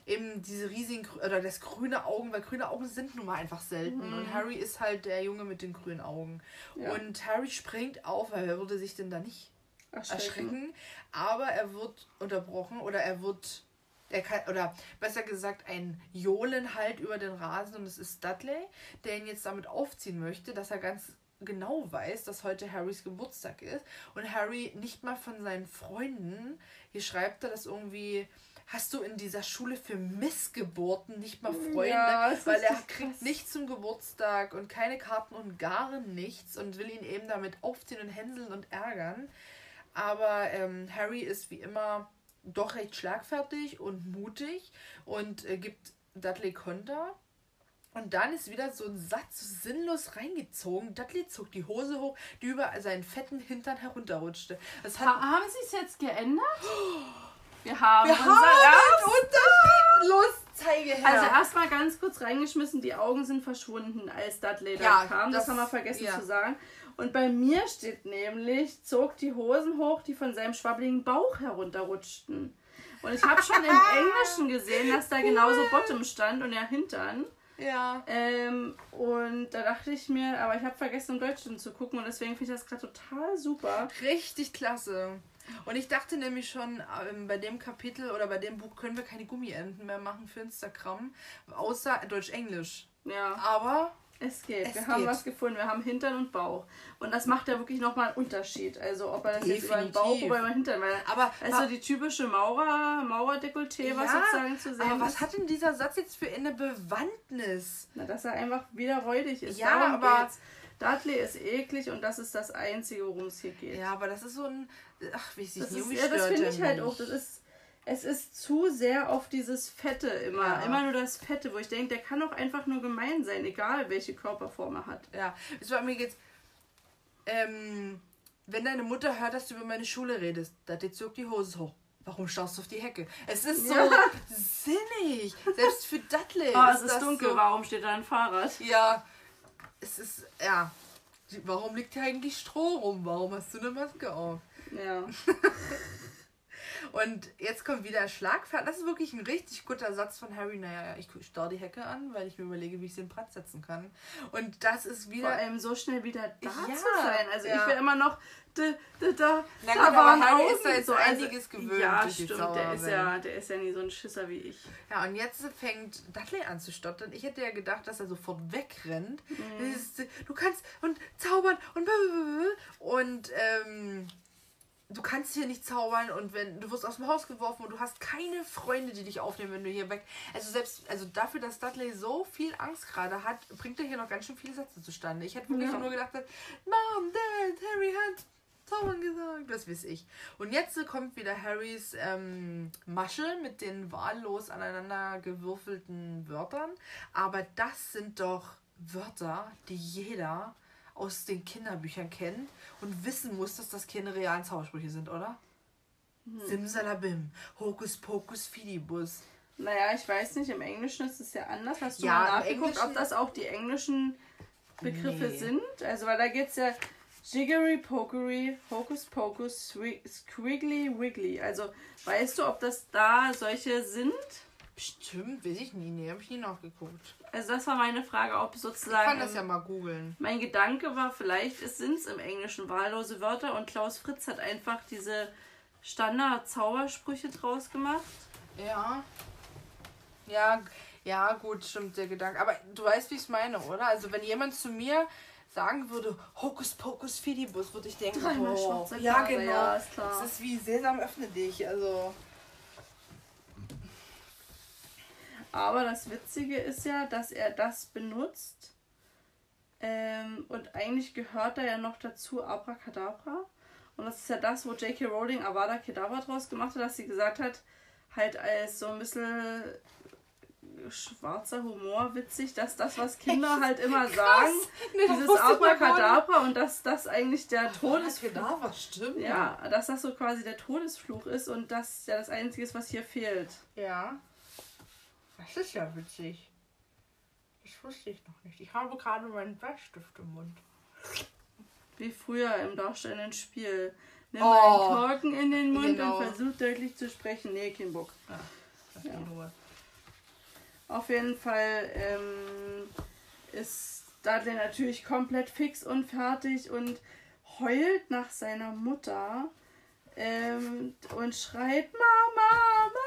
eben diese riesigen, oder das grüne Augen, weil grüne Augen sind nun mal einfach selten. Mhm. Und Harry ist halt der Junge mit den grünen Augen. Ja. Und Harry springt auf, weil er würde sich denn da nicht erschrecken. erschrecken. Aber er wird unterbrochen oder er wird er kann, oder besser gesagt, ein Johlen halt über den Rasen und es ist Dudley, der ihn jetzt damit aufziehen möchte, dass er ganz genau weiß, dass heute Harrys Geburtstag ist und Harry nicht mal von seinen Freunden, hier schreibt er das irgendwie, hast du in dieser Schule für Missgeburten nicht mal Freunde, ja, weil er kriegt nichts zum Geburtstag und keine Karten und gar nichts und will ihn eben damit aufziehen und hänseln und ärgern. Aber ähm, Harry ist wie immer doch recht schlagfertig und mutig und äh, gibt Dudley Konter und dann ist wieder so ein Satz sinnlos reingezogen. Dudley zog die Hose hoch, die über seinen fetten Hintern herunterrutschte. Das hat ha haben sie es jetzt geändert? Wir haben, Wir haben Unterschied. Los, zeige her. Also erstmal ganz kurz reingeschmissen, die Augen sind verschwunden, als Dudley ja, da kam. Das, das, haben wir vergessen ja. zu sagen. Und bei mir steht nämlich, zog die Hosen hoch, die von seinem schwabbligen Bauch herunterrutschten. Und ich habe schon im Englischen gesehen, dass da genauso Bottom stand und ja Hintern. Ja. Ähm, und da dachte ich mir, aber ich habe vergessen, im Deutschen zu gucken und deswegen finde ich das gerade total super. Richtig klasse. Und ich dachte nämlich schon, ähm, bei dem Kapitel oder bei dem Buch können wir keine Gummienten mehr machen für Instagram, außer Deutsch-Englisch. Ja. Aber es geht. Es wir geht. haben was gefunden. Wir haben Hintern und Bauch. Und das macht ja wirklich nochmal einen Unterschied. Also ob er das Definitiv. jetzt über den Bauch oder über den Hintern. Weil aber also die typische Maurer, Mauerdekolleté, ja, was sozusagen zu sehen aber was hat denn dieser Satz jetzt für eine Bewandtnis? Na, dass er einfach wieder räudig ist. Ja, Darum aber... Geht's. Dudley ist eklig und das ist das Einzige, worum es hier geht. Ja, aber das ist so ein... Ach, wie ich das ist, Ja, das finde ich halt auch. Das ist es ist zu sehr auf dieses Fette immer. Ja. Immer nur das Fette, wo ich denke, der kann doch einfach nur gemein sein, egal welche Körperform er hat. Ja, es war mir jetzt. Ähm, wenn deine Mutter hört, dass du über meine Schule redest, da zog die Hose hoch. Warum schaust du auf die Hecke? Es ist so ja. sinnig. Selbst für Dudley. Oh, es ist, ist dunkel. So, Warum steht da ein Fahrrad? Ja. Es ist, ja. Warum liegt hier eigentlich Stroh rum? Warum hast du eine Maske auf? Ja. Und jetzt kommt wieder ein Schlagfahrt. Das ist wirklich ein richtig guter Satz von Harry. Naja, ich starr die Hecke an, weil ich mir überlege, wie ich sie in Brand setzen kann. Und das ist wieder. Vor allem so schnell wieder da ja, zu sein. Also ja. ich will immer noch. Da, da, da, Na gut, da aber Harry ist da jetzt so also einiges gewöhnt. Ja, stimmt. Der ist ja, der ist ja nie so ein Schisser wie ich. Ja, und jetzt fängt Dudley an zu stottern. Ich hätte ja gedacht, dass er sofort wegrennt. Mhm. Du kannst und zaubern und und ähm, du kannst hier nicht zaubern und wenn du wirst aus dem Haus geworfen und du hast keine Freunde, die dich aufnehmen, wenn du hier weg. Also selbst also dafür, dass Dudley so viel Angst gerade hat, bringt er hier noch ganz schön viele Sätze zustande. Ich hätte wirklich ja. nur gedacht, Mom, Dad, Harry hat zaubern gesagt, das weiß ich. Und jetzt kommt wieder Harrys ähm, Masche mit den wahllos aneinander gewürfelten Wörtern. Aber das sind doch Wörter, die jeder aus den Kinderbüchern kennt und wissen muss, dass das keine realen Zaubersprüche sind, oder? Hm. Simsalabim, Hokus Pokus Fidibus. Naja, ich weiß nicht, im Englischen ist es ja anders. Hast du ja, mal nachgeguckt, ob das auch die englischen Begriffe nee. sind? Also, weil da geht es ja Jiggery Pokery, Hocus Pocus, Squiggly Wiggly. Also, weißt du, ob das da solche sind? Bestimmt, weiß ich nie. Nee, habe ich nie nachgeguckt. Also das war meine Frage, ob sozusagen... Ich kann das ja mal googeln. Mein Gedanke war, vielleicht sind es im Englischen wahllose Wörter und Klaus Fritz hat einfach diese Standard-Zaubersprüche draus gemacht. Ja. Ja, ja, gut, stimmt der Gedanke. Aber du weißt, wie ich es meine, oder? Also wenn jemand zu mir sagen würde, Hokus Pokus Fidibus, würde ich denken, oh, ja, genau. Ja, ist klar. Das ist wie Sesam öffne dich, also... Aber das Witzige ist ja, dass er das benutzt. Ähm, und eigentlich gehört da ja noch dazu Abracadabra. Und das ist ja das, wo J.K. Rowling Avada Kedavra draus gemacht hat, dass sie gesagt hat, halt als so ein bisschen schwarzer Humor witzig, dass das, was Kinder halt immer Krass. sagen, nee, dieses Abracadabra und dass das eigentlich der Todesfluch stimmt. Ja, dass das so quasi der Todesfluch ist und das ja das Einzige ist, was hier fehlt. Ja. Das ist ja witzig. Das wusste ich noch nicht. Ich habe gerade meinen Bleistift im Mund. Wie früher im darstellenden Spiel. Nimm Oh. einen Korken in den Mund Genau. und versuch deutlich zu sprechen. Nee, kein Bock. Lass Ja. die in Ruhe. Auf jeden Fall ähm, ist Dudley natürlich komplett fix und fertig und heult nach seiner Mutter ähm, und schreit: Mama, Mama,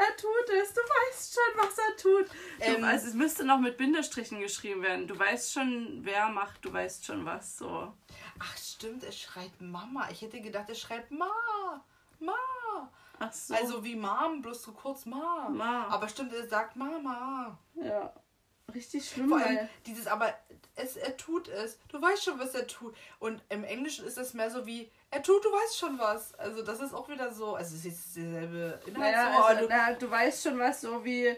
er tut es, du weißt schon, was er tut. Du, Ähm, also es müsste noch mit Bindestrichen geschrieben werden. Du weißt schon, wer macht, du weißt schon was. So. Ach stimmt, er schreit Mama. Ich hätte gedacht, er schreit Ma. Ma. Ach so. Also wie Mom, bloß so kurz Ma. Ma. Aber stimmt, er sagt Mama. ja, richtig schlimm. Vor allem dieses, aber es, er tut es. Du weißt schon, was er tut. Und im Englischen ist das mehr so wie, er tut, du weißt schon was. Also das ist auch wieder so, also es ist jetzt derselbe Inhalt. naja, so, also, du, na, du weißt schon was, so wie.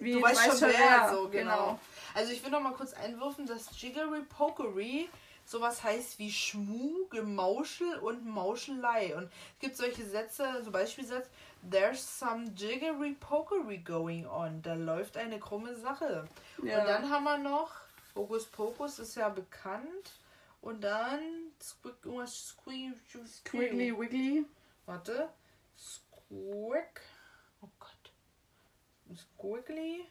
wie du weißt schon wer. So, genau. genau. Also ich will noch mal kurz einwürfen, dass Jiggery Pokery sowas heißt wie Schmu, Gemauschel und Mauschelei. Und es gibt solche Sätze, so Beispielsatz, There's some jiggery pokery going on. Da läuft eine krumme Sache. Ja. Und dann haben wir noch, Hokus Pokus ist ja bekannt. Und dann Squick, irgendwas Squeak, Quiggly Wiggly. Warte. Squick. Oh Gott. Squiggly.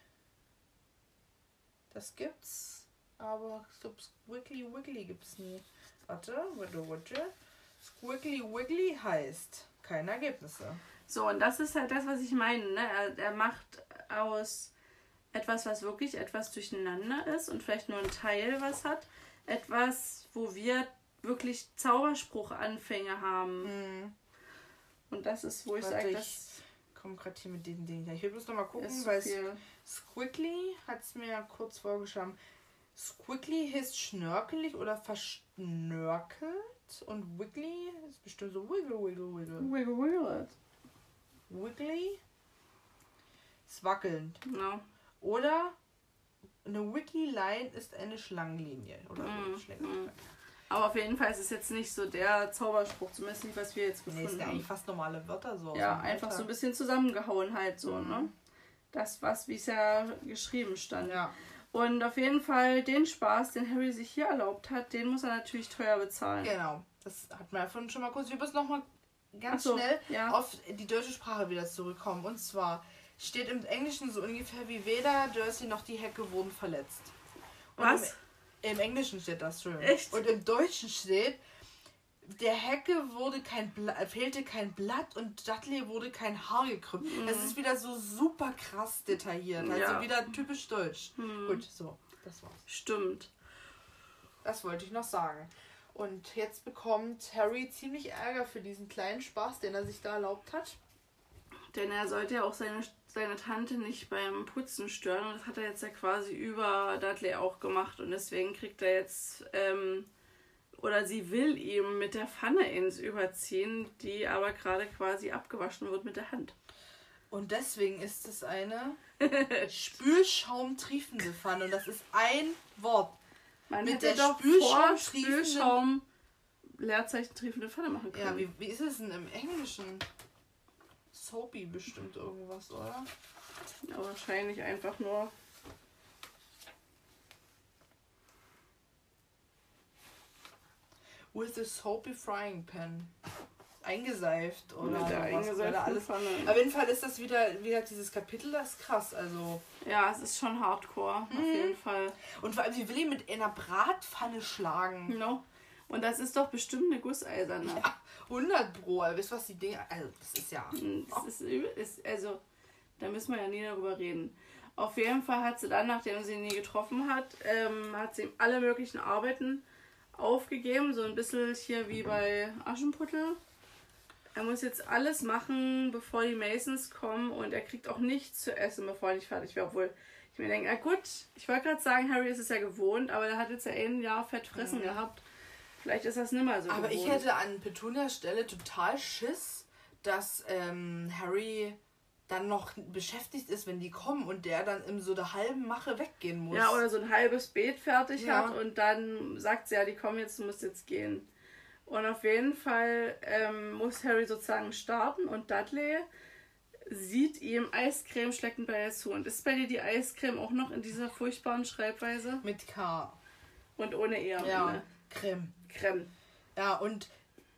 Das gibt's. Aber ich glaube, Squiggly Wiggly gibt's nie. Warte, warte, warte. Squiggly Wiggly heißt keine Ergebnisse. So, und das ist halt das, was ich meine. Ne? Er, er macht aus etwas, was wirklich etwas durcheinander ist und vielleicht nur ein Teil was hat, etwas, wo wir wirklich Zauberspruchanfänge haben. Und das ist, wo ich sage, ich das komme gerade hier mit den Dingen. Ich will bloß noch mal gucken, ist weil. Squiggly hat es mir ja kurz vorgeschlagen. Squiggly heißt schnörkelig oder verschnörkelt. Und Wiggly ist bestimmt so Wiggle, Wiggle, Wiggle. Wiggle, wiggle. Wiggly ist wackelnd. Genau. Oder eine Wiggly-Line ist eine Schlangenlinie. Oder so. Mhm, Schlangenlinie. mhm. Aber auf jeden Fall ist es jetzt nicht so der Zauberspruch, zumindest nicht, was wir jetzt Nee, gefunden ist ja haben. eigentlich fast normale Wörter so. Ja, einfach so ein bisschen zusammengehauen halt so, Mhm. ne? Das, was, wie es ja geschrieben stand. Ja. Und auf jeden Fall den Spaß, den Harry sich hier erlaubt hat, den muss er natürlich teuer bezahlen. Genau. Das hat man ja vorhin schon mal kurz. Wir müssen noch mal ganz so, schnell ja. auf die deutsche Sprache wieder zurückkommen. Und zwar steht im Englischen so ungefähr wie weder Jersey noch die Hecke wurden verletzt. Und Was? Im, Englischen steht das schön. Echt? Und im Deutschen steht, der Hecke wurde kein Bla fehlte kein Blatt und Dudley wurde kein Haar gekrümmt. Das ist wieder so super krass detailliert. Also Mhm. Ja. wieder typisch deutsch. Hm, Gut, so, das war's. Stimmt. Das wollte ich noch sagen. Und jetzt bekommt Harry ziemlich Ärger für diesen kleinen Spaß, den er sich da erlaubt hat. Denn er sollte ja auch seine, seine Tante nicht beim Putzen stören. Und das hat er jetzt ja quasi über Dudley auch gemacht. Und deswegen kriegt er jetzt, ähm, oder sie will ihm mit der Pfanne ins Überziehen, die aber gerade quasi abgewaschen wird mit der Hand. Und deswegen ist es eine spülschaumtriefende Pfanne. Und das ist ein Wort. Man Mit hätte der doch Spülschaum Spülschaum Leerzeichen triefende Pfanne machen können. Ja, wie, wie ist es denn im Englischen? Soapy bestimmt irgendwas, oder? Ja, wahrscheinlich einfach nur. With a soapy frying pan. Eingeseift oder mit der oder alles. Pfanne. Auf jeden Fall ist das wieder, wie gesagt, dieses Kapitel, das ist krass. Also. Ja, es ist schon hardcore, auf Mhm. jeden Fall. Und vor allem, sie will ihn mit einer Bratpfanne schlagen. No. Und das ist doch bestimmt eine Gusseiserne. Ja, 100 Pro. Wisst ihr, was die Dinge. Also, das ist ja. Das ist, übel- ist, also, da müssen wir ja nie darüber reden. Auf jeden Fall hat sie dann, nachdem sie ihn nie getroffen hat, ähm, hat sie ihm alle möglichen Arbeiten aufgegeben. So ein bisschen hier wie bei Aschenputtel. Er muss jetzt alles machen, bevor die Masons kommen und er kriegt auch nichts zu essen, bevor er nicht fertig wäre. Obwohl ich mir denke, na gut, ich wollte gerade sagen, Harry ist es ja gewohnt, aber er hat jetzt ja ein Jahr fett fressen gehabt. Vielleicht ist das nimmer so Aber gewohnt. ich hätte an Petunias Stelle total Schiss, dass ähm, Harry dann noch beschäftigt ist, wenn die kommen und der dann in so der halben Mache weggehen muss. Ja, oder so ein halbes Beet fertig Ja. hat und dann sagt sie ja, die kommen jetzt, du musst jetzt gehen. Und auf jeden Fall ähm, muss Harry sozusagen starten und Dudley sieht ihm Eiscreme schleckend bei ihr zu. Und ist bei dir die Eiscreme auch noch in dieser furchtbaren Schreibweise? Mit K. Und ohne E Ja. Creme. Creme. Ja, und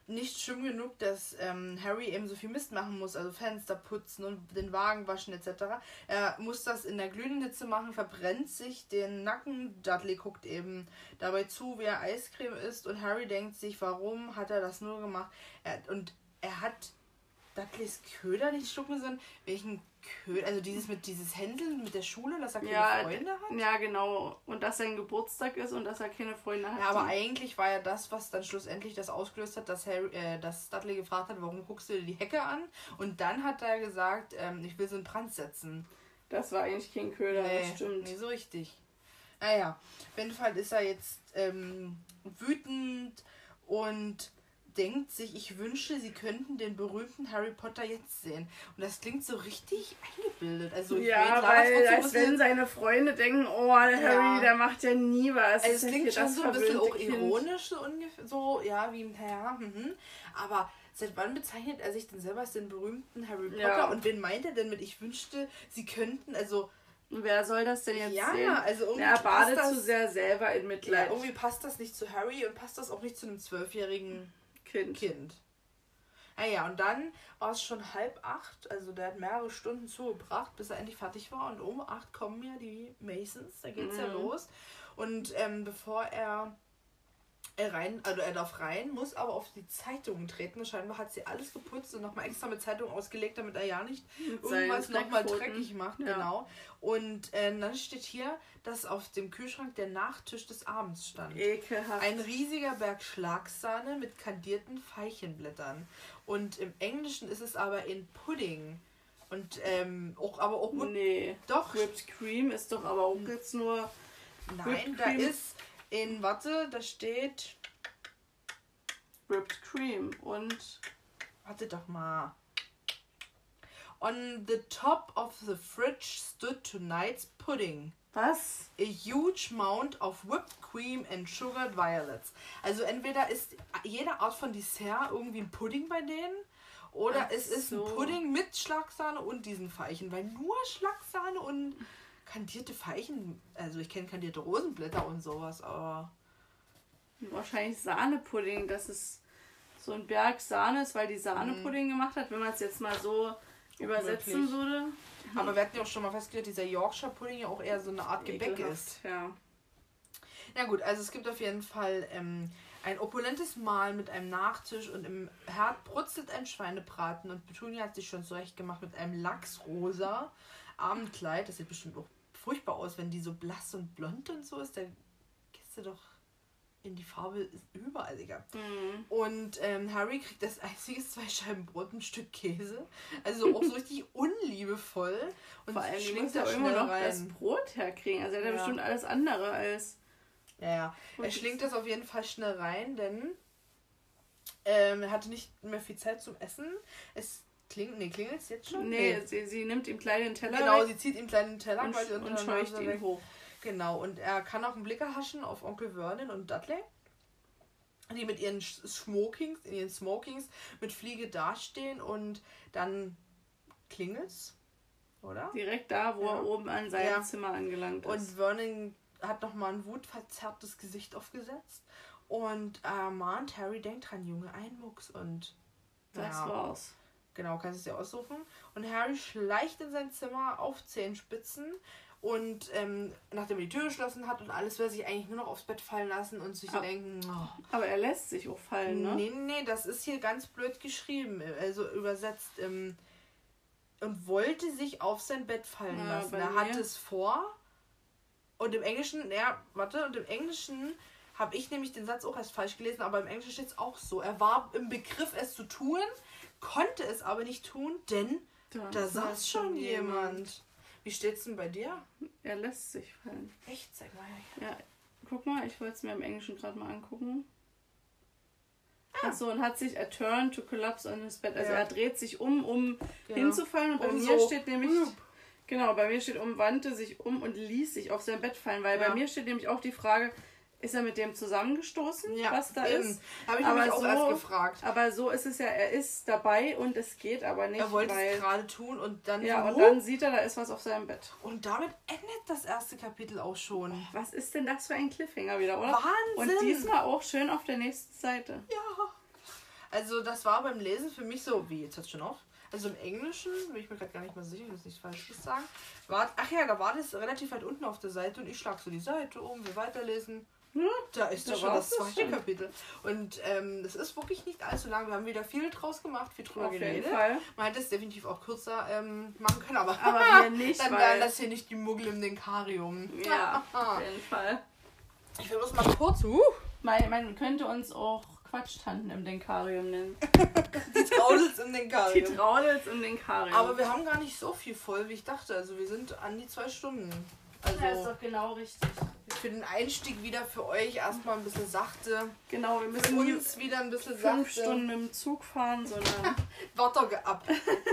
nicht schlimm genug, dass ähm, Harry eben so viel Mist machen muss, also Fenster putzen und den Wagen waschen etc. Er muss das in der glühenden Hitze machen, verbrennt sich den Nacken. Dudley guckt eben dabei zu, wie er Eiscreme isst und Harry denkt sich, warum hat er das nur gemacht? Er, und er hat Dudleys Köder nicht schlucken sollen. Welchen Köder? Also dieses mit dieses Händeln mit der Schule, dass er keine Ja, Freunde hat? Ja, genau. Und dass sein Geburtstag ist und dass er keine Freunde hat. Ja, aber eigentlich war ja das, was dann schlussendlich das ausgelöst hat, dass Harry, äh, dass Dudley gefragt hat, warum guckst du dir die Hecke an? Und dann hat er gesagt, ähm, ich will sie in Brand setzen. das war eigentlich kein Köder, das stimmt. nee, so richtig. Naja, auf jeden Fall ist er jetzt ähm, wütend und denkt sich, ich wünsche, sie könnten den berühmten Harry Potter jetzt sehen. Und das klingt so richtig eingebildet. Also ich ja, klar, das weil so als wenn seine Freunde denken, oh, der Ja. Harry, der macht ja nie was. Also Das es klingt schon das so ein bisschen auch Kind. ironisch, so ungefähr, so, ja, wie, ja, mhm. aber seit wann bezeichnet er sich denn selber als den berühmten Harry Potter? Ja. Und wen meint er denn mit, ich wünschte, sie könnten, also, Wer soll das denn jetzt ja, sehen? also irgendwie er badet passt zu das, sehr selber in ja, Mitleid. irgendwie passt das nicht zu Harry und passt das auch nicht zu einem zwölfjährigen kind. Kind. Naja, und dann war es schon halb acht, also der hat mehrere Stunden zugebracht, bis er endlich fertig war. Und um acht kommen ja die Masons, da geht's ja Mhm. los. Und ähm, bevor er, er rein, also er darf rein, muss aber auf die Zeitungen treten. Scheinbar hat sie alles geputzt und nochmal extra mit Zeitung ausgelegt, damit er ja nicht irgendwas nochmal dreckig macht. Ja. Genau. Und äh, dann steht hier, dass auf dem Kühlschrank der Nachtisch des Abends stand. Ekelhaft. Ein riesiger Berg Schlagsahne mit kandierten Veilchenblättern. Und im Englischen ist es aber in Pudding. Und ähm, auch, aber auch nee. doch, Whipped Cream ist doch aber auch jetzt nur. nein, da ist in, warte, da steht, Whipped Cream. Und warte doch mal. On the top of the fridge stood tonight's pudding. was? A huge mound of whipped cream and sugared violets. Also entweder ist jede Art von Dessert irgendwie ein Pudding bei denen oder Ach es ist so. ein Pudding mit Schlagsahne und diesen Veilchen. Weil nur Schlagsahne und kandierte Veilchen, also ich kenne kandierte Rosenblätter und sowas, aber Wahrscheinlich Sahnepudding, dass es so ein Berg Sahne ist, weil die Sahnepudding gemacht hat, wenn man es jetzt mal so übersetzen möglich. würde. aber wir hatten ja auch schon mal festgestellt, dieser Yorkshire Pudding ja auch eher so eine Art Gebäck ist. Ja. Na gut, also es gibt auf jeden Fall ähm, ein opulentes Mahl mit einem Nachtisch und im Herd brutzelt ein Schweinebraten und Petunia hat sich schon zurecht gemacht mit einem lachsrosa Abendkleid. Das sieht bestimmt auch furchtbar aus, wenn die so blass und blond und so ist. Da gehst du doch in die Farbe ist überall, Digga. Mhm. Und ähm, Harry kriegt das einzige zwei Scheiben Brot, ein Stück Käse. Also auch so richtig unliebevoll. Und Vor allem, schlingt irgendwo schnell noch das rein. Brot herkriegen. Also er hat ja bestimmt alles andere als. Ja, ja. Er schlingt das auf jeden Fall schnell rein, denn ähm, er hatte nicht mehr viel Zeit zum Essen. Es klingt, nee, klingelt es jetzt schon? Nee, Sie, sie nimmt ihm gleich den Teller Genau, weg sie zieht ihm kleinen Teller und, quasi und scheucht ihn weg. hoch. Genau, und er kann auch einen Blick erhaschen auf Onkel Vernon und Dudley, die mit ihren Smokings, in ihren Smokings mit Fliege dastehen und dann klingelt's, oder? Direkt da, wo Ja. er oben an seinem Ja. Zimmer angelangt Und ist. Vernon hat nochmal ein wutverzerrtes Gesicht aufgesetzt und äh, mahnt, Harry, denk dran, Junge, ein Mucks und das ja, war's. Genau, kannst du es dir aussuchen. Und Harry schleicht in sein Zimmer auf Zehenspitzen und ähm, nachdem er die Tür geschlossen hat und alles, will er sich eigentlich nur noch aufs Bett fallen lassen und sich Ah. denken, oh, Aber er lässt sich auch fallen, ne? nee, nee, das ist hier ganz blöd geschrieben, also übersetzt. Ähm, und wollte sich auf sein Bett fallen Ja, lassen. Er hat es vor. Und im Englischen, ja, warte, und im Englischen habe ich nämlich den Satz auch erst falsch gelesen, aber im Englischen steht es auch so. Er war im Begriff, es zu tun, konnte es aber nicht tun, denn da saß schon jemand. Wie steht's denn bei dir? Er lässt sich fallen. Echt, sag mal. Ja, guck mal, ich wollte es mir im Englischen gerade mal angucken. Achso, und hat sich a turn to collapse on his bed. Also Ja. er dreht sich um, um Genau. hinzufallen. Und bei Um mir so. steht nämlich. Hup. Genau, bei mir steht um, wandte sich um und ließ sich auf sein Bett fallen. Weil Ja. bei mir steht nämlich auch die Frage, ist er mit dem zusammengestoßen, Ja, was da eben. ist. Habe ich Aber mich auch so- erst gefragt. Aber so ist es ja, er ist dabei und es geht aber nicht, Er wollte es weil... gerade tun und dann Ja, so, und dann sieht er, da ist was auf seinem Bett. und damit endet das erste Kapitel auch schon. Was ist denn das für ein Cliffhanger wieder, oder? Wahnsinn! Und diesmal auch schön auf der nächsten Seite. Ja. Also das war beim Lesen für mich so, wie jetzt hört schon auf. Also im Englischen, bin ich mir gerade gar nicht mehr sicher, ich will nicht Falsches sagen. War, ach ja, da war das relativ weit unten auf der Seite und ich schlag so die Seite um, wir weiterlesen. Ja, Da ist da ja schon das das zweite schon. Kapitel. Und ähm, das ist wirklich nicht allzu lang. Wir haben wieder viel draus gemacht, viel drüber auf jeden. Fall. Man hätte es definitiv auch kürzer ähm, machen können, aber, Aber wir nicht, dann wären das hier nicht die Muggel im Denkarium. Ja, auf jeden Fall. Ich will bloß mal kurz. Uh, Man, man könnte uns auch Quatschtanten im Denkarium nennen. die Traudels im Die Denkarium. Traudels im Denkarium. Aber wir haben gar nicht so viel voll, wie ich dachte. Also wir sind an die zwei Stunden. Also ja, ist doch genau richtig. Für den Einstieg wieder für euch erstmal ein bisschen sachte. Genau, wir Für müssen nie uns wieder ein bisschen fünf sachte. Stunden mit dem Zug fahren, sondern Wart doch ab.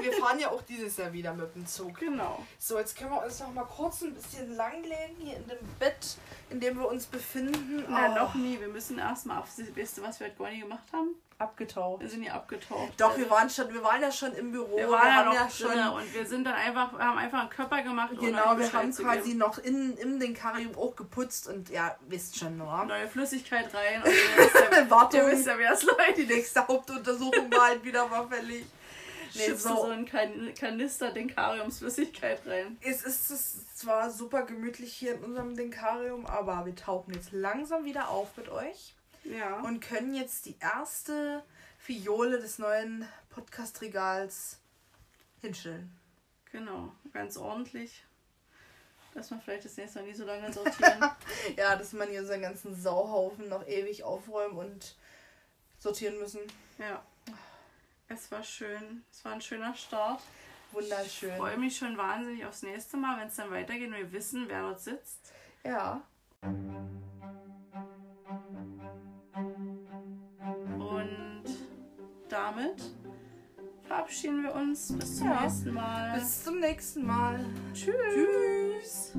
Wir fahren ja auch dieses Jahr wieder mit dem Zug. genau. So, jetzt können wir uns noch mal kurz ein bisschen langlegen hier in dem Bett, in dem wir uns befinden. Na, Oh. noch nie. Wir müssen erstmal auf. Weißt du, was wir heute gar nicht gemacht haben? Abgetaucht. Wir sind hier abgetaucht. Doch, wir waren schon, wir waren ja schon im Büro. wir waren ja haben noch ja drinne und wir sind dann einfach, wir haben einfach einen Körper gemacht. Genau, wir haben quasi noch in, in den Karium auch geputzt und ja, wisst schon, oder? neue Flüssigkeit rein. Und ihr wisst ja, Wartung. ihr wisst ja, wer es Die läuft. nächste Hauptuntersuchung war halt wieder mal fällig. Nee, so so, einen kan Kanister Denkariumsflüssigkeit rein. es ist es zwar super gemütlich hier in unserem Denkarium, aber wir tauchen jetzt langsam wieder auf mit euch Ja. und können jetzt die erste Fiole des neuen Podcast-Regals hinstellen. Genau, ganz ordentlich. Dass wir vielleicht das nächste Mal nie so lange sortieren. Ja, dass man hier seinen ganzen Sauhaufen noch ewig aufräumen und sortieren müssen. ja. Es war schön. Es war ein schöner Start. Wunderschön. Ich freue mich schon wahnsinnig aufs nächste Mal, wenn es dann weitergeht und wir wissen, wer dort sitzt. Ja. Damit verabschieden wir uns. Bis zum Ja. nächsten Mal. Bis zum nächsten Mal. Tschüss. Tschüss.